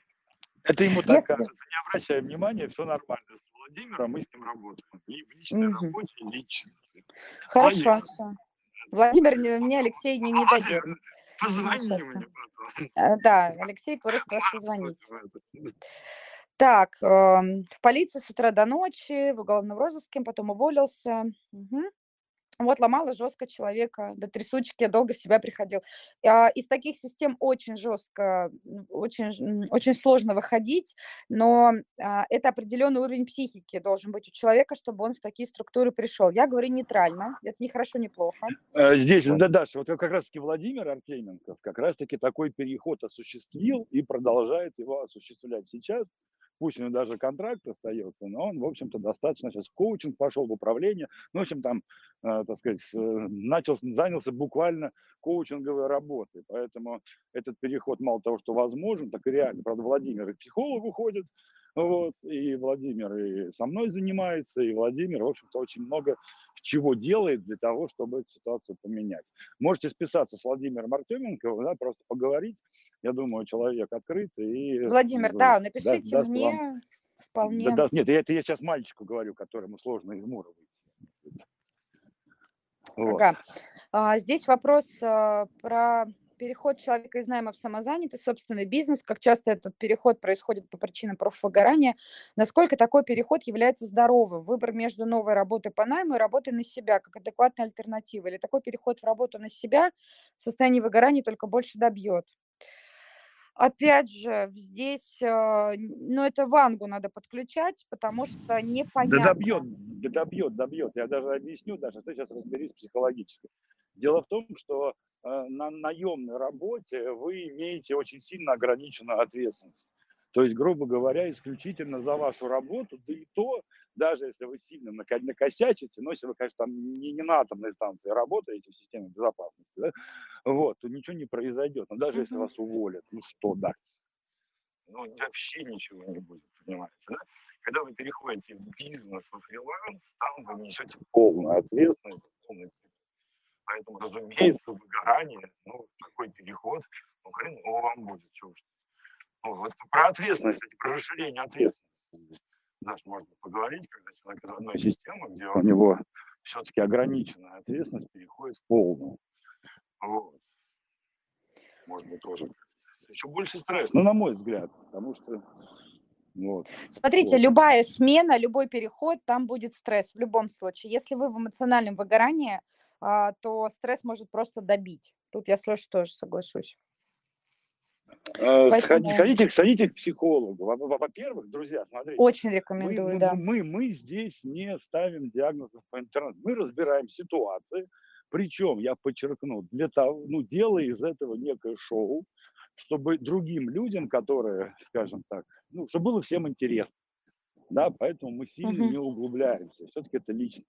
Это ему так Если... кажется. Не обращай внимания, все нормально. С Владимиром мы с ним работаем. И в личной Мгм. работе, и лично. Хорошо, Владимир, все. Владимир не- мне Алексей не, не Владимир, позвони вмешаться. мне потом. Э, Да, Алексей просит вас позвонить. Так, эм, в полиции с утра до ночи, в уголовном розыске, потом уволился. Мгм. Вот ломала жестко человека, до трясучки, долго в себя приходил. А, Из таких систем очень жестко, очень, очень сложно выходить, но а, это определенный уровень психики должен быть у человека, чтобы он в такие структуры пришел. Я говорю нейтрально, это не хорошо, не плохо. Э, Здесь, да, Даша, вот как раз-таки Владимир Артеменков как раз-таки такой переход осуществил и продолжает его осуществлять сейчас. Пусть у него даже контракт остается, но он, в общем-то, достаточно сейчас в коучинг пошел, в управление. Ну, в общем, там, э, так сказать, э, начал, занялся буквально коучинговой работой. Поэтому этот переход мало того, что возможен, так и реально. Правда, Владимир и к психологу ходит, вот, и Владимир и со мной занимается, и Владимир, в общем-то, очень много чего делает для того, чтобы эту ситуацию поменять. Можете списаться с Владимиром Артеменко, да, просто поговорить. Я думаю, человек открыт и Владимир, э, да, напишите вам. мне Да, вполне. даст- нет, это я сейчас мальчику говорю, которому сложно из Мура выйти. Вот. Ага. А, Здесь вопрос а, про переход человека из найма в самозанятый, собственный бизнес. Как часто этот переход происходит по причинам профвыгорания? Насколько такой переход является здоровым? Выбор между новой работой по найму и работой на себя, как адекватная альтернатива? Или такой переход в работу на себя в состоянии выгорания только больше добьет? Опять же, здесь, а, н- ну, это Вангу надо подключать, потому что Да непонятно. добьет, да добьет, добьет. Я даже объясню, даже ты сейчас разберись психологически. Дело в том, что э, на наемной работе вы имеете очень сильно ограниченную ответственность. То есть, грубо говоря, исключительно за вашу работу, да и то, даже если вы сильно накосячите, но если вы, конечно, там не, не на атомной станции работаете в системе безопасности, да, вот, то ничего не произойдет. Но даже если вас уволят, ну что дальше? Ну, вообще ничего не будет, понимаете, да? Когда вы переходите в бизнес, в фриланс, там вы несете полную ответственность, полный цикл. Поэтому, разумеется, выгорание, ну, такой переход, ну, хреново вам будет, что уж. Ну, вот про ответственность, кстати, про расширение ответственности. Даже можно поговорить, когда человек из одной системы, где у него все-таки ограниченная ответственность переходит в полную. Вот. Быть, тоже еще больше стресс, ну, на мой взгляд, потому что вот. Смотрите, Вот. любая смена, любой переход, там будет стресс в любом случае. Если вы в эмоциональном выгорании, то стресс может просто добить. Тут я с Лешей тоже соглашусь. Э, Поэтому- Сходите, сходите к психологу. Во- во- Во-первых, друзья, смотрите. Очень Мы, рекомендую, мы- да. мы, мы здесь не ставим диагнозов по интернету. Мы разбираем ситуации. Причем, я подчеркну, для того, ну, делая из этого некое шоу, чтобы другим людям, которые, скажем так, ну, чтобы было всем интересно. Да, поэтому мы сильно Мгм. не углубляемся. Все-таки это лично.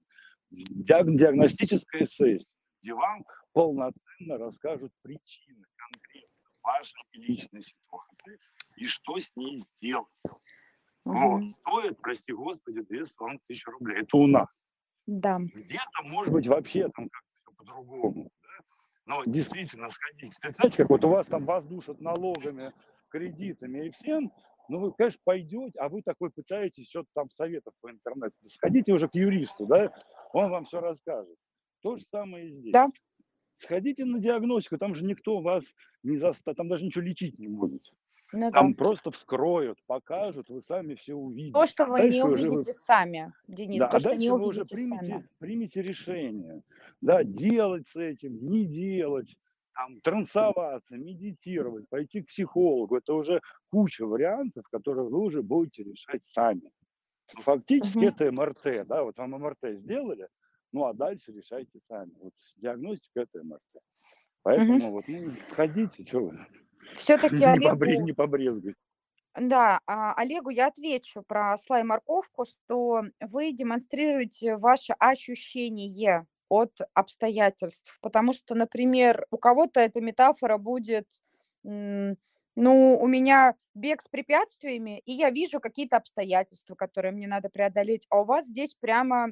Диаг- диагностическая сессия, где вам полноценно расскажут причины конкретно вашей личной ситуации и что с ней сделать. Вот. Мгм. Стоит, прости господи, 2,5 тысячи рублей. Это у нас. Да. Где-то, может быть, вообще там как-то все по-другому. да? Но действительно сходить. Знаете, как вот у вас там вас душат налогами, кредитами и всем, ну вы, конечно, пойдете, а вы такой пытаетесь что-то там советов по интернету. Сходите уже к юристу, да, он вам все расскажет. То же самое и здесь. Да. Сходите на диагностику, там же никто вас не заставит, там даже ничего лечить не будет. Ну да. Там просто вскроют, покажут, вы сами все увидите. То, что вы дальше не уже вы- увидите сами, Денис, да, то, а что не вы уже увидите примете, сами. примете решение, да, делать с этим, не делать, там, трансоваться, медитировать, пойти к психологу. Это уже куча вариантов, которые вы уже будете решать сами. Фактически это МРТ, да, вот вам МРТ сделали, ну а дальше решайте сами. Вот диагностика это МРТ. Поэтому вот, ну, ходите, что вы, Все-таки не, Олегу не побрезгуйте. Да, а, Олегу я отвечу про осла и морковку, что вы демонстрируете ваше ощущение от обстоятельств. Потому что, например, у кого-то эта метафора будет, ну, у меня бег с препятствиями, и я вижу какие-то обстоятельства, которые мне надо преодолеть, а у вас здесь прямо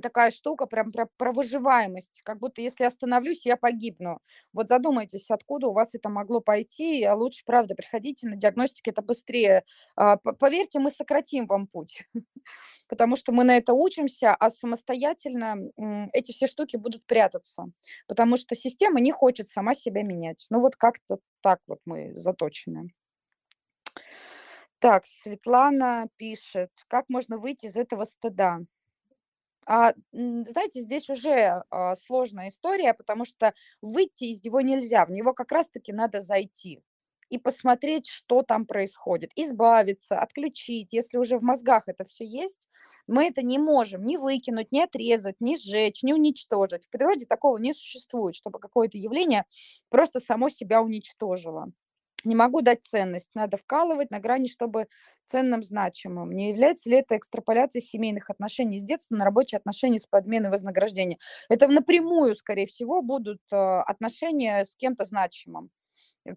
такая штука, прям про, про выживаемость, как будто если остановлюсь, я погибну. Вот задумайтесь, откуда у вас это могло пойти, а лучше, правда, приходите на диагностике, это быстрее. А, Поверьте, мы сократим вам путь, потому что мы на это учимся, а самостоятельно эти все штуки будут прятаться, потому что система не хочет сама себя менять. Ну вот как-то так вот мы заточены. Так, Светлана пишет, как можно выйти из этого стыда? А, знаете, здесь уже а, сложная история, потому что выйти из него нельзя, в него как раз-таки надо зайти и посмотреть, что там происходит, избавиться, отключить. Если уже в мозгах это все есть, мы это не можем ни выкинуть, ни отрезать, ни сжечь, ни уничтожить. В природе такого не существует, чтобы какое-то явление просто само себя уничтожило. Не могу дать ценность, надо вкалывать на грани, чтобы ценным, значимым. Не является ли это экстраполяцией семейных отношений с детства на рабочие отношения с подменой вознаграждения? Это напрямую, скорее всего, будут э, отношения с кем-то значимым.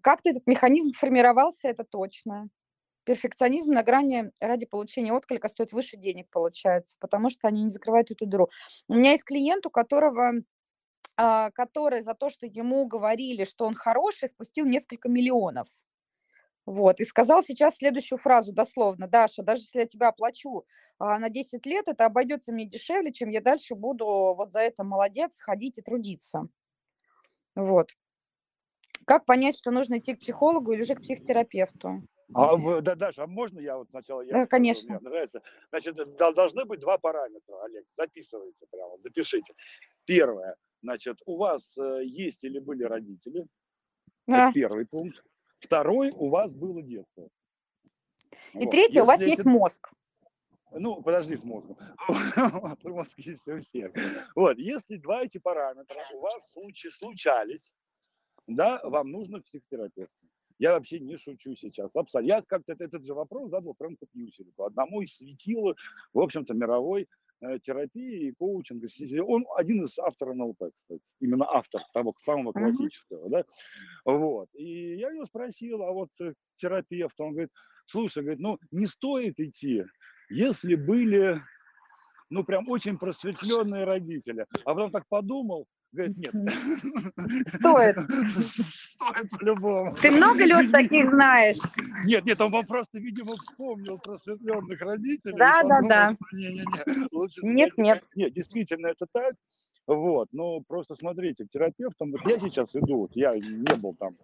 Как-то этот механизм формировался, это точно. Перфекционизм на грани ради получения отклика стоит выше денег, получается, потому что они не закрывают эту дыру. У меня есть клиент, у которого который за то, что ему говорили, что он хороший, впустил несколько миллионов. Вот, и сказал сейчас следующую фразу дословно. Даша, даже если я тебя оплачу а, на 10 лет, это обойдется мне дешевле, чем я дальше буду вот за это молодец, ходить и трудиться. Вот. Как понять, что нужно идти к психологу или же к психотерапевту? А, да, Даша, а можно я вот сначала я Да, конечно. Мне нравится. Значит, э, дол- должны быть два параметра, Олег. Записывайте прямо, запишите. Первое, значит, у вас э, есть или были родители. Это А, первый пункт. Второй, у вас было детство. И Вот. третье, у вас Если есть эти- мозг. Ну, подожди с мозгом. Мозг есть у всех. Вот, если два эти параметра у вас случи- случались, да, вам нужно к психотерапевту. Я вообще не шучу сейчас. Абсолютно. Я как-то этот, же вопрос задал прям компьютеру. Одному из светила, в общем-то, мировой терапии и коучинга. Он один из авторов НЛП, кстати. Именно автор того самого классического. Да? Вот. И я его спросил, а вот э, терапевт, он говорит, слушай, говорит, ну не стоит идти, если были, ну прям очень просветленные родители. А потом так подумал, Говорит, нет. Стоит. Стоит по-любому. Ты много, Леш, таких знаешь? Нет, нет, он вам просто, видимо, вспомнил просветленных родителей. Да, да, да. что Не-не-не, лучше Нет, нет. Нет, действительно, это так. Вот, ну, просто смотрите, к терапевтам, вот я сейчас иду, вот я не был там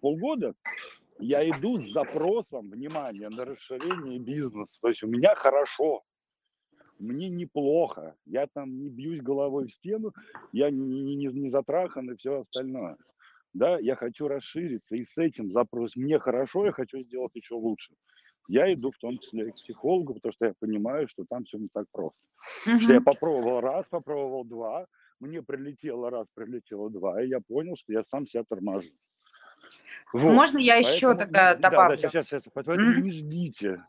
полгода, я иду с запросом, внимание, на расширение бизнеса. То есть у меня хорошо, мне неплохо, я там не бьюсь головой в стену, я не, не, не, не затрахан и все остальное. Да, я хочу расшириться, и с этим запрос мне хорошо, я хочу сделать еще лучше. Я иду в том числе к психологу, потому что я понимаю, что там все не так просто. Что я попробовал раз, попробовал два, мне прилетело раз, прилетело два, и я понял, что я сам себя торможу. Вот. Можно я еще Поэтому тогда не- да, да, добавлю? сейчас, сейчас, поэтому Мгм. не ждите.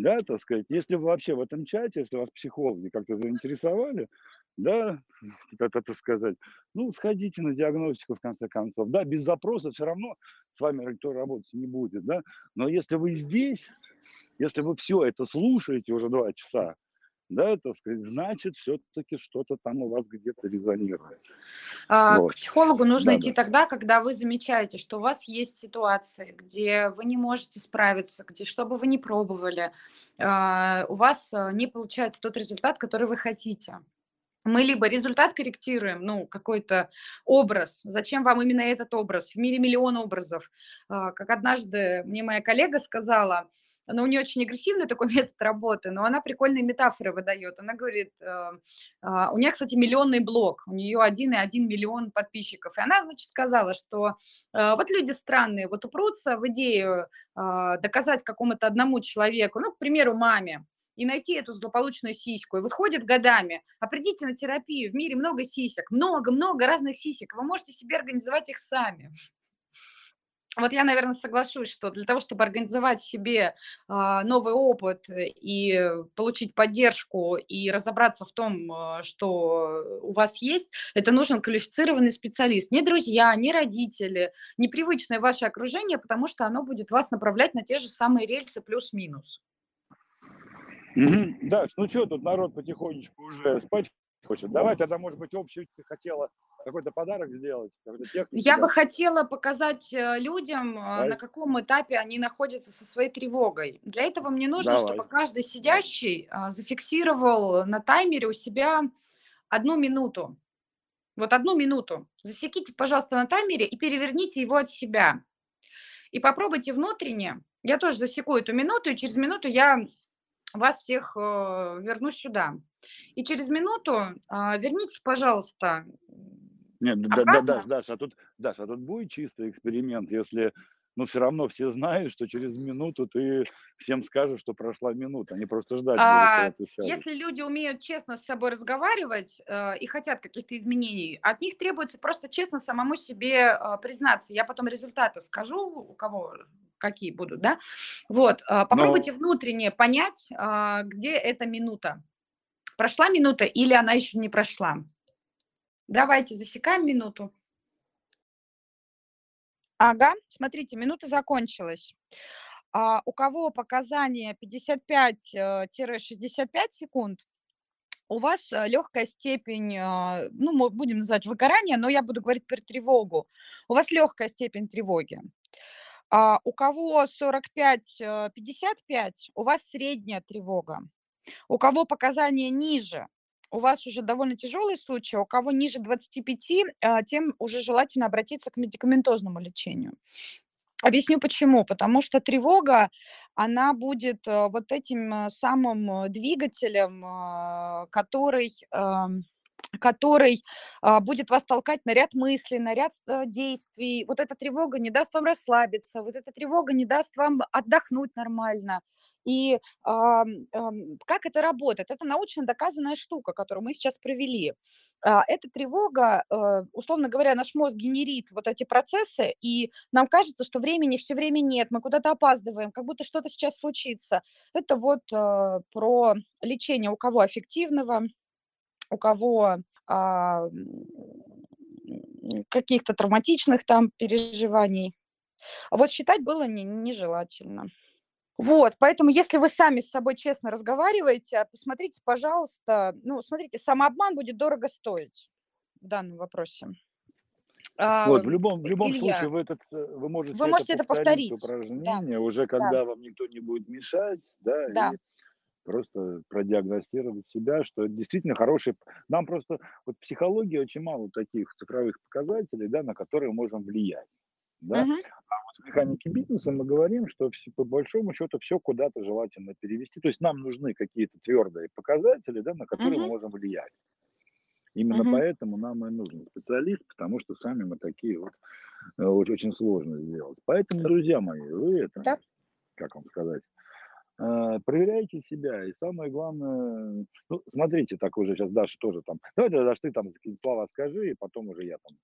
Да, так сказать, если вы вообще в этом чате, если вас психологи как-то заинтересовали, да, это, так сказать, ну, сходите на диагностику в конце концов. Да, без запроса все равно с вами никто работать не будет, да. Но если вы здесь, если вы все это слушаете уже два часа, да, так сказать, значит, все-таки что-то там у вас где-то резонирует. А, Вот. К психологу нужно Да, идти да. тогда, когда вы замечаете, что у вас есть ситуации, где вы не можете справиться, где что бы вы ни пробовали, а, у вас а, не получается тот результат, который вы хотите. Мы либо результат корректируем, ну, какой-то образ. Зачем вам именно этот образ? В мире миллион образов. А, Как однажды мне моя коллега сказала, но у нее очень агрессивный такой метод работы, но она прикольные метафоры выдает. Она говорит, э, а, у нее, кстати, миллионный блог, у нее 1,1 миллион подписчиков. И она, значит, сказала, что э, вот люди странные, вот упрутся в идею а, доказать какому-то одному человеку, ну, к примеру, маме, и найти эту злополучную сиську. И вот ходят годами. А придите на терапию, в мире много сисек, много-много разных сисек. Вы можете себе организовать их сами. Вот я, наверное, соглашусь, что для того, чтобы организовать себе а, новый опыт и получить поддержку и разобраться в том, а, что у вас есть, это нужен квалифицированный специалист. Не друзья, не родители, не привычное ваше окружение, потому что оно будет вас направлять на те же самые рельсы плюс-минус. Даш, ну что, тут народ потихонечку уже спать хочет. Давай тогда, может быть, общую хотела какой-то подарок сделать, технику. Я бы дать. хотела показать э, людям, э, Давай. на каком этапе они находятся со своей тревогой. Для этого мне нужно, Давай. чтобы каждый сидящий а, зафиксировал на таймере у себя одну минуту. Вот одну минуту. Засеките, пожалуйста, на таймере и переверните его от себя. И попробуйте внутренне. Я тоже засеку эту минуту, и через минуту я вас всех э, верну сюда. И через минуту а, вернитесь, пожалуйста, Нет, да, да? Даш, Даш, а тут, Даш, а тут будет чистый эксперимент, если, ну, все равно все знают, что через минуту ты всем скажешь, что прошла минута, они просто ждать А. Если люди умеют честно с собой разговаривать э, и хотят каких-то изменений, от них требуется просто честно самому себе э, признаться. Я потом результаты скажу, у кого какие будут, да? Вот, э, попробуйте внутренне понять, э, где эта минута. Прошла минута или она еще не прошла? Давайте засекаем минуту. Ага, смотрите, минута закончилась. А, у кого показания 55-65 секунд, у вас легкая степень, а, ну, мы будем называть выгорание, но я буду говорить про тревогу. У вас легкая степень тревоги. А у кого 45-55, у вас средняя тревога. У кого показания ниже, у вас уже довольно тяжелый случай, у кого ниже 25, а, тем уже желательно обратиться к медикаментозному лечению. Объясню почему. Потому что тревога, она будет э, вот этим э, самым э, двигателем, э, который, эм, который а, будет вас толкать на ряд мыслей, на ряд э, действий. Вот эта тревога не даст вам расслабиться, вот эта тревога не даст вам отдохнуть нормально. И ам, ам, как это работает? Это научно доказанная штука, которую мы сейчас провели. А, Эта тревога, э, условно говоря, наш мозг генерит вот эти процессы, и нам кажется, что времени все время нет, мы куда-то опаздываем, как будто что-то сейчас случится. Это вот э, про лечение у кого аффективного, у кого а, каких-то травматичных там переживаний. А вот считать было не- нежелательно. Вот, поэтому если вы сами с собой честно разговариваете, а посмотрите, пожалуйста, ну, смотрите, самообман будет дорого стоить. в данном вопросе. Вот, в любом, в любом Илья, случае вы, этот, э, вы можете вы можете это повторить. упражнение уже когда вам никто не будет мешать, да, Да. и просто продиагностировать себя, что это действительно хороший... Нам просто вот в психологии очень мало таких цифровых показателей, да, на которые можем влиять. Да? Мгм. А вот в механике бизнеса мы говорим, что все- по большому счету все куда-то желательно перевести. То есть нам нужны какие-то твердые показатели, да, на которые мы Мгм. можем влиять. Именно Мгм. поэтому нам и нужен специалист, потому что сами мы такие вот э, очень, сложно сделать. Поэтому, друзья мои, вы это, Да. как вам сказать, проверяйте себя. И самое главное, ну, смотрите, так уже сейчас Даша тоже там. Давай, Даша, ты там какие-то слова скажи, и потом уже я там.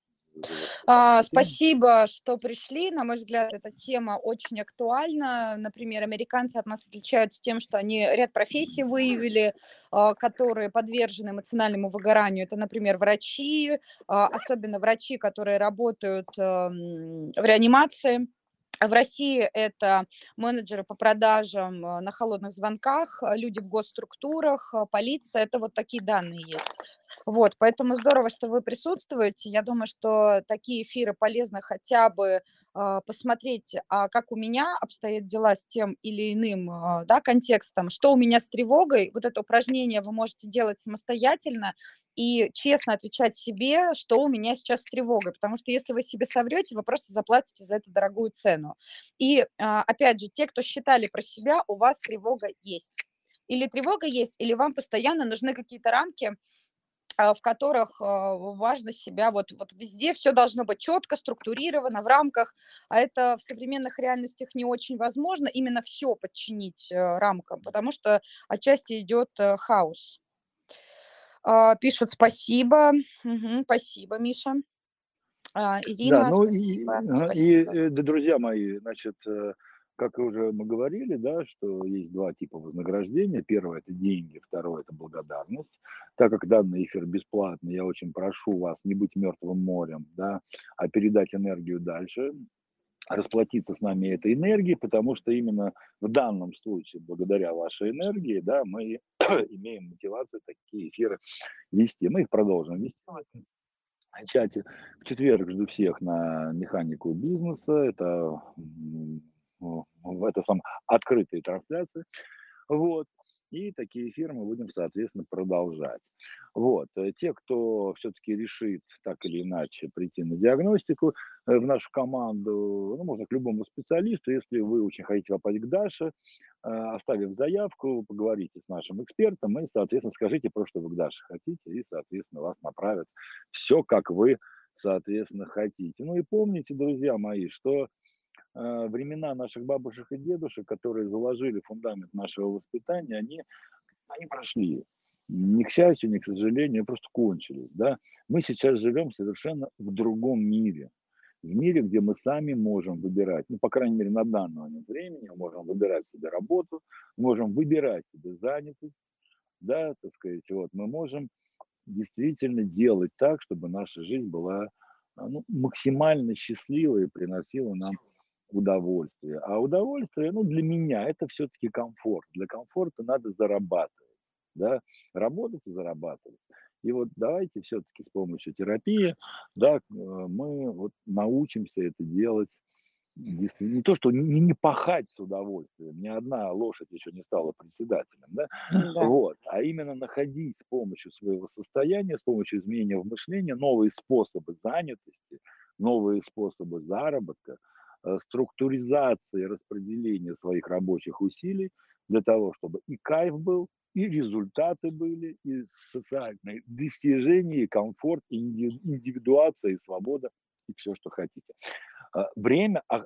А. Спасибо, что пришли. На мой взгляд, эта тема очень актуальна. Например, американцы от нас отличаются тем, что они ряд профессий выявили, а, которые подвержены эмоциональному выгоранию. Это, например, врачи, а, особенно врачи, которые работают эм, в реанимации. В России это менеджеры по продажам э, на холодных звонках, э, люди в госструктурах, э, полиция. Это вот такие данные есть. Вот, поэтому здорово, что вы присутствуете. Я думаю, что такие эфиры полезно хотя бы а, посмотреть, а как у меня обстоят дела с тем или иным а, да, контекстом, что у меня с тревогой. Вот это упражнение вы можете делать самостоятельно и честно отвечать себе, что у меня сейчас с тревогой. Потому что если вы себе соврете, вы просто заплатите за это дорогую цену. И а, опять же, те, кто считали про себя, у вас тревога есть. Или тревога есть, или вам постоянно нужны какие-то рамки, в которых а, важно себя, вот, вот везде все должно быть четко, структурировано, в рамках, а это в современных реальностях не очень возможно, именно все подчинить э, рамкам, потому что отчасти идет э, хаос. А, Пишут спасибо, Мгм, спасибо, Миша. А, Ирина, Да, ну и, спасибо, и, спасибо. э, да, друзья мои, значит, э, как уже мы говорили, да, что есть два типа вознаграждения. Первое– это деньги, второе– это благодарность. Так как данный эфир бесплатный, я очень прошу вас не быть мертвым морем, да, а передать энергию дальше, расплатиться с нами этой энергией, потому что именно в данном случае, благодаря вашей энергии, да, мы имеем мотивацию такие эфиры вести. Мы их продолжим вести в этом чате. В четверг жду всех на механику бизнеса. Это, это сам открытые трансляции. Вот. И такие эфиры мы будем, соответственно, продолжать. Вот. Э, Те, кто все-таки решит так или иначе прийти на диагностику э, в нашу команду, ну, можно к любому специалисту, если вы очень хотите попасть к Даше, э, оставив заявку, поговорите с нашим экспертом и, соответственно, скажите просто, что вы к Даше хотите, и, соответственно, вас направят все, как вы, соответственно, хотите. Ну и помните, друзья мои, что времена наших бабушек и дедушек, которые заложили фундамент нашего воспитания, они, они прошли. Ни к счастью, ни к сожалению, просто кончились. Да? Мы сейчас живем совершенно в другом мире. В мире, где мы сами можем выбирать, ну, по крайней мере, на данный момент времени, мы можем выбирать себе работу, можем выбирать себе занятость, да, так сказать, вот, мы можем действительно делать так, чтобы наша жизнь была ну, максимально счастливой и приносила нам удовольствие. А удовольствие, ну, для меня это все-таки комфорт. Для комфорта надо зарабатывать, да, работать и зарабатывать. И вот давайте все-таки с помощью терапии, да, э, мы вот научимся это делать действительно, не то, что не, не пахать с удовольствием, ни одна лошадь еще не стала председателем, да, Да. вот, а именно находить с помощью своего состояния, с помощью изменения в мышлении новые способы занятости, новые способы заработка, структуризации, распределения своих рабочих усилий для того, чтобы и кайф был, и результаты были, и социальные достижения, и комфорт, и инди- индивидуация, и свобода, и все, что хотите. А, Время, а-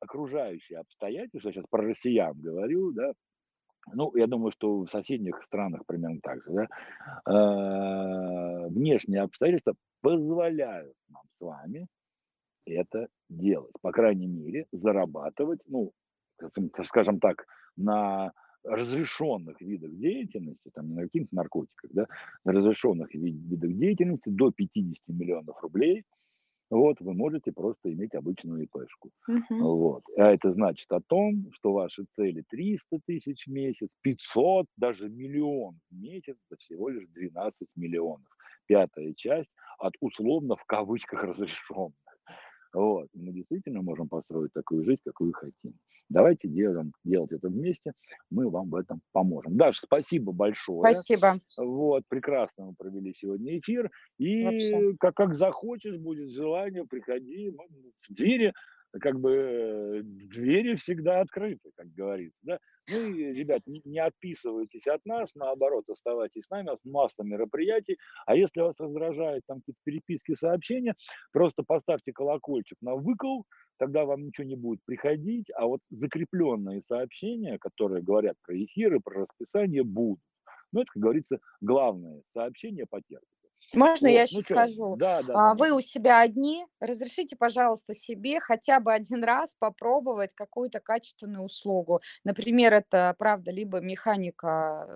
окружающие обстоятельства, сейчас про россиян говорю, да, ну, я думаю, что в соседних странах примерно так же, да, внешние обстоятельства позволяют нам с вами это делать. По крайней мере, зарабатывать, ну, скажем- так, на разрешенных видах деятельности, там, не на каких-то наркотиках, да, на разрешенных ви- видах деятельности до 50 миллионов рублей, вот, вы можете просто иметь обычную ИПшку. Мгм. Вот. А это значит о том, что ваши цели 300 тысяч в месяц, 500, даже миллион в месяц, это всего лишь 12 миллионов. пятая часть от условно в кавычках разрешенных. Вот. Мы действительно можем построить такую жизнь, какую хотим. Давайте делаем, делать это вместе, мы вам в этом поможем. Даш, спасибо большое. Спасибо. Вот, прекрасно мы провели сегодня эфир. И Вообще. как, как захочешь, будет желание, приходи. Ну, двери, как бы, э, двери всегда открыты, как говорится. Да? Ну и, ребят, не, не отписывайтесь от нас, наоборот, оставайтесь с нами, у нас масса мероприятий. А если вас раздражает там какие-то переписки, сообщения, просто поставьте колокольчик на выкол, тогда вам ничего не будет приходить, а вот закрепленные сообщения, которые говорят про эфиры, про расписание, будут. Ну, это, как говорится, главное, сообщение потерпит. Можно я Вот, еще ну скажу? да, да, А, да, Вы у себя одни, разрешите, пожалуйста, себе хотя бы один раз попробовать какую-то качественную услугу. Например, это, правда, либо механика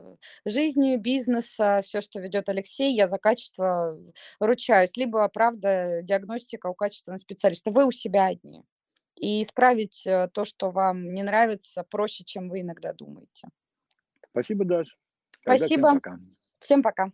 э, жизни, бизнеса, все, что ведет Алексей, я за качество ручаюсь, либо, правда, диагностика у качественного специалиста. Вы у себя одни. И исправить э, то, что вам не нравится, проще, чем вы иногда думаете. Спасибо, Даш. Тогда всем Спасибо. пока. Всем пока.